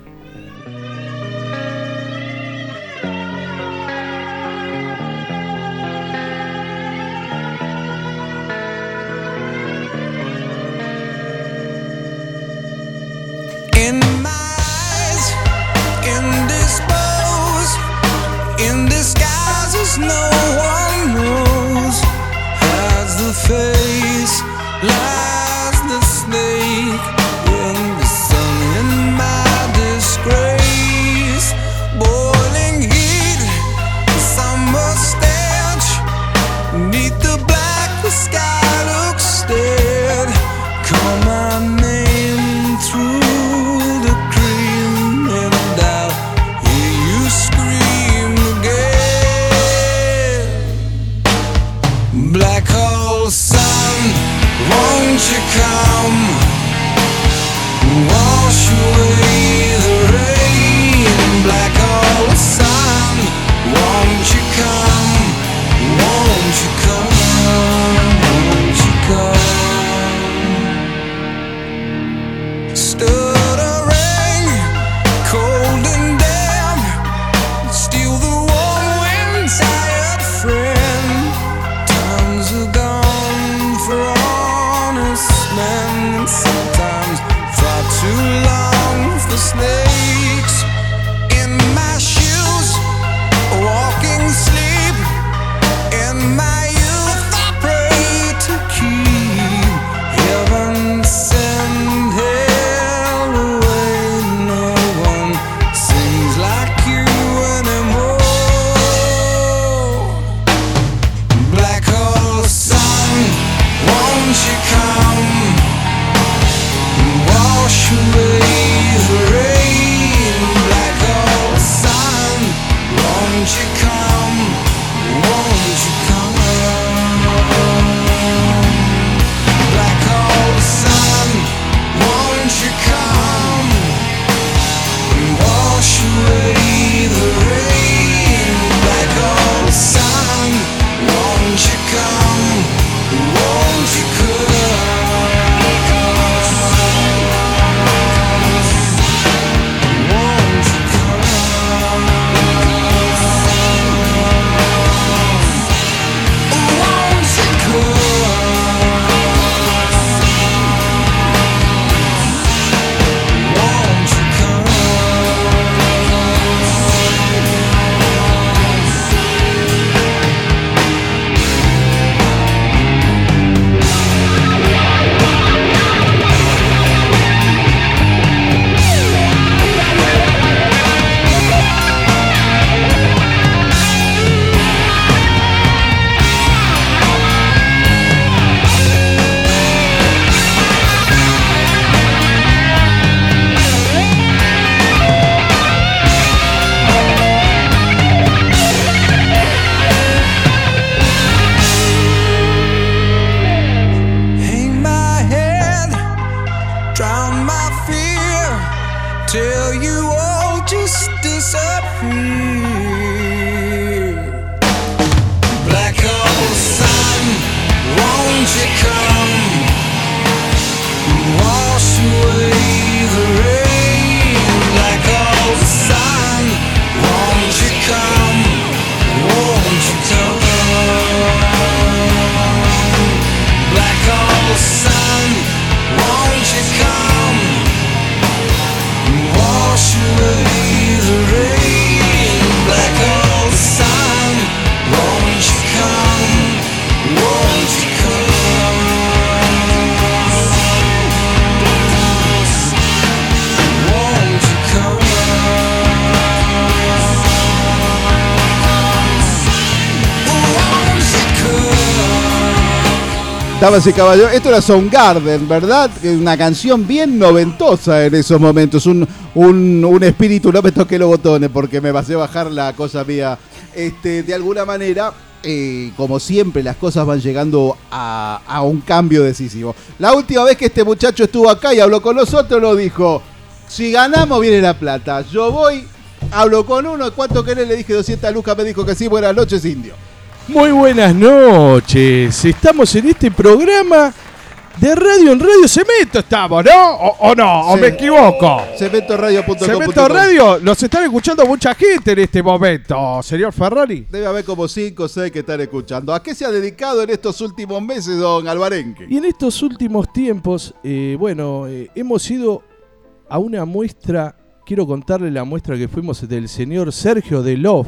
S3: Damas y caballeros, esto era Soundgarden, ¿verdad? Una canción bien noventosa en esos momentos. Un, un, espíritu, no me toqué los botones porque me pasé a bajar la cosa mía. Este, de alguna manera, eh, como siempre, las cosas van llegando a, a, un cambio decisivo. La última vez que este muchacho estuvo acá y habló con nosotros, nos dijo: Si ganamos, viene la plata. Yo voy, hablo con uno. ¿Cuánto querés? Le dije 200 lucas. Me dijo que sí. Buenas noches, indio.
S26: Muy buenas noches. Estamos en este programa de radio en Radio Cemento estamos, ¿no? ¿O, no? ¿O me equivoco?
S3: Cementoradio.com.
S26: Cemento Radio, los están escuchando mucha gente en este momento, señor Ferrari.
S3: Debe haber como 5 o 6 que están escuchando. ¿A qué se ha dedicado en estos últimos meses, don Alvarenque?
S26: Y en estos últimos tiempos, eh, bueno, eh, hemos ido a una muestra quiero contarle la muestra que fuimos del señor Sergio Delof.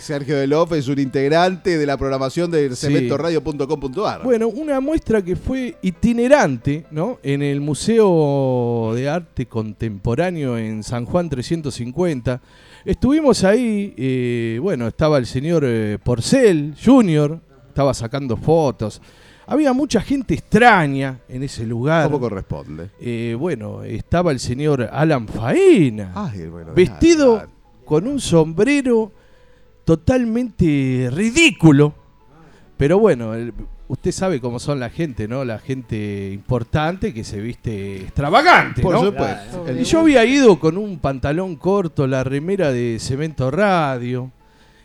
S3: Sergio Delof es un integrante de la programación del cementoradio.com.ar.
S26: Bueno, una muestra que fue itinerante, ¿no? En el Museo de Arte Contemporáneo en San Juan 350. Estuvimos ahí, eh, bueno, estaba el señor eh, Porcel Jr., estaba sacando fotos. Había mucha gente extraña en ese lugar.
S3: ¿Cómo corresponde?
S26: Eh, bueno, estaba el señor Alan Faena, vestido con un sombrero totalmente ridículo. Pero bueno, usted sabe cómo son la gente, ¿no? La gente importante que se viste extravagante,
S3: Por supuesto.
S26: Y yo había ido con un pantalón corto, la remera de Cemento Radio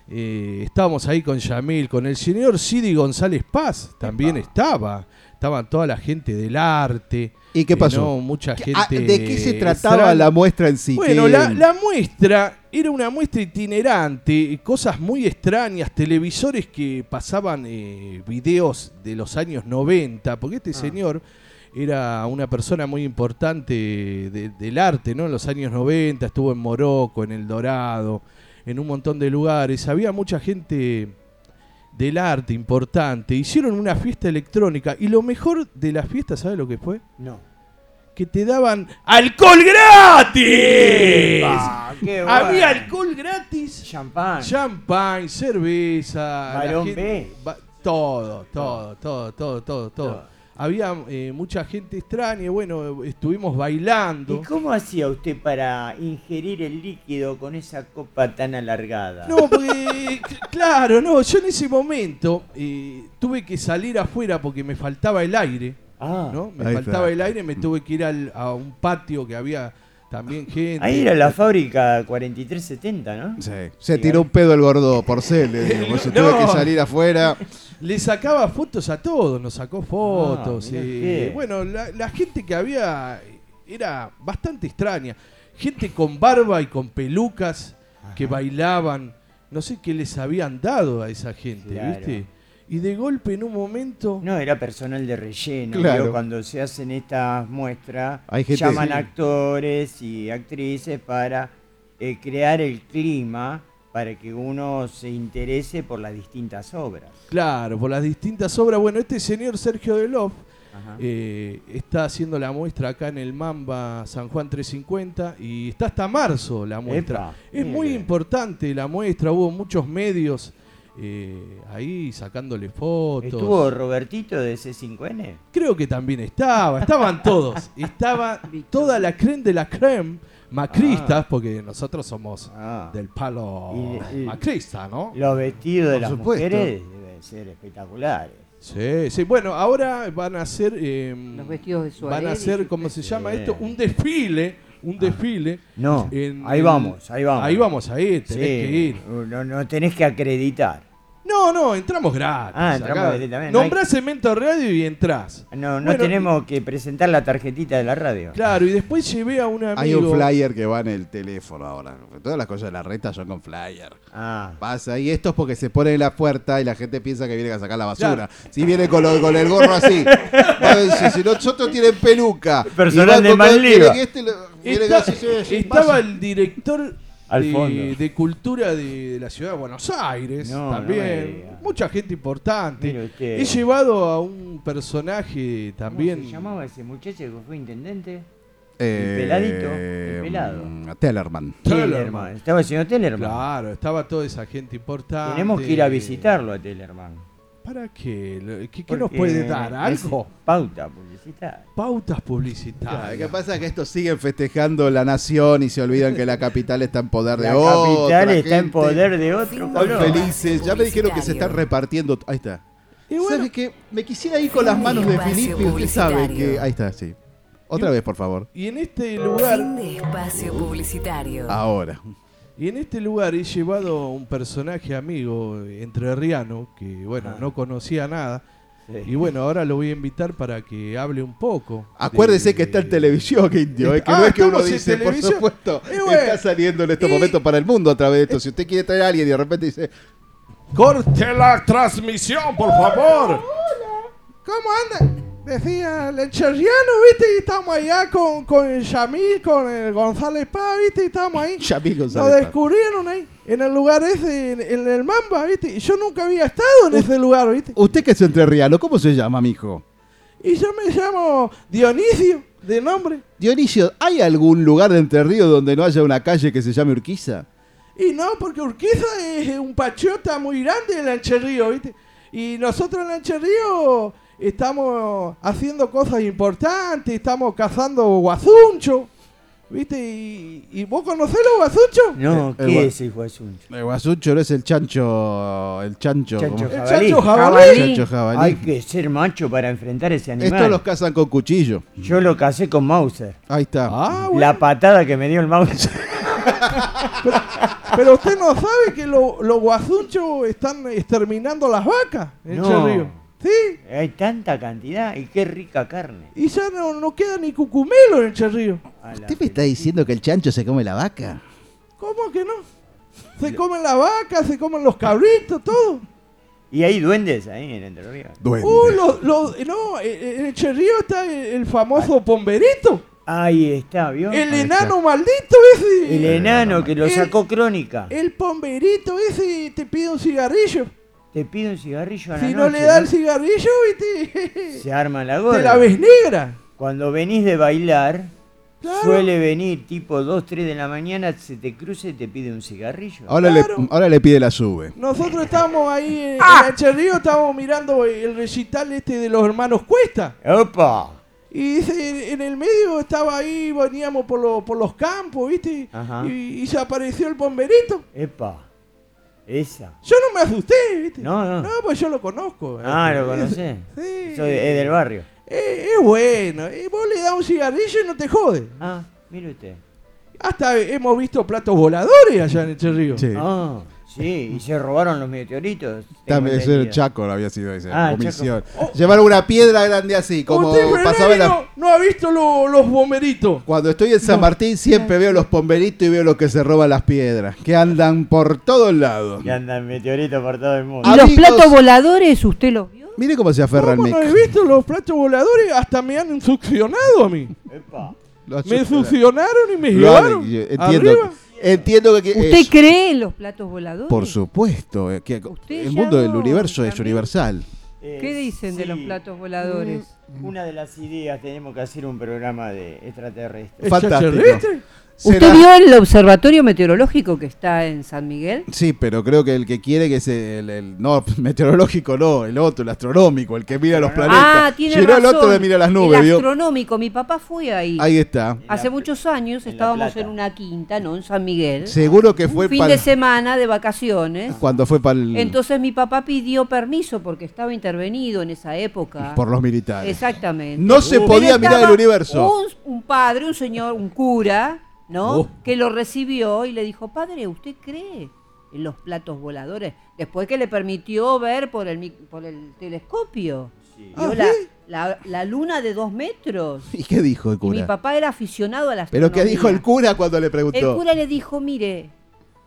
S26: eh, estábamos ahí con Yamil, con el señor Sidi González Paz, también estaba. Estaban toda la gente del arte.
S3: ¿Y qué pasó?
S26: mucha
S3: ah,
S26: gente.
S3: ¿De qué se trataba la muestra en sí?
S26: Bueno, la, muestra era una muestra itinerante, cosas muy extrañas, televisores que pasaban eh, videos de los años 90, porque este ah. señor era una persona muy importante del arte, ¿no? En los años 90, estuvo en Morocco, en El Dorado en un montón de lugares. Había mucha gente del arte importante. Hicieron una fiesta electrónica. Y lo mejor de la fiesta, ¿sabes lo que fue?
S4: No.
S26: Que te daban alcohol gratis. Había alcohol gratis.
S4: Champán.
S26: Champán, cerveza.
S4: Barón B.
S26: todo, todo, todo, todo, todo, todo había eh, mucha gente extraña, y bueno, estuvimos bailando.
S4: ¿Y cómo hacía usted para ingerir el líquido con esa copa tan alargada?
S26: No, porque, claro, no, yo en ese momento eh, tuve que salir afuera porque me faltaba el aire. Ah, ¿no? Me faltaba el aire, me tuve que ir a un patio que había también gente.
S4: Ahí era la fábrica 4370, ¿no?
S3: Sí. Se tiró un pedo el gordo porcel, le digo, por eso
S26: No.
S3: tuve que salir afuera.
S26: Le sacaba fotos a todos, nos sacó fotos.
S4: Ah, mirá
S26: y,
S4: qué.
S26: bueno, la, la gente que había era bastante extraña. Gente con barba y con pelucas que bailaban. No sé qué les habían dado a esa gente,
S4: Claro.
S26: ¿viste? Y de golpe en un momento...
S4: No, era personal de relleno.
S26: Claro.
S4: Digo, Cuando se hacen estas muestras,
S3: Hay gente-
S4: llaman
S3: Sí.
S4: actores y actrices para eh, crear el clima para que uno se interese por las distintas obras.
S26: Claro, por las distintas obras. Bueno, este señor Sergio Delof eh, está haciendo la muestra acá en el Mamba San Juan 350 y está hasta marzo la muestra.
S4: Epa,
S26: es
S4: mire.
S26: muy importante la muestra, hubo muchos medios eh, ahí sacándole fotos.
S4: ¿Estuvo Robertito de C5N?
S26: Creo que también estaba, estaban todos. Estaba toda la creme de la creme macristas, porque nosotros somos
S4: Ah.
S26: del palo
S4: Y- y-
S26: macrista, ¿no?
S4: Los vestidos de las
S26: supuesto.
S4: mujeres deben ser espectaculares.
S26: Sí, sí. Bueno, ahora van a hacer. eh,
S22: Los vestidos de
S26: Van a hacer, ¿cómo se llama esto? Un desfile. Un desfile.
S4: No,
S26: en-
S4: ahí
S26: en-
S4: vamos, ahí vamos.
S26: Ahí vamos a ir, tenés
S4: Sí,
S26: que ir.
S4: No, no tenés que acreditar.
S26: No, no, entramos gratis.
S4: Ah, entramos
S26: acá.
S4: directamente, no hay-
S26: Nombrás Cemento Radio y entrás.
S4: No, no
S26: Bueno,
S4: tenemos que presentar la tarjetita de la radio.
S26: Claro, y después llevé a un amigo.
S3: Hay un flyer que va en el teléfono ahora. Todas las cosas de la reta son con flyer.
S4: Ah.
S3: Pasa, y esto es porque se pone en la puerta y la gente piensa que viene a sacar la basura. Si viene con, lo- con el gorro así. Si nosotros tienen peluca.
S4: Personal de
S3: viene este, sí,
S26: estaba el director
S4: Al
S26: de,
S4: fondo.
S26: de cultura de, de la ciudad de Buenos Aires
S4: No,
S26: también. Mucha gente importante. He llevado a un personaje también.
S4: ¿Cómo se llamaba ese muchacho que fue intendente?
S3: Eh,
S4: el peladito, el pelado.
S3: mm, Tellerman.
S4: Tellerman. Estaba el señor Tellerman.
S26: Claro, estaba toda esa gente importante.
S4: Tenemos que ir a visitarlo a Tellerman.
S26: ¿Para qué? Lo- ¿Qué, qué nos puede dar? ¿Algo?
S4: Pauta publicitaria.
S26: Pautas
S3: Claro,
S26: publicitarias.
S3: ¿Qué pasa? Que estos siguen festejando la nación y se olvidan que la capital está en poder de
S4: La
S3: otra
S4: capital está en poder de otro
S3: Están
S4: color.
S3: felices. Ya me dijeron que se están repartiendo. Ahí está. ¿Sabe qué? Me quisiera ir con las manos de Filipe. Usted sabe que. Ahí está, sí. Otra vez, por favor.
S26: Y en este lugar.
S17: Fin de espacio publicitario.
S3: Ahora.
S26: Y en este lugar he llevado un personaje amigo eh, entrerriano que, bueno,
S4: Ah.
S26: no conocía nada. Y bueno, ahora lo voy a invitar para que hable un poco.
S3: Acuérdese
S26: de-
S3: que está en televisión, que indio. Es que
S26: Ah,
S3: no es que uno
S26: estamos en
S3: dice, por supuesto,
S26: bueno,
S3: está saliendo en estos momentos para el mundo a través de esto. Si usted quiere traer a alguien y de repente dice,
S26: ¡Corte la transmisión, por favor! ¿Cómo anda? Decía el encherriano, ¿viste? Y estamos allá con, con el Yamil, con el González Paz, ¿viste? Y estamos ahí. Nos
S3: González Paz.
S26: descubrieron ahí, en el lugar ese, en, en el Mamba, ¿viste? Y yo nunca había estado en ese lugar, ¿viste?
S3: Usted que es entrerriano, ¿cómo se llama, mijo?
S26: Y yo me llamo Dionisio, de nombre.
S3: Dionisio, ¿hay algún lugar de Entre Ríos donde no haya una calle que se llame Urquiza?
S26: Y no, porque Urquiza es un pachota muy grande en Lancherrío, ¿viste? Y nosotros en Lancherrío estamos haciendo cosas importantes, estamos cazando guazuncho, ¿viste? ¿Y, y vos conocés los guazunchos?
S4: No,
S3: El
S4: ¿qué es el Guasuncho?
S3: El guasuncho no es el chancho. El chancho.
S4: Chancho jabalí.
S26: chancho jabalí.
S3: Chancho jabalí.
S4: Hay que ser macho para enfrentar ese animal.
S3: Estos los cazan con cuchillo.
S4: Yo lo casé con Mauser.
S3: Ahí está.
S26: Ah, bueno.
S4: La patada que me dio el Mauser.
S26: Pero usted no sabe que lo- los guazunchos están exterminando las vacas en
S4: No.
S26: Cherrío. Sí,
S4: Hay tanta cantidad y qué rica carne.
S26: y ya no, no queda ni cucumelo en Cherrío.
S4: A la
S3: ¿Usted me está diciendo que el chancho se come la vaca?
S26: ¿Cómo que no? Se comen las vacas, se comen los cabritos, todo.
S4: Y hay duendes ahí en Entre Ríos.
S3: Duende.
S26: Uh, lo- lo- no, eh, en el Cherrío está el, el famoso pomberito.
S4: Ahí está, ¿vio?
S26: El
S4: Ahí
S26: enano maldito ese.
S4: El enano que lo
S26: El-
S4: sacó Crónica.
S26: El pomberito ese te pide un cigarrillo.
S4: Te pide un cigarrillo a la
S26: Si no le da el cigarrillo, ¿viste?
S4: Se arma la gorra.
S26: te la ves negra.
S4: Cuando venís de bailar,
S26: Claro.
S4: suele venir tipo 2, 3 de la mañana, se te cruza y te pide un cigarrillo.
S3: Ahora,
S26: Claro.
S3: le, ahora le pide la sube.
S26: Nosotros estábamos ahí en,
S4: Ah.
S26: en estábamos mirando el recital este de los hermanos Cuesta.
S4: ¡Opa!
S26: Y dice, en el medio estaba ahí, veníamos por, lo- por los campos, ¿viste?
S4: Ajá.
S26: Y, y se apareció el bomberito.
S4: ¡Epa! Esa.
S26: Yo no me asusté, ¿viste?
S4: No, no.
S26: No, pues yo lo conozco.
S4: Ah, lo conocés.
S26: Sí.
S4: Soy, es del barrio.
S26: Eh, es bueno. Y vos le das un cigarrillo y no te jode.
S4: Ah, mire usted.
S26: Hasta hemos visto platos voladores allá en Eche Río.
S3: Sí.
S4: Ah, sí, y se robaron los meteoritos.
S3: También eso era el. Chaco, había sido esa
S4: Ah,
S3: comisión.
S26: Chaco.
S3: Llevaron una piedra grande así, como pasaba en la-
S26: no, no ha visto lo- los bomberitos.
S3: Cuando estoy en San Martín siempre veo los pomberitos y veo los que se roban las piedras, que andan por todos lados.
S4: Que andan meteoritos por todo el mundo.
S22: ¿Y los platos voladores usted los vio?
S3: Mire cómo se aferra el
S26: ¿Cómo no
S3: mic.
S26: he visto los platos voladores? Hasta me han succionado a mí. Me
S3: succiona-
S26: succionaron y me
S3: Lo
S26: llevaron.
S3: entiendo,
S26: arriba.
S3: Entiendo que
S22: ¿Usted
S3: es-
S22: cree en los platos voladores?
S3: por supuesto, eh, que el mundo del universo es universal.
S22: ¿Qué dicen de los platos voladores?
S4: Una de las ideas, tenemos que hacer un programa de extraterrestres.
S3: Fantástico.
S22: ¿Usted
S3: Será-
S22: vio el observatorio meteorológico que está en San Miguel?
S3: Sí, pero creo que el que quiere que es el, el- no meteorológico, no, el otro, el astronómico, el que mira los planetas.
S22: Ah, tiene razón.
S3: el otro le mira las nubes,
S22: El
S3: ¿vio?
S22: astronómico, mi papá fue ahí.
S3: Ahí está.
S22: Hace muchos años estábamos en una quinta, ¿no? En San Miguel.
S3: Seguro que fue
S22: Un fin de semana de vacaciones.
S3: cuando fue para el
S22: Entonces mi papá pidió permiso porque estaba intervenido en esa época.
S3: por los militares.
S22: Exactamente.
S3: No se podía mirar el universo.
S22: Un, un padre, un señor, un cura, ¿no?
S3: Oh.
S22: Que lo recibió y le dijo, padre, ¿usted cree en los platos voladores? Después que le permitió ver por el, por el telescopio. Vio
S3: Ah,
S22: la,
S3: ¿sí?
S22: la- la luna de dos metros.
S3: ¿Y qué dijo el
S22: Y mi
S3: cura?
S22: papá era aficionado a la
S3: Pero qué dijo el cura cuando le preguntó.
S22: El cura le dijo, mire,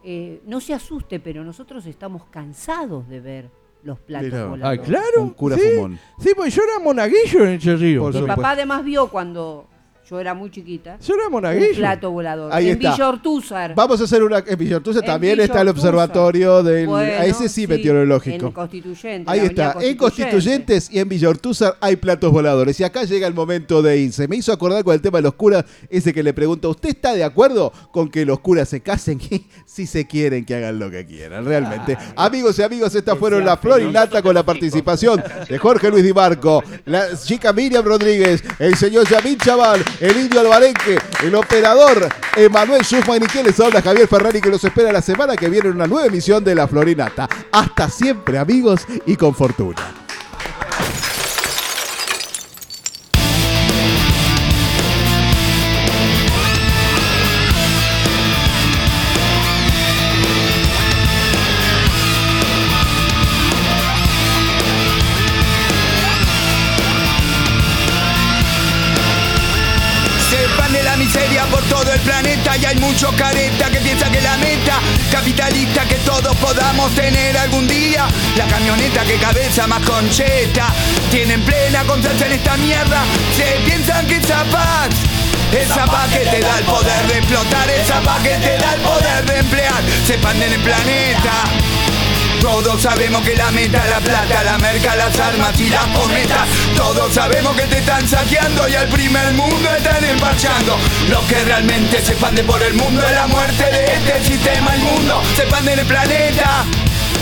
S22: eh, no se asuste, pero nosotros estamos cansados de ver los platos
S3: Mirá.
S26: Ah,
S22: voladores.
S26: claro.
S3: Un cura
S26: sí.
S3: fumón.
S26: Sí, pues yo era monaguillo en Eche Río.
S22: Mi papá además vio cuando yo era muy chiquita
S26: Yo era monaguillo.
S22: un plato volador.
S3: Ahí
S22: en
S3: está.
S22: Villa Ortúzar.
S3: Vamos a hacer una. En Villortuza
S22: En
S3: también
S22: Villa
S3: está el observatorio del.
S22: Bueno,
S3: a ese sí,
S22: sí,
S3: meteorológico.
S22: en Constituyente,
S3: Ahí está.
S22: Avenida
S3: En Constituyentes y en Villortúzar hay platos voladores. Y acá llega el momento de irse. Me hizo acordar con el tema de los curas, ese que le pregunto: ¿Usted está de acuerdo con que los curas se casen? si se quieren, que hagan lo que quieran, realmente. Amigos y amigos, estas fueron la flor y nata con la participación de Jorge Luis Di Marco, la chica Miriam Rodríguez, el señor Yamín Chaval, el indio Albarenque, el operador Emanuel Schumann y quien les habla Javier Ferrari que los espera la semana que viene en una nueva emisión de La Florinata. Hasta siempre amigos y con fortuna.
S27: Y hay mucho careta que piensa que la meta capitalista que todos podamos tener algún día. La camioneta que cabeza más concheta tienen plena confianza en esta mierda. Se piensan que esa paz esa paz que te da el poder de explotar, esa paz que te da el poder de emplear, se expande en el planeta. Todos sabemos que la meta la plata, la merca, las armas y las cometas. Todos sabemos que te están saqueando y al primer mundo están emparchando. Lo que realmente se expande por el mundo es la muerte de este sistema inmundo. Se expande en el planeta.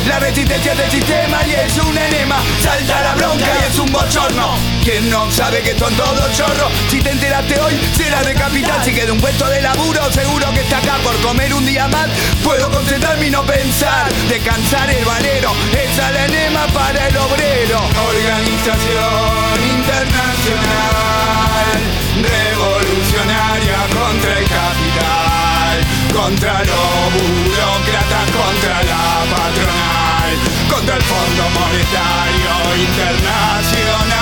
S27: La resistencia del sistema y es un enema. Salta la bronca y es un bochorno. Quien no sabe que son todos chorros Si te enteraste hoy será de capital Si queda un puesto de laburo seguro que está acá por comer un día más. Puedo concentrarme y no pensar. Descansar el valero Esa es la enema para el obrero. Organización internacional Revolucionaria contra el capital Contra los burócratas, contra la patronal Contra el Fondo Monetario Internacional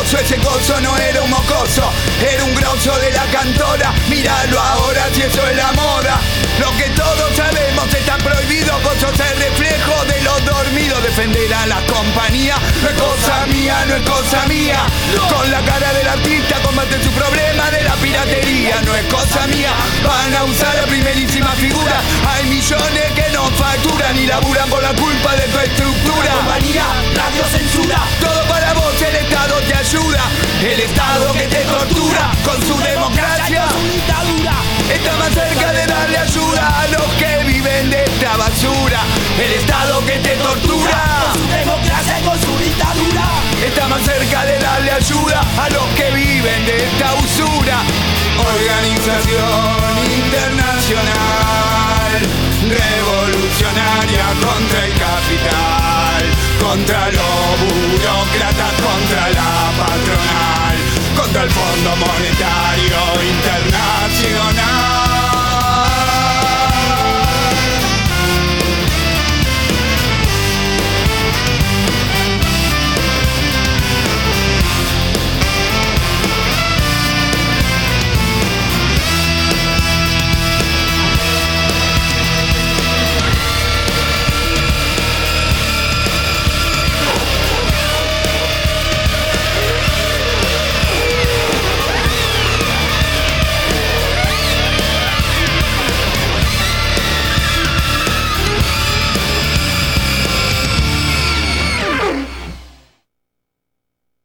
S27: ese coso no era un mocoso, era un grosso de la cantora, míralo ahora si eso es la moda. Lo que todos sabemos está prohibido, vos sos el reflejo de los dormidos, defender a la compañía, no es cosa mía, no es cosa mía. Con la cara del artista combate su problema de la piratería, no es cosa mía. Van a usar la primerísima figura, hay millones que no facturan y laburan por la culpa de tu estructura. Compañía, radio censura, todo para vos, el Estado te ayuda, el Estado que te tortura con su democracia, su dictadura. Está más cerca de darle ayuda a los que viven de esta basura, el Estado que te tortura con su democracia y con su dictadura. Está más cerca de darle ayuda a los la usura. Organización internacional, revolucionaria contra el capital, contra los burócratas, contra la patronal, contra el Fondo Monetario Internacional.